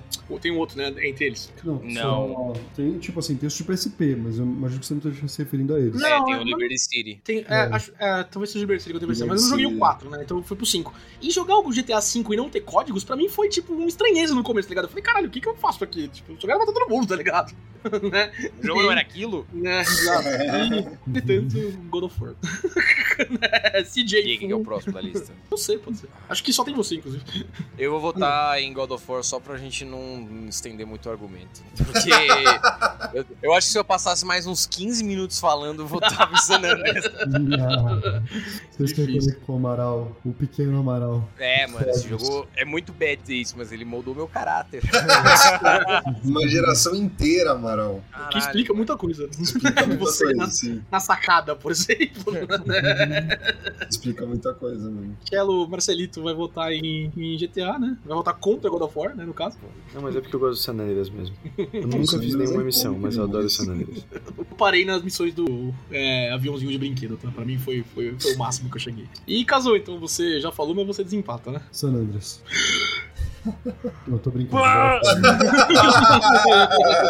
Speaker 2: Tem um outro, né, entre eles.
Speaker 4: Não,
Speaker 3: Não.
Speaker 4: só- tem, tipo assim, tem os de PSP, mas eu imagino que você não esteja se referindo a eles.
Speaker 2: Não,
Speaker 3: é, tem o Liberty City.
Speaker 2: Tem, é,
Speaker 4: É.
Speaker 2: acho, é, talvez seja o Liberty City que eu tenho pensado, mas eu não joguei o
Speaker 1: City.
Speaker 2: 4, né? Então eu fui pro 5. E jogar o GTA 5 e não ter códigos, pra mim foi tipo uma estranheza no começo, tá ligado? Eu falei, caralho, o que que eu faço aqui? Tipo, eu só quero matar todo mundo, tá ligado? né?
Speaker 3: O jogo não era aquilo?
Speaker 2: Né, exato. E, portanto, God of War. né?
Speaker 3: E aí, quem que é o próximo da lista?
Speaker 2: Não sei, pode ser. Acho que só tem você, inclusive.
Speaker 3: Eu vou votar em God of War só pra gente não estender muito o argumento. Porque eu, eu acho que se eu passasse mais uns 15 minutos falando, eu votava em San Andreas.
Speaker 4: Vocês comer com o Amaral, o pequeno Amaral.
Speaker 3: É, mano, esse jogo é muito bad isso, mas ele moldou meu caráter.
Speaker 1: Uma geração inteira, Amaral.
Speaker 2: que explica muita coisa.
Speaker 1: Explica muita
Speaker 2: Você
Speaker 1: coisa,
Speaker 2: na, na sacada, por exemplo.
Speaker 1: Explica muita coisa, mano.
Speaker 2: Chelo Marcelito vai votar em, em GTA, né? Vai votar contra God of War, né, no caso.
Speaker 5: Não, mas é porque eu gosto de San Andreas mesmo. Eu nunca fiz nenhuma
Speaker 1: é
Speaker 5: missão, mas eu adoro. San Andreas.
Speaker 2: Eu parei nas missões do é, aviãozinho de brinquedo, tá? Pra mim foi, foi, foi o máximo que eu cheguei. E casou, então você já falou, mas você desempata, né?
Speaker 4: San Andreas. Eu tô brincando.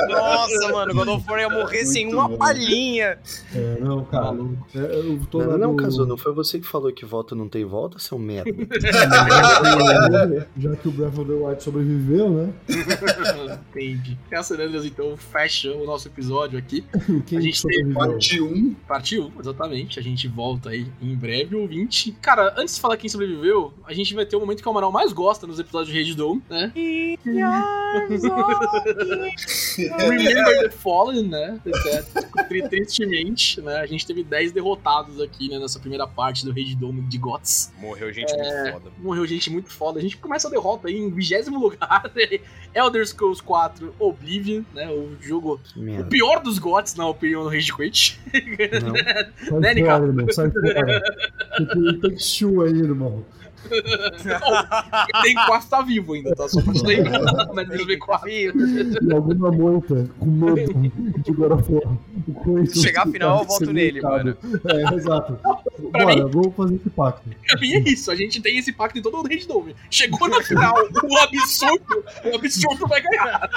Speaker 3: Nossa, mano, God of War ia morrer sem uma
Speaker 1: bom.
Speaker 3: palhinha.
Speaker 4: É, não, cara.
Speaker 2: Maluco.
Speaker 4: é, eu tô
Speaker 5: Não, não,
Speaker 4: no-
Speaker 5: Caso, não foi você que falou que volta não tem volta, seu merda?
Speaker 4: Já que o Breath of the Wild sobreviveu, né?
Speaker 2: Entendi. Essa Andreas, então, fecha o nosso episódio aqui.
Speaker 4: Quem
Speaker 2: A gente
Speaker 4: sobreviveu?
Speaker 1: Parte 1.
Speaker 2: Parte 1, exatamente. A gente volta aí em breve, ouvinte. Cara, antes de falar quem sobreviveu, a gente vai ter o momento que o Amaral mais gosta nos episódios de Rede Dome, né? Remember the Fallen, né? Tri- Tristemente, né? A gente teve 10 derrotados aqui, né? Nessa primeira parte do Rede Dome de GOTS.
Speaker 3: Morreu gente muito foda.
Speaker 2: Morreu gente muito foda. A gente começa a derrota aí em vigésimo lugar. Elder Scrolls 4 Oblivion, né? O jogo.
Speaker 5: Que
Speaker 2: O
Speaker 5: merda.
Speaker 2: pior dos GOTS, na opinião do Rage Quit.
Speaker 5: Não.
Speaker 2: Né,
Speaker 4: fora, Tem two aí, irmão.
Speaker 2: Tem 4 tá vivo ainda, tá? Só pra te lembrar. Mas deixa eu ver 4.
Speaker 4: E alguma moita com mando de God isso,
Speaker 3: Chegar a final, eu volto nele,
Speaker 4: segmentado. É, exato. Bora, vamos fazer esse pacto.
Speaker 2: Pra mim é isso, a gente tem esse pacto em todo o Rage Dome. Chegou na final, o absurdo, o absurdo vai ganhar.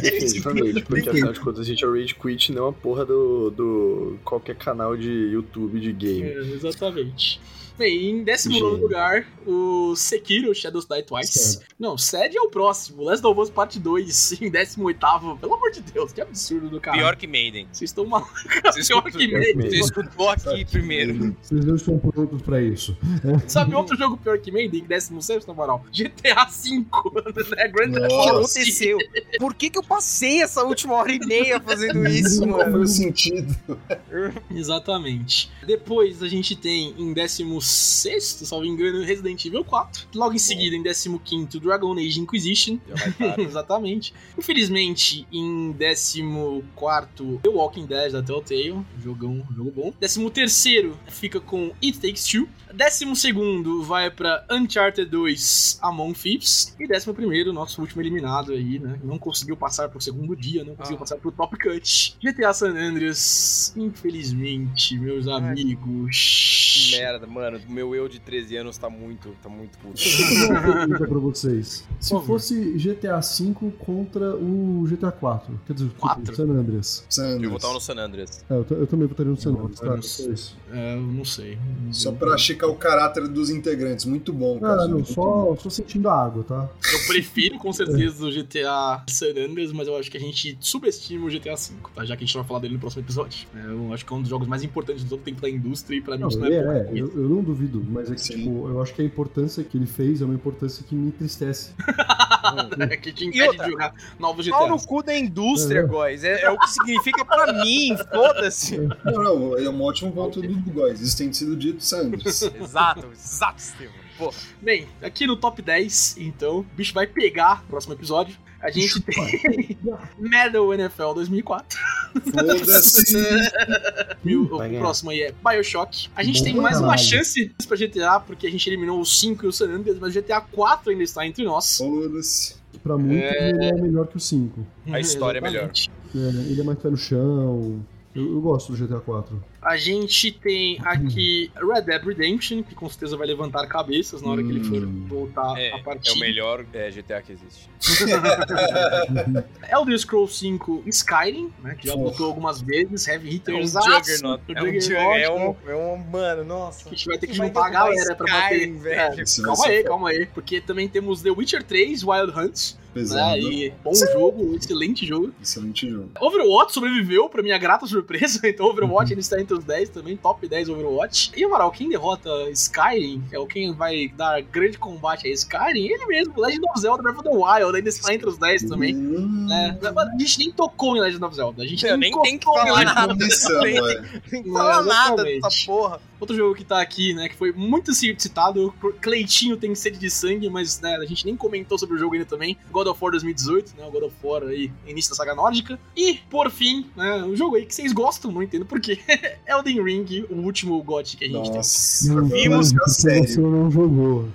Speaker 5: Definitivamente, porque afinal de contas a gente é o Rage Quit, não a porra do, do qualquer canal de YouTube de game.
Speaker 2: É, exatamente. Bem, em décimo
Speaker 5: Gênio.
Speaker 2: nono lugar, o Sekiro Shadows Die Twice.
Speaker 4: Certo.
Speaker 2: Não, Sed é o próximo. Last of Us Parte 2, em décimo oitavo. Pelo amor de Deus, que absurdo do cara.
Speaker 3: Pior que Maiden.
Speaker 2: Vocês estão malucos.
Speaker 3: Você
Speaker 2: Pior
Speaker 3: escutou,
Speaker 2: que Maiden.
Speaker 3: você escutou aqui primeiro.
Speaker 4: Vocês não estão prontos pra isso.
Speaker 2: Sabe outro jogo pior que Maiden, em décimo sexto, na moral? GTA V, né? Grand Theft
Speaker 3: O que aconteceu? Por que, que eu passei essa última hora e meia fazendo isso,
Speaker 1: Qual foi
Speaker 3: mano?
Speaker 1: o sentido?
Speaker 2: Exatamente. Depois a gente tem em 16, salvo engano, Resident Evil 4. Logo em seguida, em 15, Dragon Age Inquisition. Exatamente. Infelizmente, em 14, The Walking Dead da Telltale. Jogão, jogo bom. 13 fica com It Takes Two. 12 vai pra Uncharted 2 Among Thieves. E 11, nosso último eliminado aí, né? Não conseguiu passar pro segundo dia, não conseguiu
Speaker 3: Ah.
Speaker 2: passar pro Top Cut. GTA San Andreas, infelizmente, meus amigos.
Speaker 3: Que merda, mano. Meu eu de 13 anos tá muito, tá muito puto.
Speaker 4: Deixa eu fazer uma pergunta pra vocês. Se fosse GTA V contra o GTA 4, quer dizer,
Speaker 2: Quatro?
Speaker 4: San Andreas.
Speaker 1: Sanders.
Speaker 3: Eu vou botar no San Andreas.
Speaker 4: É, eu, eu também votaria no San
Speaker 2: Eu
Speaker 4: Andreas,
Speaker 2: vou
Speaker 4: tá? Só isso.
Speaker 2: É, eu não sei.
Speaker 1: Só pra checar o caráter dos integrantes. Muito bom, cara.
Speaker 4: Não,
Speaker 1: Muito
Speaker 4: só, só sentindo a água, tá?
Speaker 2: Eu prefiro com certeza o GTA San Andreas, mas eu acho que a gente subestima o GTA V, tá? Já que a gente vai falar dele no próximo episódio. É, eu acho que é um dos jogos mais importantes de todo o tempo da indústria e pra mim
Speaker 4: Não,
Speaker 2: isso não
Speaker 4: é,
Speaker 2: é,
Speaker 4: é, eu, eu não duvido, mas é que, tipo, eu acho que a importância que ele fez é uma importância que me entristece.
Speaker 2: É que te impede
Speaker 3: outra?
Speaker 2: de jogar novos
Speaker 3: Pau no cu da indústria,
Speaker 4: É.
Speaker 3: guys. É, é o que significa pra mim, foda-se.
Speaker 1: Não, não, é um ótimo ponto do Góis. Isso tem sido dito, Sanders.
Speaker 3: Exato, exato, Estevam. Porra.
Speaker 2: Bem, aqui no top 10, então, o bicho vai pegar no próximo episódio. A gente tem Medal NFL 2004.
Speaker 1: Foda-se.
Speaker 2: O, o próximo aí é Bioshock. A gente
Speaker 4: Bom
Speaker 2: tem mais uma chance pra GTA, porque a gente eliminou o 5 e o San Andreas, mas o GTA 4 ainda está entre nós.
Speaker 1: Foda-se.
Speaker 4: Pra muito, ele é melhor que o 5.
Speaker 3: A história é melhor.
Speaker 2: Exatamente.
Speaker 4: É, ele é mais pé no chão. Eu, eu gosto do GTA 4.
Speaker 2: A gente tem aqui Red Dead Redemption, que com certeza vai levantar cabeças na hora que ele for
Speaker 1: Hum.
Speaker 2: voltar
Speaker 3: É,
Speaker 2: a
Speaker 3: é
Speaker 2: partir.
Speaker 3: o melhor é, GTA que existe.
Speaker 2: Elder Scrolls 5 Skyrim, né, que já voltou algumas vezes, Heavy
Speaker 3: É um
Speaker 2: Hitters,
Speaker 3: Juggernaut. É um
Speaker 2: Juggernaut.
Speaker 3: É
Speaker 2: né?
Speaker 3: um, é um. Mano, nossa.
Speaker 2: que a gente vai ter que juntar a galera pra bater.
Speaker 3: Skyrim, velho.
Speaker 2: É, calma aí,
Speaker 1: foda.
Speaker 2: calma aí, porque também temos The Witcher 3 Wild Hunts, né,
Speaker 1: Pesado.
Speaker 2: e bom jogo, excelente jogo.
Speaker 1: Excelente jogo.
Speaker 2: Overwatch sobreviveu, pra minha grata surpresa, então Overwatch ele está entre os 10 também, top 10 Overwatch. E, Amaral, quem derrota Skyrim, que é o quem vai dar grande combate a Skyrim, ele mesmo, Legend of Zelda Breath of the Wild, ainda está entre os 10 também.
Speaker 1: Hum,
Speaker 2: né? A gente nem tocou em Legend of Zelda, a gente
Speaker 3: Eu
Speaker 2: nem,
Speaker 3: nem tem que
Speaker 2: tocou em
Speaker 3: falar
Speaker 2: Legend
Speaker 3: nada.
Speaker 2: of
Speaker 1: Começamos,
Speaker 3: Nem-
Speaker 1: é.
Speaker 3: Tem que
Speaker 2: É,
Speaker 3: falar nada dessa porra.
Speaker 2: Outro jogo que tá aqui, né, que foi muito citado, Cleitinho tem sede de sangue, mas né, a gente nem comentou sobre o jogo ainda também. God of War 2018, né, o God of War aí, início da saga nórdica. E, por fim, né, um jogo aí que vocês gostam, não entendo porquê, Elden Ring, o último GOT que a gente tem.
Speaker 1: Nossa.
Speaker 3: Vimos
Speaker 1: Agora
Speaker 4: Porque
Speaker 1: sério.
Speaker 4: você não jogou.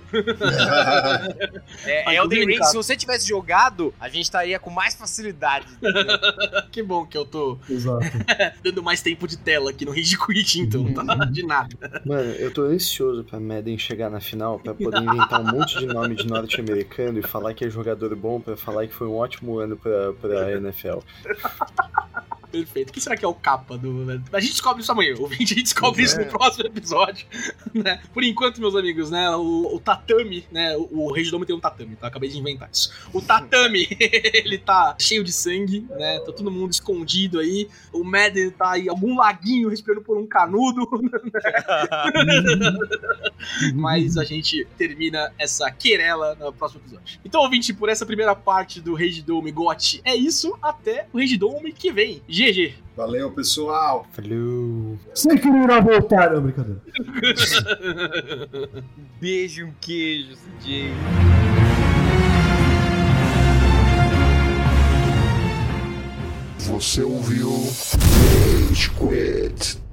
Speaker 3: É, Elden Ring, se você tivesse jogado, a gente estaria com mais facilidade.
Speaker 2: Que bom que eu tô
Speaker 4: Exato.
Speaker 2: dando mais tempo de tela aqui no Rage Quit, então, tá? De nada.
Speaker 5: Mano, eu tô ansioso pra Madden chegar na final pra poder inventar um monte de nome de norte-americano e falar que é jogador bom pra falar que foi um ótimo ano pra, pra NFL.
Speaker 2: Perfeito. O que será que é o capa do. A gente descobre isso amanhã. O a gente descobre isso no próximo episódio. né? Por enquanto, meus amigos, né? O, o tatame, né? O, o Regidome tem um tatame, tá? Acabei de inventar isso. O tatame, ele tá cheio de sangue, né? Tá todo mundo escondido aí. O Madden tá em algum laguinho respirando por um canudo. Mas a gente termina essa querela no próximo episódio. Então, ouvinte, por essa primeira parte do Rage Dome GOT é isso. Até o Rage Dome que vem. GG.
Speaker 1: Valeu, pessoal.
Speaker 5: Falou!
Speaker 4: Sei que não irá voltar. Não, brincadeira.
Speaker 3: Beijo, um queijo, CJ.
Speaker 7: Você ouviu Rage Quit.